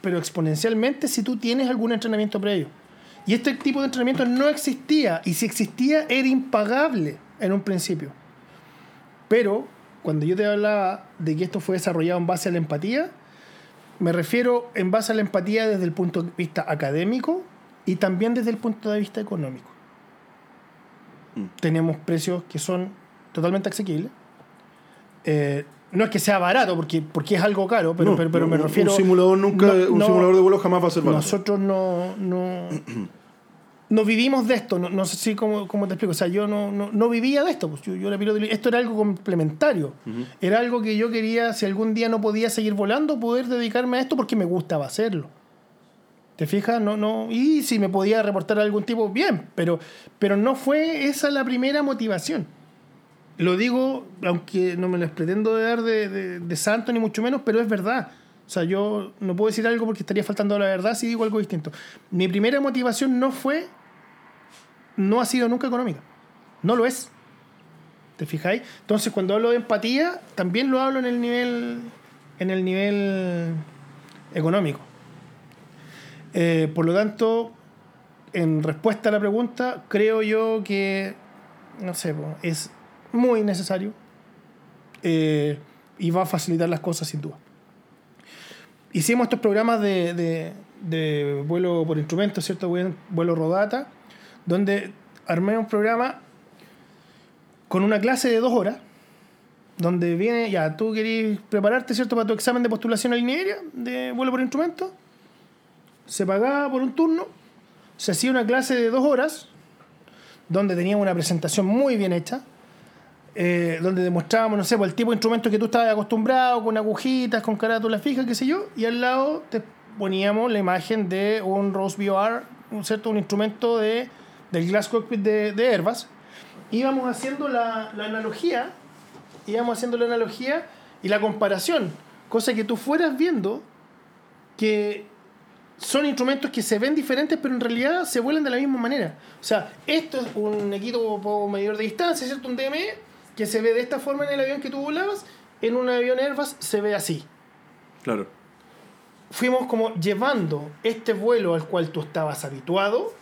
pero exponencialmente, si tú tienes algún entrenamiento previo. Y este tipo de entrenamiento no existía, y si existía era impagable en un principio. Pero cuando yo te hablaba de que esto fue desarrollado en base a la empatía, me refiero en base a la empatía desde el punto de vista académico y también desde el punto de vista económico. Tenemos precios que son totalmente asequibles. Eh, no es que sea barato, porque, porque es algo caro, pero, No, pero, pero me refiero. Un simulador nunca, no- un simulador de vuelo jamás va a ser barato. Nosotros no, no, no vivimos de esto, no, no sé si cómo, cómo te explico. O sea, yo no, no, no vivía de esto. Pues yo, yo era piloto de- Esto era algo complementario. Era algo que yo quería, si algún día no podía seguir volando, poder dedicarme a esto porque me gustaba hacerlo. ¿Te fijas? No, no, y si me podía reportar a algún tipo, bien, pero, pero no fue esa la primera motivación. Lo digo, aunque no me les pretendo dar de, de- de santo ni mucho menos, pero es verdad. O sea, yo no puedo decir algo porque estaría faltando a la verdad si digo algo distinto. Mi primera motivación no fue, no ha sido nunca económica. No lo es. ¿Te fijáis? Entonces, cuando hablo de empatía, también lo hablo en el nivel, en el nivel económico. Eh, por lo tanto, en respuesta a la pregunta, creo yo que, no sé, es muy necesario eh, y va a facilitar las cosas sin duda. Hicimos estos programas de, de- vuelo por instrumento, ¿cierto? Vuelo rodata, donde armé un programa con una clase de dos horas, donde viene, ya, tú querías prepararte, ¿cierto?, para tu examen de postulación a línea aérea de vuelo por instrumento, se pagaba por un turno, se hacía una clase de dos horas, donde teníamos una presentación muy bien hecha, eh, donde demostrábamos, no sé, por el tipo de instrumento que tú estabas acostumbrado, con agujitas, con carátulas fijas, qué sé yo, y al lado te poníamos la imagen de un Rose VR, un, ¿cierto? un instrumento de, del Glass Cockpit de, de Airbus. Íbamos haciendo la, la analogía, íbamos haciendo la analogía y la comparación, cosa que tú fueras viendo que son instrumentos que se ven diferentes, pero en realidad se vuelan de la misma manera. O sea, esto es un equipo medidor de distancia, ¿cierto? Un DME, que se ve de esta forma en el avión que tú volabas, en un avión Airbus se ve así. Claro. Fuimos como llevando este vuelo al cual tú estabas habituado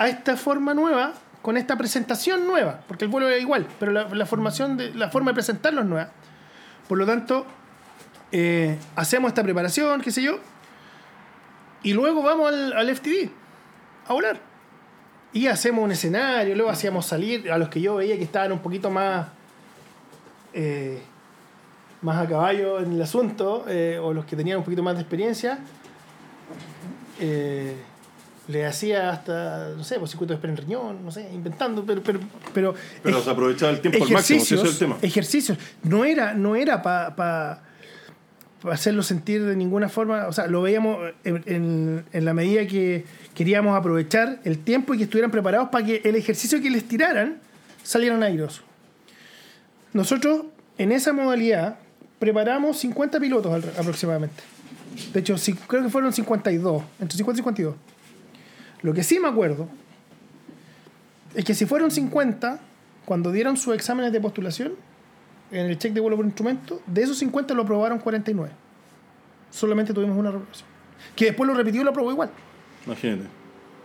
a esta forma nueva, con esta presentación nueva, porque el vuelo es igual, pero la, formación de, la forma de presentarlo es nueva. Por lo tanto, eh, hacemos esta preparación, qué sé yo, y luego vamos al, FTD a volar. Y hacemos un escenario, luego hacíamos salir a los que yo veía que estaban un poquito más, eh, más a caballo en el asunto, eh, o los que tenían un poquito más de experiencia. Le hacía hasta, no sé, pues circuito de espera en riñón, no sé, inventando, pero... Pero, pero, Pero se aprovechaba el tiempo al máximo, si ese es el tema. Ejercicios. No era, no era para hacerlo sentir de ninguna forma. O sea, lo veíamos en, en- en la medida que queríamos aprovechar el tiempo y que estuvieran preparados para que el ejercicio que les tiraran salieran airosos. Nosotros, en esa modalidad, preparamos 50 pilotos aproximadamente. De hecho, creo que fueron 52, entre 50 y 52. Lo que sí me acuerdo es que si fueron 50, cuando dieron sus exámenes de postulación, en el check de vuelo por instrumento, de esos 50 lo aprobaron 49. Solamente tuvimos una reprobación. Que después lo repitió y lo aprobó igual. Imagínate.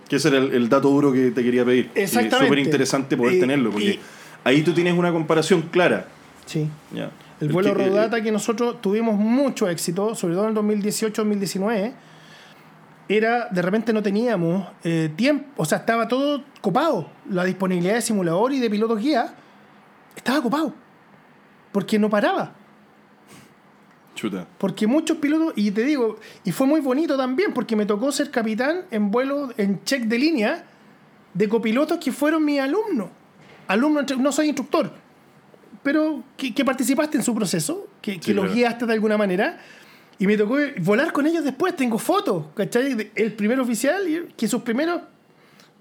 Que ese era el, el dato duro que te quería pedir. Exactamente. Súper interesante poder tenerlo, porque ahí tú tienes una comparación clara. Sí. ¿ya? El vuelo que- eh, Rodata que nosotros tuvimos mucho éxito, sobre todo en el 2018-2019, era, de repente no teníamos eh, tiempo, o sea, estaba todo copado. La disponibilidad de simulador y de pilotos guía estaba copado. Porque no paraba. Chuta. Porque muchos pilotos, y te digo, y fue muy bonito también, porque me tocó ser capitán en vuelo, en check de línea, de copilotos que fueron mis alumnos. Alumnos, entre- no soy instructor, pero que, que participaste en su proceso, que, que Sí, los claro. guiaste de alguna manera, y me tocó volar con ellos después. Tengo fotos, ¿cachai? El primer oficial, que sus primeras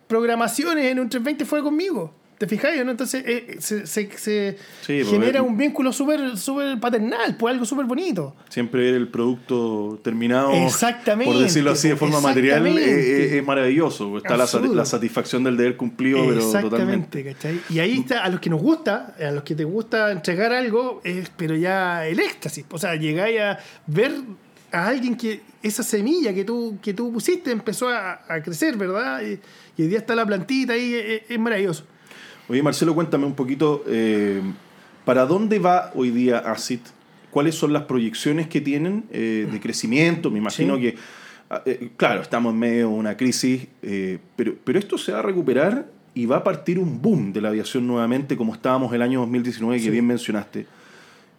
programaciones en un 320 fue conmigo. ¿Te fijáis? ¿no? Entonces eh, se, se- se Sí, pues, genera eh, un vínculo súper súper paternal, pues algo súper bonito. Siempre ver el producto terminado, Exactamente, por decirlo así de forma material, es, maravilloso. Está la, la satisfacción del deber cumplido, pero totalmente. Exactamente, ¿cachai? Y ahí está, a los que nos gusta, a los que te gusta entregar algo, es, pero ya el éxtasis. O sea, llegáis a ver a alguien que esa semilla que tú, que tú pusiste empezó a, a crecer, ¿verdad? Y, y hoy día está la plantita ahí, es, es maravilloso. Oye, Marcelo, cuéntame un poquito, eh, ¿para dónde va hoy día ACIT? ¿Cuáles son las proyecciones que tienen eh, de crecimiento? Me imagino Sí. que, ah, eh, claro, estamos en medio de una crisis, pero, pero esto se va a recuperar y va a partir un boom de la aviación nuevamente, como estábamos el año 2019, que Sí. bien mencionaste.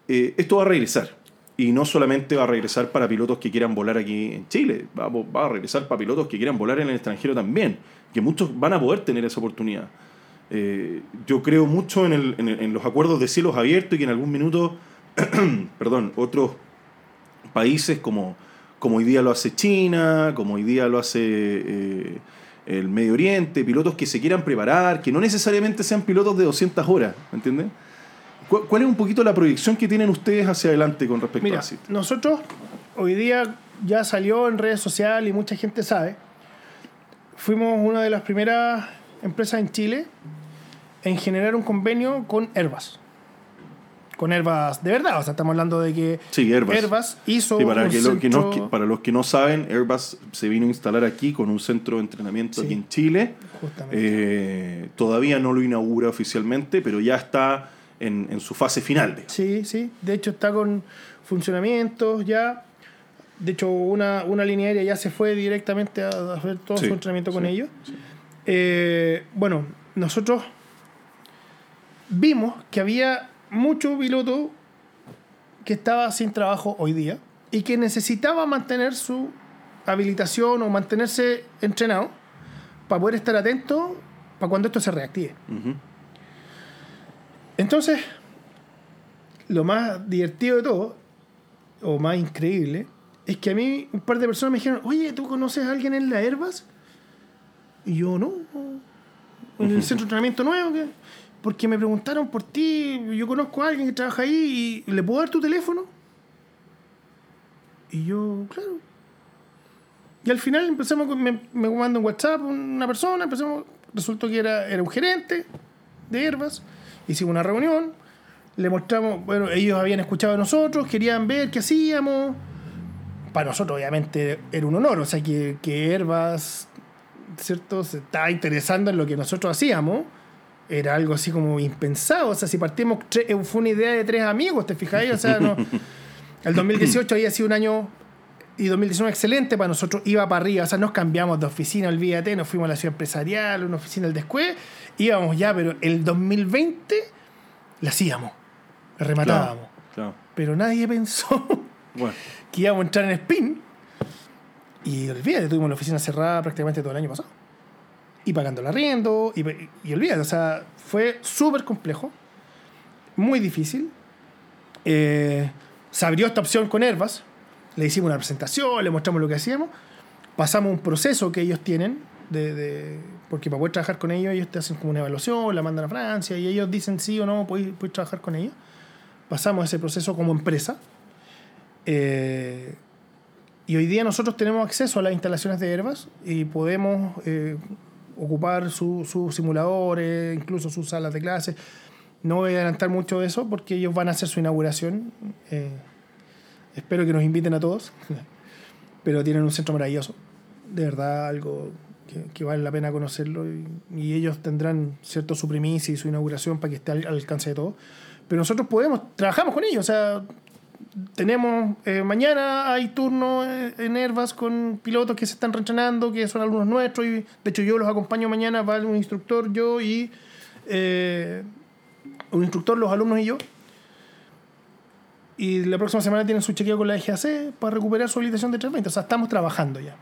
Esto va a regresar. Y no solamente va a regresar para pilotos que quieran volar aquí en Chile, va, a- va a regresar para pilotos que quieran volar en el extranjero también, que muchos van a poder tener esa oportunidad. Eh, yo creo mucho en, el- en el- en los acuerdos de cielos abiertos y que en algún minuto, perdón, otros países como, como hoy día lo hace China, como hoy día lo hace eh, el Medio Oriente, pilotos que se quieran preparar, que no necesariamente sean pilotos de 200 horas, ¿me entiendes? ¿Cuál, es un poquito la proyección que tienen ustedes hacia adelante con respecto Mira, a ASIT? nosotros hoy día ya salió en redes sociales y mucha gente sabe. Fuimos una de las primeras empresas en Chile en generar un convenio con Airbus. Con Airbus de verdad, o sea, estamos hablando de que Sí, Airbus. hizo Sí, para, un que lo- que no- centro- para los que no saben, Airbus se vino a instalar aquí con un centro de entrenamiento Sí. aquí en Chile. Justamente. Eh, todavía no lo inaugura oficialmente, pero ya está en, en su fase final. digamos. Sí, sí. De hecho, está con funcionamientos ya. De hecho, una, una línea aérea ya se fue directamente a hacer todo Sí, su entrenamiento con sí, ellos. Eh, bueno, nosotros vimos que había mucho piloto que estaba sin trabajo hoy día y que necesitaba mantener su habilitación o mantenerse entrenado para poder estar atento para cuando esto se reactive. Entonces, lo más divertido de todo, o más increíble, es que a mí un par de personas me dijeron, oye, ¿tú conoces a alguien en la Airbus? Y yo, no. En el centro de entrenamiento nuevo, ¿qué? porque me preguntaron por ti, yo conozco a alguien que trabaja ahí, y ¿le puedo dar tu teléfono? Y yo, claro. Y al final empezamos, con- me, me manda un WhatsApp una persona, empezamos, resultó que era, era un gerente de Airbus, hicimos una reunión, le mostramos, bueno, ellos habían escuchado de nosotros, querían ver qué hacíamos. Para nosotros, obviamente, era un honor, o sea, que, que Airbus, ¿cierto?, se estaba interesando en lo que nosotros hacíamos. Era algo así como impensado, o sea, si partimos, eh, fue una idea de tres amigos, ¿te fijáis? O sea, no, el 2018 había sido un año y 2019 excelente para nosotros, iba para arriba, o sea, nos cambiamos de oficina, olvídate, nos fuimos a la ciudad empresarial, una oficina del después, íbamos ya, pero el 2020 la hacíamos, la rematábamos. Claro. Pero nadie pensó Bueno, que íbamos a entrar en spin. Y olvídate, tuvimos la oficina cerrada prácticamente todo el año pasado. Y pagando el arriendo, y, y olvídate, o sea, fue súper complejo, muy difícil. Eh, se abrió esta opción con Airbus, le hicimos una presentación, le mostramos lo que hacíamos, pasamos un proceso que ellos tienen, de, porque para poder trabajar con ellos, ellos te hacen como una evaluación, la mandan a Francia, y ellos dicen sí o no, puedes, puedes trabajar con ellos. Pasamos ese proceso como empresa. Eh, y hoy día nosotros tenemos acceso a las instalaciones de Airbus y podemos eh, ocupar su- sus simuladores, incluso sus salas de clase. No voy a adelantar mucho de eso porque ellos van a hacer su inauguración. Eh, espero que nos inviten a todos. Pero tienen un centro maravilloso. De verdad, algo que, que vale la pena conocerlo. Y, y ellos tendrán cierto su primicia y su inauguración para que esté al, al alcance de todos. Pero nosotros podemos, trabajamos con ellos. O sea, tenemos eh, mañana hay turno eh, en Airbus con pilotos que se están reentrenando, que son alumnos nuestros. Y de hecho, yo los acompaño mañana, va un instructor, yo y eh, un instructor, los alumnos y yo. Y la próxima semana tienen su chequeo con la EGAC para recuperar su habilitación de 320. O sea, estamos trabajando ya.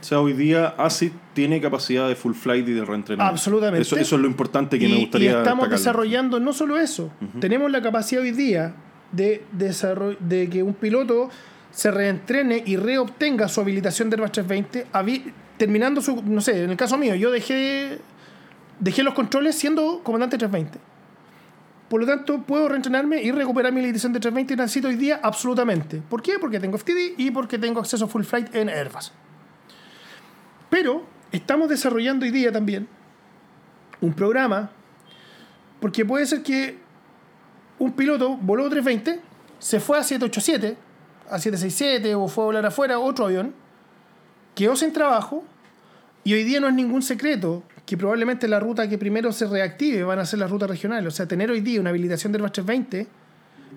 o sea, hoy día ASIT tiene capacidad de full flight y de reentrenamiento. Absolutamente. Eso, eso es lo importante que y, me y gustaría estamos destacarlo. desarrollando no solo eso, tenemos la capacidad hoy día de, desarroll- de que un piloto se reentrene y reobtenga su habilitación de Airbus 320, habi- terminando su, no sé, en el caso mío, yo dejé, dejé los controles siendo comandante 320. Por lo tanto, puedo reentrenarme y recuperar mi habilitación de 320 y necesito hoy día absolutamente. ¿Por qué? Porque tengo FTD y porque tengo acceso a full flight en Airbus. Pero estamos desarrollando hoy día también un programa, porque puede ser que un piloto voló 320, se fue a 787, a 767 o fue a volar afuera otro avión, quedó sin trabajo y hoy día no es ningún secreto que probablemente la ruta que primero se reactive van a ser las rutas regionales. O sea, tener hoy día una habilitación del Airbus 320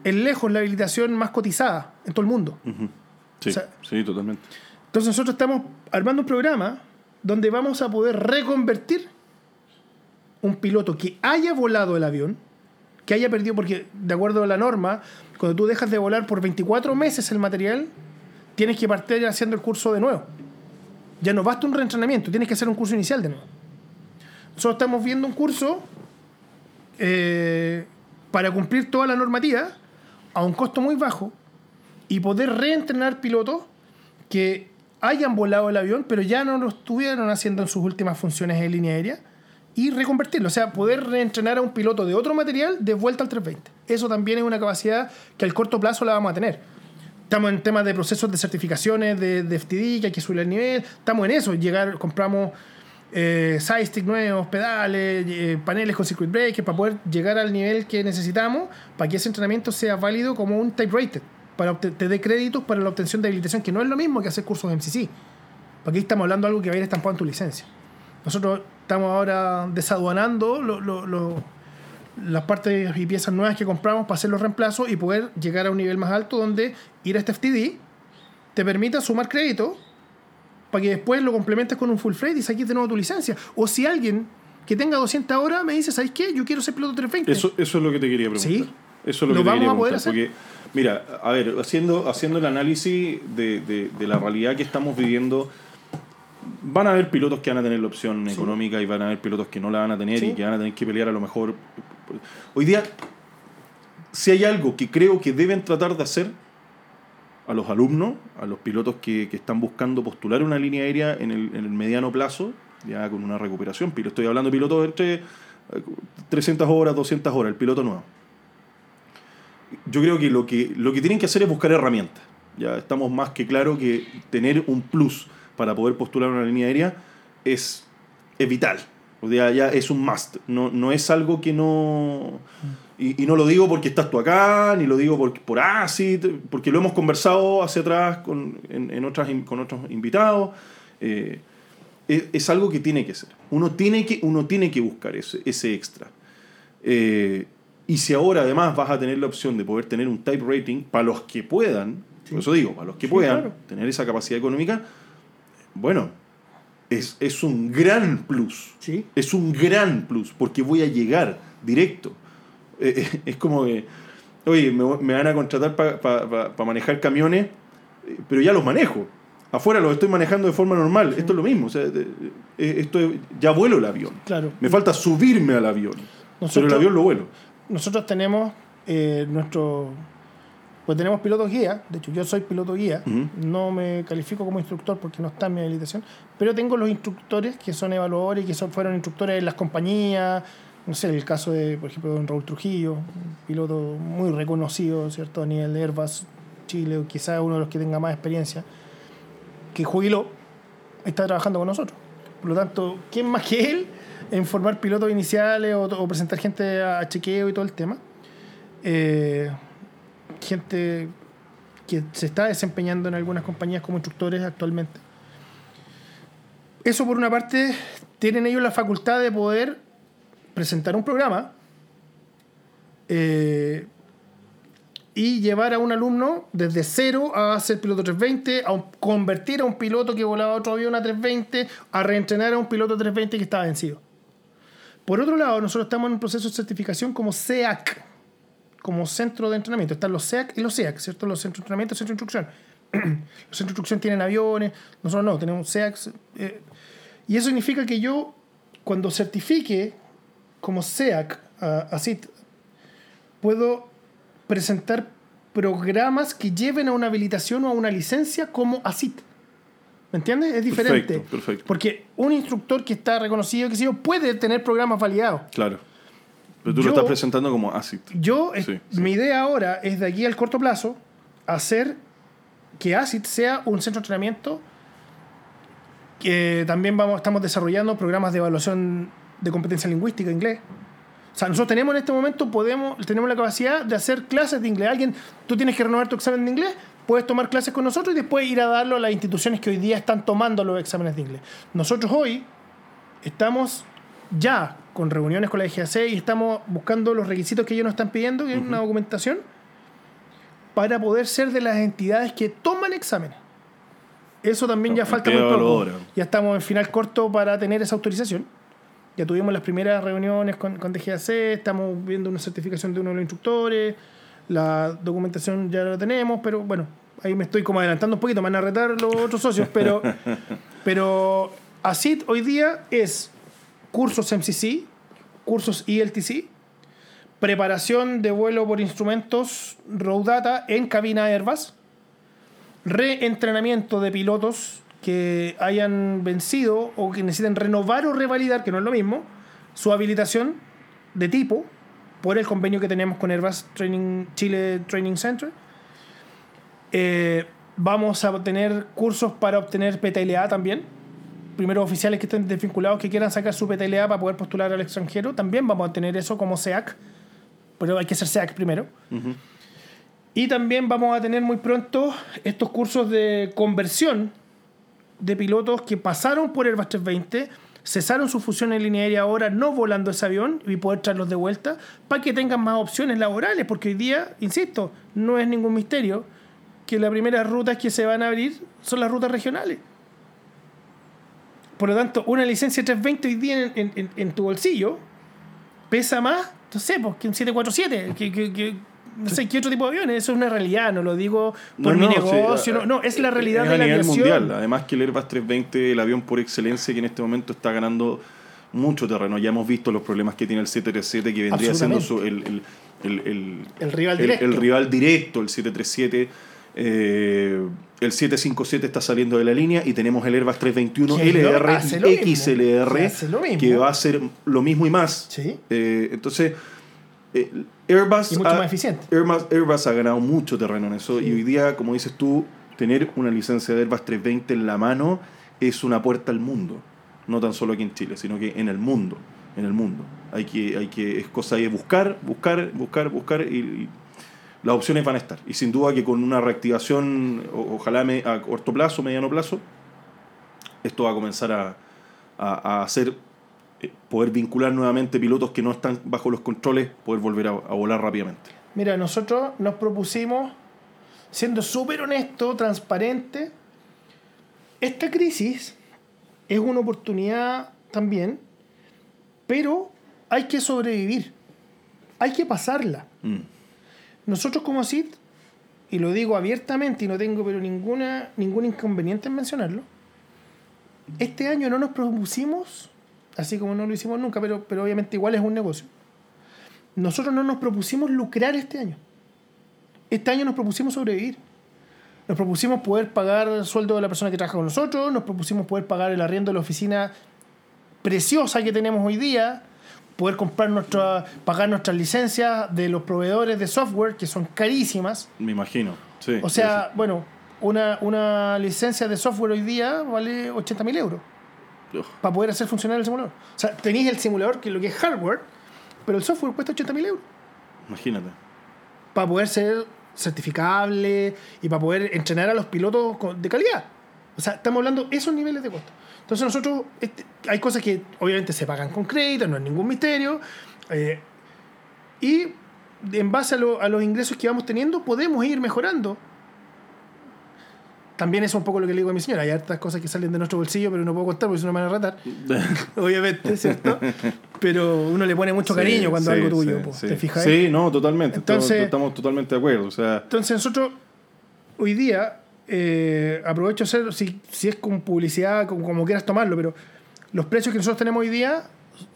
es lejos la habilitación más cotizada en todo el mundo. Sí, O sea, sí, totalmente. Entonces nosotros estamos armando un programa donde vamos a poder reconvertir un piloto que haya volado el avión, que haya perdido, porque de acuerdo a la norma, cuando tú dejas de volar por 24 meses el material, tienes que partir haciendo el curso de nuevo. Ya no basta un reentrenamiento, tienes que hacer un curso inicial de nuevo. Nosotros estamos viendo un curso eh, para cumplir toda la normativa a un costo muy bajo y poder reentrenar pilotos que hayan volado el avión, pero ya no lo estuvieron haciendo en sus últimas funciones en línea aérea y reconvertirlo. O sea, poder reentrenar a un piloto de otro material de vuelta al 320. Eso también es una capacidad que al corto plazo la vamos a tener. Estamos en temas de procesos de certificaciones de, FTD, que hay que subir el nivel. Estamos en eso. Llegar, compramos eh, side nuevos, pedales, eh, paneles con circuit breakers para poder llegar al nivel que necesitamos para que ese entrenamiento sea válido como un type rated, para te dé créditos para la obtención de habilitación, que no es lo mismo que hacer cursos de MCC. Porque aquí estamos hablando de algo que va a ir estampado en tu licencia. Nosotros estamos ahora desaduanando las partes y piezas nuevas que compramos para hacer los reemplazos y poder llegar a un nivel más alto donde ir a este FTD te permita sumar créditos para que después lo complementes con un full freight y saques de nuevo tu licencia. O si alguien que tenga 200 horas me dice, ¿sabes qué? Yo quiero ser piloto 320. Eso, eso es lo que te quería preguntar. Sí. Eso es lo, ¿Lo que te vamos quería a poder preguntar, hacer? Porque, mira, a ver, haciendo, haciendo el análisis de, de- de la realidad que estamos viviendo, van a haber pilotos que van a tener la opción económica y van a haber pilotos que no la van a tener Sí. y que van a tener que pelear a lo mejor. Hoy día, si hay algo que creo que deben tratar de hacer a los alumnos, a los pilotos que, que están buscando postular una línea aérea en el, en el mediano plazo, ya con una recuperación, estoy hablando de pilotos entre eh, 300 horas, 200 horas, el piloto nuevo. Yo creo que lo que, lo que tienen que hacer es buscar herramientas. Ya estamos más que claro que tener un plus para poder postular una línea aérea es, es vital. O sea, ya es un must. No, no es algo que no. Y, y no lo digo porque estás tú acá, ni lo digo por, por ACID, porque lo hemos conversado hacia atrás con, en, en otras, con otros invitados. Eh, es, es algo que tiene que ser. Uno tiene que, uno tiene que buscar ese, ese extra. Eh, y si ahora además vas a tener la opción de poder tener un type rating para los que puedan, Sí. por eso digo, para los que Sí, puedan claro. tener esa capacidad económica, bueno, es, es un gran plus. Sí. Es un gran plus, porque voy a llegar directo. Eh, eh, es como que, oye, me, me van a contratar para manejar camiones, pero ya los manejo. Afuera los estoy manejando de forma normal. Esto es lo mismo. o sea, eh, esto es- ya vuelo el avión. Claro. Me falta subirme al avión. pero Nosotros- el avión lo vuelo. Nosotros tenemos eh, nuestro. Pues tenemos pilotos guía. De hecho, yo soy piloto guía. No me califico como instructor porque no está en mi habilitación. Pero tengo los instructores que son evaluadores que son, fueron instructores en las compañías. No sé, el caso de, por ejemplo, don Raúl Trujillo, un piloto muy reconocido, ¿cierto? A nivel de Airbus Chile, o quizás uno de los que tenga más experiencia, que jubiló, está trabajando con nosotros. Por lo tanto, ¿quién más que él en formar pilotos iniciales o, o presentar gente a chequeo y todo el tema? Eh, gente que se está desempeñando en algunas compañías como instructores actualmente. Eso por una parte, tienen ellos la facultad de poder presentar un programa eh, y llevar a un alumno desde cero a ser piloto 320, a convertir a un piloto que volaba otro avión a 320, a reentrenar a un piloto 320 que estaba vencido. Por otro lado, nosotros estamos en un proceso de certificación como SEAC, como centro de entrenamiento. Están los SEAC y los SEAC, ¿cierto? Los centros de entrenamiento y centros de instrucción. los centros de instrucción tienen aviones, nosotros no, tenemos SEAC. eh, y eso significa que yo, cuando certifique como SEAC a, a CIT, puedo presentar programas que lleven a una habilitación o a una licencia como ACIT. ¿Me entiendes? Es diferente. Perfecto, perfecto. Porque un instructor que está reconocido, que sé yo, puede tener programas validados. Claro. Pero tú Yo- lo estás presentando como ACID. Yo, es- Sí, sí. mi idea ahora es de aquí al corto plazo hacer que ACID sea un centro de entrenamiento que también vamos, estamos desarrollando programas de evaluación de competencia lingüística inglés. O sea, nosotros tenemos en este momento, podemos, tenemos la capacidad de hacer clases de inglés. Alguien, tú tienes que renovar tu examen de inglés, puedes tomar clases con nosotros y después ir a darlo a las instituciones que hoy día están tomando los exámenes de inglés. Nosotros hoy estamos ya con reuniones con la DGAC y estamos buscando los requisitos que ellos nos están pidiendo, que es una documentación, para poder ser de las entidades que toman exámenes. Eso también ya falta muy poco. Ya estamos en final corto para tener esa autorización. Ya tuvimos las primeras reuniones con, con DGAC, estamos viendo una certificación de uno de los instructores, la documentación ya la tenemos, pero bueno, ahí me estoy como adelantando un poquito, me van a retar los otros socios, pero, pero ACID hoy día es cursos MCC, cursos ILTC, preparación de vuelo por instrumentos Road Data en cabina Airbus, reentrenamiento de pilotos que hayan vencido o que necesiten renovar o revalidar, que no es lo mismo, su habilitación de tipo por el convenio que tenemos con Airbus Training, Chile Training Center. Eh, vamos a tener cursos para obtener PTLA también. Primeros oficiales que estén desvinculados que quieran sacar su PTLA para poder postular al extranjero. También vamos a tener eso como SEAC. Pero hay que ser SEAC primero. Y también vamos a tener muy pronto estos cursos de conversión de pilotos que pasaron por Airbus 320, cesaron su fusión en línea aérea ahora no volando ese avión y poder traerlos de vuelta para que tengan más opciones laborales, porque hoy día, insisto, no es ningún misterio que las primeras rutas que se van a abrir son las rutas regionales. Por lo tanto, una licencia 320 hoy día en, en- en tu bolsillo pesa más, no sé, pues, que un 747, que, que- que- no sé qué otro tipo de aviones. Eso es una realidad, no lo digo por No, mi no, negocio, no, no, es la realidad es de a la nivel aviación. mundial. Además que el Airbus 320, el avión por excelencia que en este momento está ganando mucho terreno. Ya hemos visto los problemas que tiene el 737, que vendría siendo su- el, el, el, rival directo. el rival directo, el 737. Eh, el 757 está saliendo de la línea y tenemos el Airbus 321 Que lo- LR y. XLR Que va a ser lo mismo y más. Sí. Eh, entonces, eh, Airbus, Y mucho ha, más eficiente. Airbus, Airbus ha ganado mucho terreno en eso y hoy día, como dices tú, tener una licencia de Airbus 320 en la mano es una puerta al mundo. No tan solo aquí en Chile, sino que en el mundo. En el mundo. Hay que, hay que, es cosa de buscar, buscar, buscar, buscar y, y las opciones van a estar. Y sin duda que con una reactivación, ojalá a corto plazo, mediano plazo, esto va a comenzar a, a, a hacer eh, poder vincular nuevamente pilotos que no están bajo los controles, poder volver a, a volar rápidamente. Mira, nosotros nos propusimos, siendo súper honesto, transparente, esta crisis es una oportunidad también, pero hay que sobrevivir, hay que pasarla. Mm. Nosotros como CID, y lo digo abiertamente y no tengo pero ninguna, ningún inconveniente en mencionarlo, este año no nos propusimos, así como no lo hicimos nunca, pero, pero obviamente igual es un negocio, nosotros no nos propusimos lucrar este año. Este año nos propusimos sobrevivir. Nos propusimos poder pagar el sueldo de la persona que trabaja con nosotros, nos propusimos poder pagar el arriendo de la oficina preciosa que tenemos hoy día, poder comprar nuestra, pagar nuestras licencias de los proveedores de software, que son carísimas. Me imagino. Sí, O sea, bueno, una, una licencia de software hoy día vale 80 mil euros para poder hacer funcionar el simulador. O sea, tenéis el simulador, que es lo que es hardware, pero el software cuesta 80 mil euros imagínate. para poder ser certificable y para poder entrenar a los pilotos con- de calidad. O sea, estamos hablando de esos niveles de costo. Entonces nosotros, este, hay cosas que obviamente se pagan con crédito, no es ningún misterio. eh, y en base a, lo- a los ingresos que vamos teniendo, podemos ir mejorando. También es un poco lo que le digo a mi señora. Hay hartas cosas que salen de nuestro bolsillo, pero no puedo contar porque si no me van a ratar. Obviamente, ¿cierto? Pero uno le pone mucho cariño Sí, cuando sí, algo tuyo, sí, sí. ¿te fijas? Sí, no, totalmente. Entonces- estamos, estamos totalmente de acuerdo. O sea, Entonces nosotros hoy día, eh, aprovecho hacer, si, si es con publicidad, como, como quieras tomarlo, pero los precios que nosotros tenemos hoy día,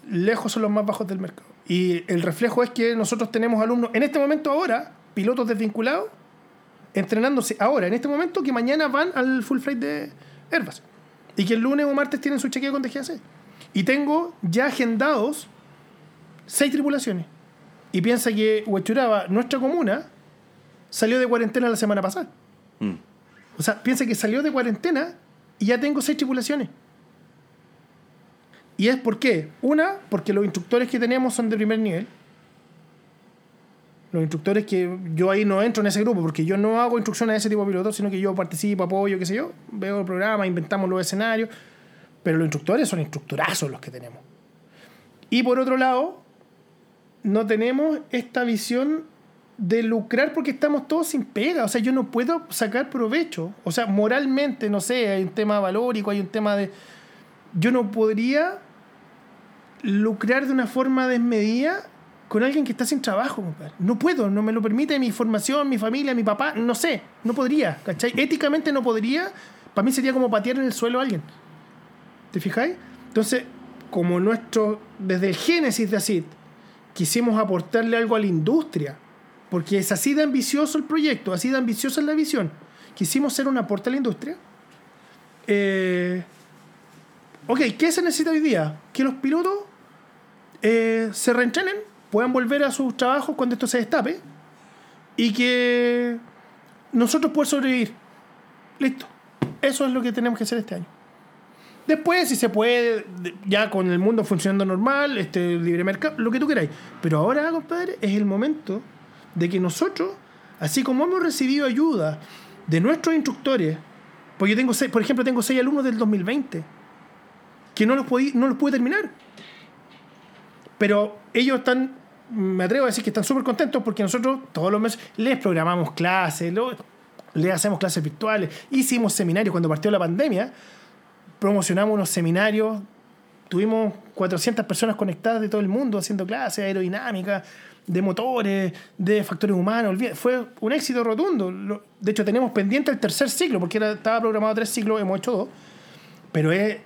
lejos son los más bajos del mercado. Y el reflejo es que nosotros tenemos alumnos, en este momento ahora, pilotos desvinculados, entrenándose ahora, en este momento, que mañana van al full flight de Airbus. Y que el lunes o martes tienen su chequeo con DGAC. Y tengo ya agendados seis tripulaciones. Y piensa que Huechuraba, nuestra comuna, salió de cuarentena la semana pasada. mm, O sea, piensa que salió de cuarentena y ya tengo seis tripulaciones. ¿Y es por qué? Una, porque los instructores que tenemos son de primer nivel. Los instructores que yo ahí no entro en ese grupo porque yo no hago instrucciones a ese tipo de pilotos, sino que yo participo, apoyo, qué sé yo, veo el programa, inventamos los escenarios. Pero los instructores son instructorazos los que tenemos. Y por otro lado, no tenemos esta visión de lucrar porque estamos todos sin pega. O sea, yo no puedo sacar provecho. O sea, moralmente, no sé, hay un tema valórico, hay un tema de... Yo no podría lucrar de una forma desmedida con alguien que está sin trabajo, compadre. No puedo, no me lo permite mi formación, mi familia, mi papá, no sé, no podría, ¿cachai? Éticamente no podría, para mí sería como patear en el suelo a alguien. ¿Te fijáis? Entonces, como nuestro, desde el génesis de ACID, quisimos aportarle algo a la industria, porque es así de ambicioso el proyecto, así de ambiciosa es la visión. Quisimos ser un aporte a la industria. Eh, ok, ¿qué se necesita hoy día? Que los pilotos eh, se reentrenen, puedan volver a sus trabajos cuando esto se destape y que nosotros podamos sobrevivir. Listo. Eso es lo que tenemos que hacer este año. Después, si se puede, ya con el mundo funcionando normal, este libre mercado, lo que tú queráis. Pero ahora, compadre, es el momento de que nosotros, así como hemos recibido ayuda de nuestros instructores, porque yo tengo seis, por ejemplo, tengo seis alumnos del 2020 que no los, no los pude terminar. Pero ellos están, me atrevo a decir que están súper contentos porque nosotros todos los meses les programamos clases, les hacemos clases virtuales, hicimos seminarios cuando partió la pandemia promocionamos unos seminarios, tuvimos 400 personas conectadas de todo el mundo haciendo clases aerodinámicas, de motores, de factores humanos. Fue un éxito rotundo. De hecho, tenemos pendiente el tercer ciclo, porque era, estaba programado tres ciclos, hemos hecho dos. Pero es,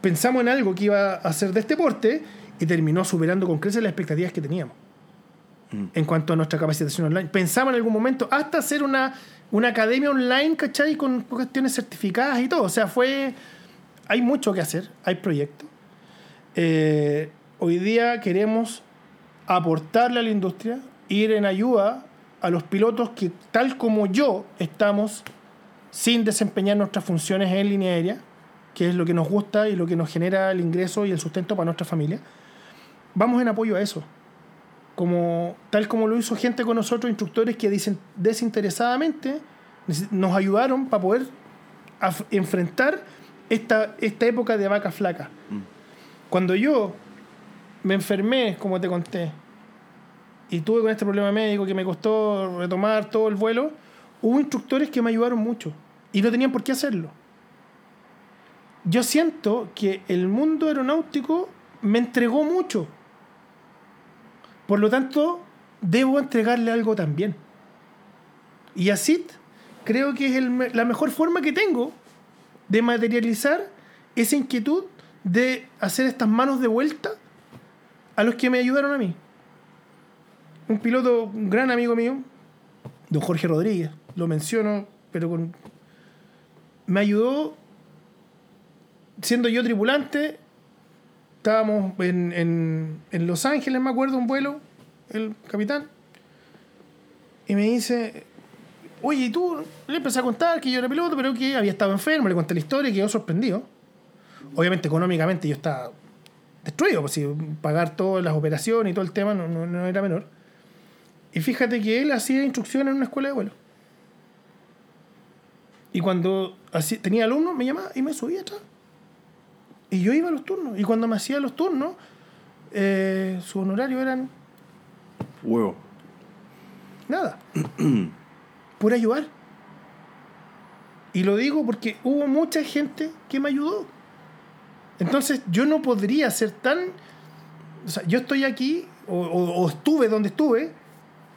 pensamos en algo que iba a ser de este porte y terminó superando con creces las expectativas que teníamos. Mm. En cuanto a nuestra capacitación online. Pensamos en algún momento hasta hacer una, una academia online, ¿cachai? Con cuestiones certificadas y todo. O sea, fue hay mucho que hacer, hay proyectos. Eh, hoy día queremos aportarle a la industria, ir en ayuda a los pilotos que, tal como yo, estamos sin desempeñar nuestras funciones en línea aérea, que es lo que nos gusta y lo que nos genera el ingreso y el sustento para nuestra familia. Vamos en apoyo a eso. Como, tal como lo hizo gente con nosotros, instructores que dicen desinteresadamente nos ayudaron para poder enfrentar esta, esta época de vaca flaca. Mm. Cuando yo me enfermé, como te conté, y tuve con este problema médico que me costó retomar todo el vuelo, hubo instructores que me ayudaron mucho y no tenían por qué hacerlo. Yo siento que el mundo aeronáutico me entregó mucho. Por lo tanto, debo entregarle algo también. Y así creo que es la mejor forma que tengo de materializar esa inquietud de hacer estas manos de vuelta a los que me ayudaron a mí. Un piloto, un gran amigo mío, don Jorge Rodríguez, lo menciono, pero con... me ayudó siendo yo tripulante. Estábamos en, en, en Los Ángeles, me acuerdo, un vuelo, el capitán, y me dice, Oye, y tú le empecé a contar que yo era piloto, pero que había estado enfermo, le conté la historia y quedó sorprendido. Obviamente, económicamente yo estaba destruido, pues si pagar todas las operaciones y todo el tema no, no, era menor. Y fíjate que él hacía instrucción en una escuela de vuelo. Y cuando tenía alumnos, me llamaba y me subía atrás. Y yo iba a los turnos. Y cuando me hacía los turnos, eh, su honorario eran. Huevo. Nada. por ayudar. Y lo digo porque hubo mucha gente que me ayudó. Entonces yo no podría ser tan... O sea, yo estoy aquí o, estuve donde estuve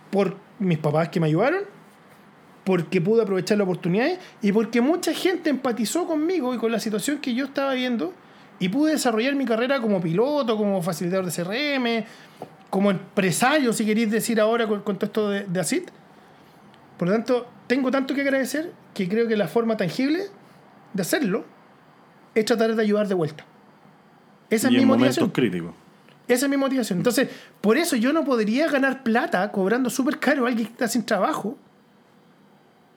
por mis papás que me ayudaron, porque pude aprovechar la oportunidad y porque mucha gente empatizó conmigo y con la situación que yo estaba viendo y pude desarrollar mi carrera como piloto, como facilitador de CRM, como empresario, si queréis decir ahora con, con todo esto de, de ACIT por lo tanto, tengo tanto que agradecer que creo que la forma tangible de hacerlo es tratar de ayudar de vuelta. Esa es mi motivación. críticos. Esa es mi motivación. Entonces, por eso yo no podría ganar plata cobrando súper caro a alguien que está sin trabajo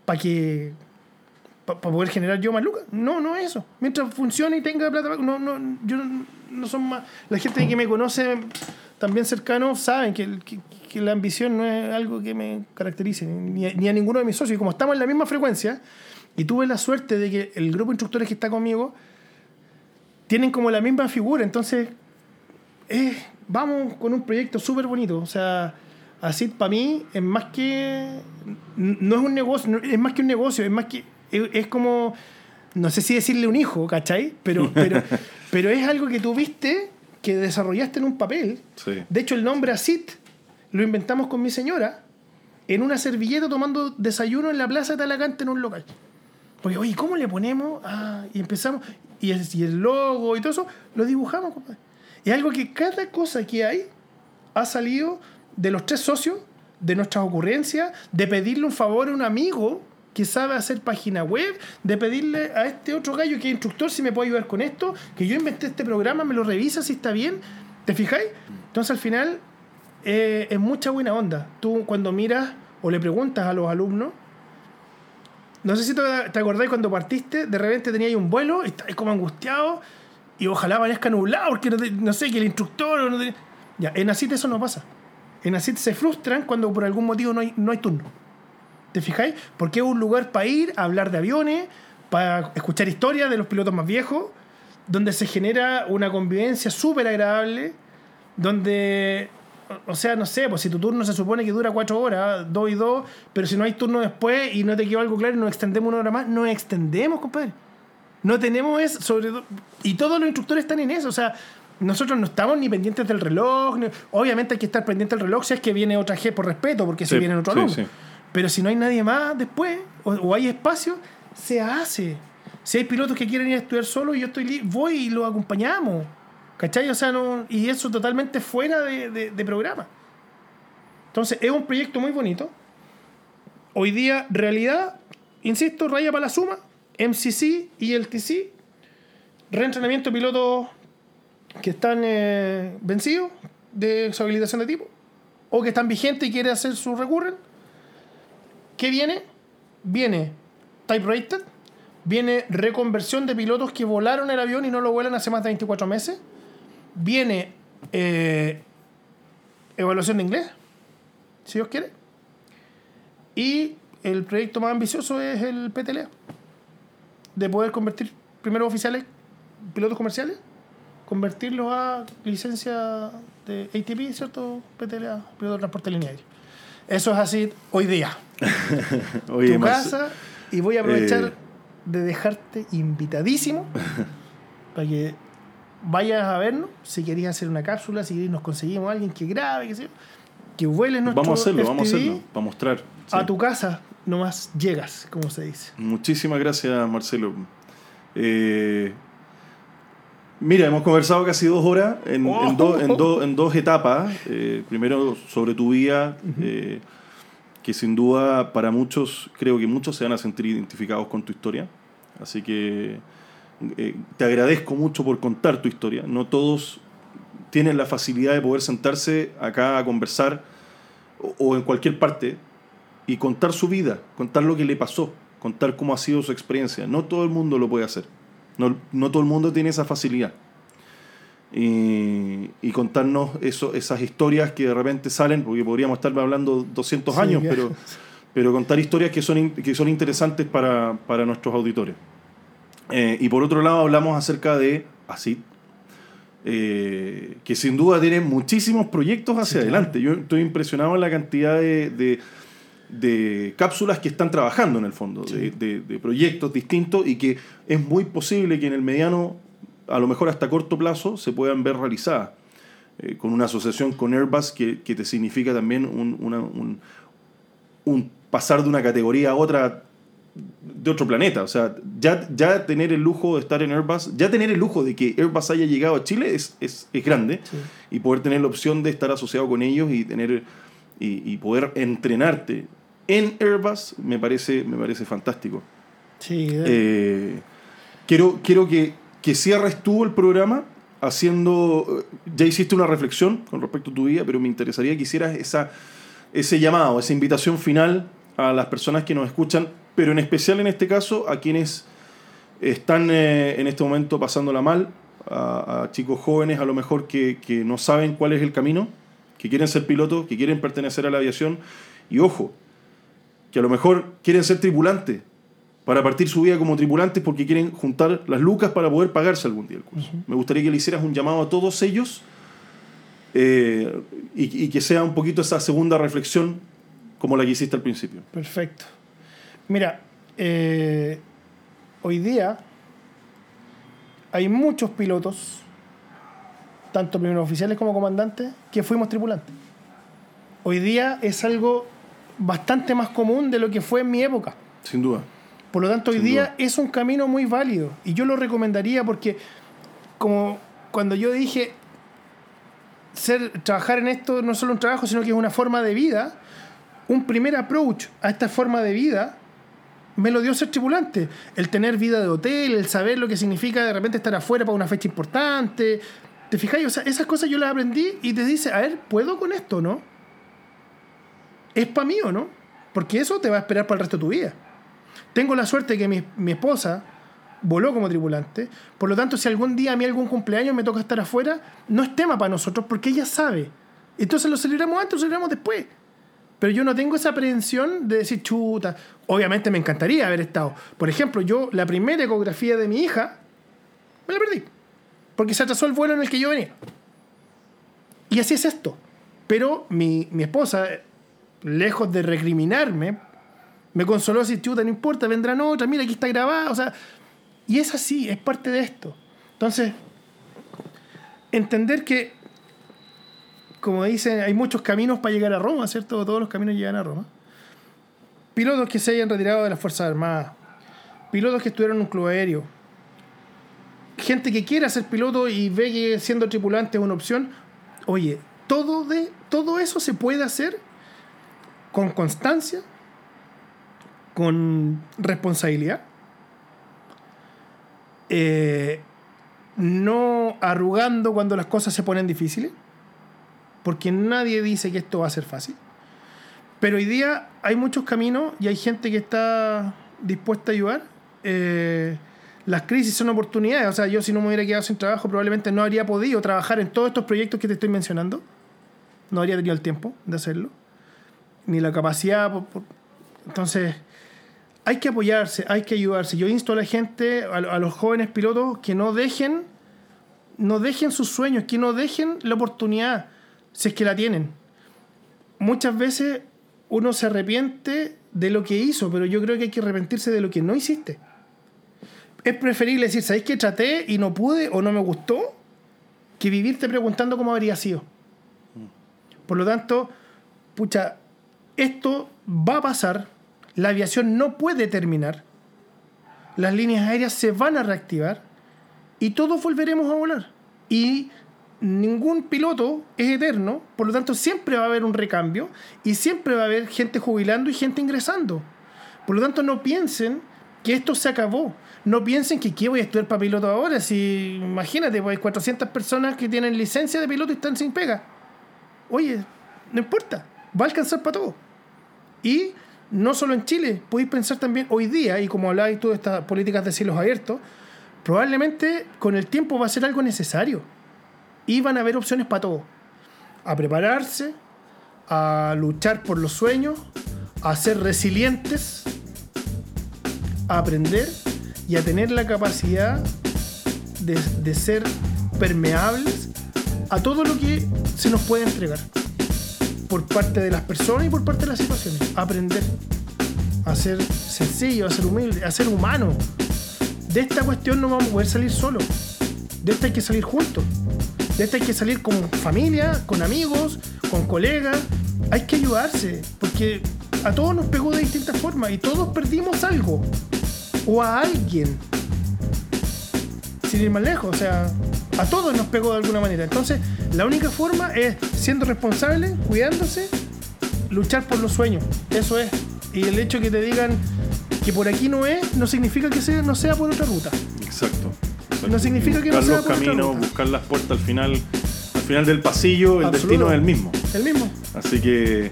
para que para poder generar yo más lucas. No, no es eso. Mientras funcione y tenga plata, no, no, yo no, son más. La gente que me conoce también cercano saben que, que, que la ambición no es algo que me caracterice, ni a, ninguno de mis socios. Y como estamos en la misma frecuencia, y tuve la suerte de que el grupo de instructores que está conmigo tienen como la misma figura, entonces vamos con un proyecto súper bonito. O sea, así para mí es más que. No es un negocio, es más que un negocio, es más que. Es, como. No sé si decirle un hijo, ¿cachai? Pero, pero, pero es algo que tuviste que desarrollaste en un papel. Sí. De hecho, el nombre ACIT lo inventamos con mi señora en una servilleta tomando desayuno en la plaza de Talagante en un local. Porque, oye, ¿cómo le ponemos? Ah, y empezamos. Y el, y el logo y todo eso, lo dibujamos, compadre. Y algo que cada cosa que hay ha salido de los tres socios, de nuestras ocurrencias, de pedirle un favor a un amigo que sabe hacer página web, de pedirle a este otro gallo que es instructor si me puede ayudar con esto, que yo inventé este programa, me lo revisa si está bien. ¿Te fijáis? Entonces al final eh, es mucha buena onda. Tú cuando miras o le preguntas a los alumnos, no sé si te, acordáis cuando partiste, de repente tenías un vuelo y estabas como angustiado y ojalá parezca nublado porque no, te- no sé, que el instructor... No te- Ya, en ACIT eso no pasa. En ACIT se frustran cuando por algún motivo no hay, no hay turno. ¿Te fijáis? Porque es un lugar para ir a hablar de aviones, para escuchar historias de los pilotos más viejos, donde se genera una convivencia súper agradable, donde, o- sea, no sé, pues si tu turno se supone que dura cuatro horas, dos y dos, pero si no hay turno después y no te quedó algo claro y nos extendemos una hora más, nos extendemos, compadre. No tenemos eso, sobre todo, y todos los instructores están en eso, o sea, nosotros no estamos ni pendientes del reloj, ni- obviamente hay que estar pendiente del reloj si es que viene otra G por respeto, porque si Sí, viene otro alumno. sí. Pero si no hay nadie más después, o, o hay espacio, se hace. Si hay pilotos que quieren ir a estudiar solo y yo estoy voy y los acompañamos. ¿Cachai? O sea, no, y eso totalmente fuera de, de- programa. Entonces, es un proyecto muy bonito. Hoy día, realidad, insisto, raya para la suma, MCC y LTC, reentrenamiento de pilotos que están eh, vencidos de su habilitación de tipo, o que están vigentes y quieren hacer su recurren. ¿Qué viene? Viene type rated, viene reconversión de pilotos que volaron el avión y no lo vuelan hace más de 24 meses, viene eh, evaluación de inglés, si Dios quiere, y el proyecto más ambicioso es el PTLA, de poder convertir primeros oficiales, pilotos comerciales, convertirlos a licencia de ATP, ¿cierto? PTLA, piloto de transporte lineal. Eso es así hoy día Oye, tu casa y voy a aprovechar eh. de dejarte invitadísimo para que vayas a vernos si querías hacer una cápsula, si nos conseguimos a alguien que grabe, que, yo, que vueles nuestro Vamos a hacerlo, vamos a hacerlo, para mostrar. sí. A tu casa nomás llegas, como se dice. Muchísimas gracias, Marcelo. Eh, mira, hemos conversado casi dos horas en, Oh. en do- en do- en dos etapas. Eh, primero sobre tu vida, eh, que sin duda para muchos, creo que muchos se van a sentir identificados con tu historia. Así que eh, te agradezco mucho por contar tu historia. No todos tienen la facilidad de poder sentarse acá a conversar o, o en cualquier parte y contar su vida, contar lo que le pasó, contar cómo ha sido su experiencia. No todo el mundo lo puede hacer. No, no todo el mundo tiene esa facilidad. Y, y contarnos eso, esas historias que de repente salen, porque podríamos estar hablando 200 Sí, años, ya. pero, pero contar historias que son, in- que son interesantes para, para nuestros auditores. Eh, y por otro lado hablamos acerca de ACID, eh, que sin duda tiene muchísimos proyectos hacia Sí, adelante. Yo estoy impresionado en la cantidad de, de- de cápsulas que están trabajando en el fondo, Sí. de, de- de proyectos distintos y que es muy posible que en el mediano, a lo mejor hasta corto plazo, se puedan ver realizadas. Eh, con una asociación con Airbus que, que te significa también un, una- un- un pasar de una categoría a otra de otro planeta. O sea, ya, ya tener el lujo de estar en Airbus, ya tener el lujo de que Airbus haya llegado a Chile es, es, es grande. Sí. Y poder tener la opción de estar asociado con ellos y tener y, y poder entrenarte en Airbus me parece, me parece fantástico. Sí, Eh, quiero quiero que, que cierres tú el programa haciendo. eh, Ya hiciste una reflexión con respecto a tu vida, pero me interesaría que hicieras esa, ese llamado, esa invitación final a las personas que nos escuchan, pero en especial en este caso a quienes están eh, en este momento pasándola mal, a, a chicos jóvenes a lo mejor que, que no saben cuál es el camino, que quieren ser pilotos, que quieren pertenecer a la aviación, y ojo, que a lo mejor quieren ser tripulantes, para partir su vida como tripulantes porque quieren juntar las lucas para poder pagarse algún día el curso. Me gustaría que le hicieras un llamado a todos ellos eh, y, y que sea un poquito esa segunda reflexión como la que hiciste al principio. Perfecto. Mira, eh, hoy día hay muchos pilotos tanto primeros oficiales como comandantes, que fuimos tripulantes. Hoy día es algo bastante más común de lo que fue en mi época. Sin duda. Por lo tanto, hoy Sin día duda. es un camino muy válido y yo lo recomendaría porque como cuando yo dije ser trabajar en esto no es solo un trabajo, sino que es una forma de vida, un primer approach a esta forma de vida me lo dio ser tripulante. El tener vida de hotel, el saber lo que significa de repente estar afuera para una fecha importante. ¿Te fijáis? O sea, esas cosas yo las aprendí y te dice, a ver, ¿puedo con esto no? ¿Es para mí o no? Porque eso te va a esperar para el resto de tu vida. Tengo la suerte que mi, mi esposa voló como tripulante, por lo tanto, si algún día a mí algún cumpleaños me toca estar afuera, no es tema para nosotros porque ella sabe. Entonces lo celebramos antes, lo celebramos después. Pero yo no tengo esa aprehensión de decir, chuta, obviamente me encantaría haber estado. Por ejemplo, yo la primera ecografía de mi hija, me la perdí. Porque se atrasó el vuelo en el que yo venía. Y así es esto. Pero mi, mi esposa, lejos de recriminarme, me consoló así, chuta, no importa, vendrán otras, mira, aquí está grabada. O sea, y es así, es parte de esto. Entonces, entender que, como dicen, hay muchos caminos para llegar a Roma, ¿cierto? Todos los caminos llegan a Roma. Pilotos que se hayan retirado de las Fuerzas Armadas, pilotos que estuvieron en un club aéreo, gente que quiera ser piloto y ve que siendo tripulante es una opción. Oye, todo, de, todo eso se puede hacer con constancia, con responsabilidad, eh, no arrugando cuando las cosas se ponen difíciles, porque nadie dice que esto va a ser fácil. Pero hoy día hay muchos caminos y hay gente que está dispuesta a ayudar. Eh, las crisis son oportunidades. O sea, yo si no me hubiera quedado sin trabajo, probablemente no habría podido trabajar en todos estos proyectos que te estoy mencionando. No habría tenido el tiempo de hacerlo. Ni la capacidad. Entonces, hay que apoyarse, hay que ayudarse. Yo insto a la gente, a, a los jóvenes pilotos, que no dejen, no dejen sus sueños, que no dejen la oportunidad, si es que la tienen. Muchas veces uno se arrepiente de lo que hizo, pero yo creo que hay que arrepentirse de lo que no hiciste. Es preferible decir, ¿sabéis que traté y no pude o no me gustó? Que vivirte preguntando cómo habría sido. Por lo tanto, pucha, esto va a pasar, la aviación no puede terminar, las líneas aéreas se van a reactivar y todos volveremos a volar. Y ningún piloto es eterno, por lo tanto siempre va a haber un recambio y siempre va a haber gente jubilando y gente ingresando. Por lo tanto no piensen que esto se acabó. No piensen que qué voy a estudiar para piloto ahora. Si imagínate, pues hay 400 personas que tienen licencia de piloto y están sin pega. Oye, no importa, va a alcanzar para todo. Y no solo en Chile, podéis pensar también hoy día, y como hablabas tú de estas políticas de cielos abiertos, probablemente con el tiempo va a ser algo necesario. Y van a haber opciones para todo. A prepararse, a luchar por los sueños, a ser resilientes, a aprender y a tener la capacidad de, de ser permeables a todo lo que se nos puede entregar por parte de las personas y por parte de las situaciones. Aprender a ser sencillo, a ser humilde, a ser humano. De esta cuestión no vamos a poder salir solos. De esta hay que salir juntos. De esta hay que salir con familia, con amigos, con colegas. Hay que ayudarse, porque a todos nos pegó de distintas formas y todos perdimos algo o a alguien. Sin ir más lejos, o sea, a todos nos pegó de alguna manera. Entonces, la única forma es siendo responsable, cuidándose, luchar por los sueños. Eso es. Y el hecho que te digan que por aquí no es, no significa que no sea por otra ruta. Exacto. No significa que no buscar sea los caminos, buscar las puertas al final, al final del pasillo, el Absoluto. destino es el mismo. El mismo. Así que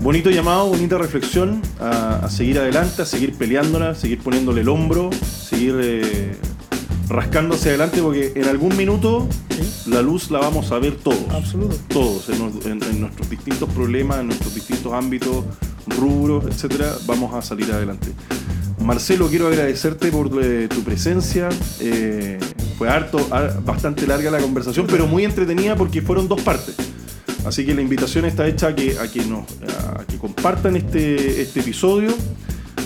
bonito llamado, bonita reflexión a, a seguir adelante, a seguir peleándola, a seguir poniéndole el hombro, seguir eh, rascándose adelante porque en algún minuto Sí. la luz la vamos a ver todos. Absoluto. Todos, en- en nuestros distintos problemas, en nuestros distintos ámbitos, rubros, etcétera, vamos a salir adelante. Marcelo, quiero agradecerte por eh, tu presencia. Eh, fue harto, har- bastante larga la conversación, pero muy entretenida porque fueron dos partes. Así que la invitación está hecha a que, a que, nos, a que compartan este, este episodio,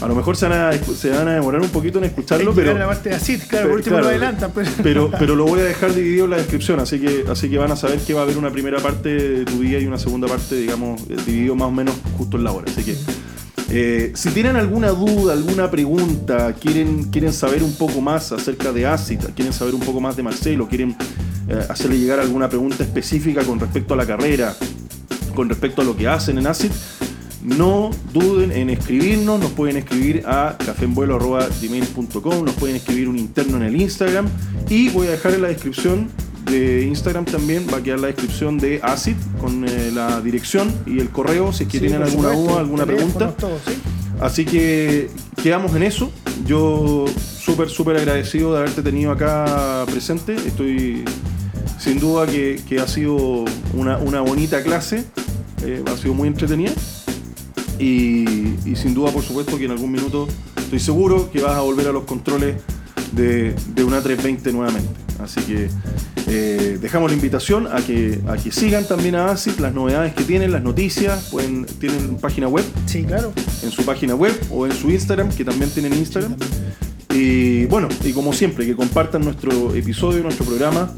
A lo mejor se van a, se van a demorar un poquito en escucharlo, Hay que pero. llegar a la parte de así, claro, por último claro, lo adelantan. Pero, Pero, pero lo voy a dejar dividido en la descripción, así que, así que van a saber que va a haber una primera parte de tu día y una segunda parte, digamos, eh, dividido más o menos justo en la hora. Así que eh, si tienen alguna duda, alguna pregunta, quieren, quieren saber un poco más acerca de ACID, quieren saber un poco más de Marcelo, quieren eh, hacerle llegar alguna pregunta específica con respecto a la carrera, con respecto a lo que hacen en ACID, no duden en escribirnos, nos pueden escribir a cafenvuelo.gmail.com, nos pueden escribir un interno en el Instagram y voy a dejar en la descripción de Instagram también, va a quedar la descripción de ACID con eh, la dirección y el correo si es que Sí, tienen alguna supuesto, duda, alguna pregunta. todo, ¿sí? Así que quedamos en eso. Yo súper, súper agradecido de haberte tenido acá presente. Estoy sin duda que, que ha sido una, una bonita clase. Eh, ha sido muy entretenida. Y, y sin duda, por supuesto, que en algún minuto estoy seguro que vas a volver a los controles de, de una 320 nuevamente. Así que eh, dejamos la invitación a que, a que sigan también a ASIC, las novedades que tienen, las noticias, pueden, tienen página web Sí, claro. en su página web o en su Instagram, que también tienen Instagram. Y bueno, y como siempre, que compartan nuestro episodio, nuestro programa.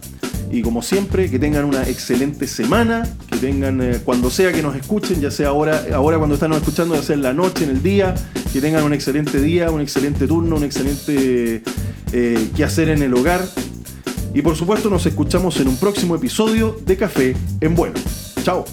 Y como siempre, que tengan una excelente semana, que tengan eh, cuando sea que nos escuchen, ya sea ahora, ahora cuando están nos escuchando, ya sea en la noche, en el día, que tengan un excelente día, un excelente turno, un excelente eh, que hacer en el hogar. Y por supuesto nos escuchamos en un próximo episodio de Café en Vuelo. Chao.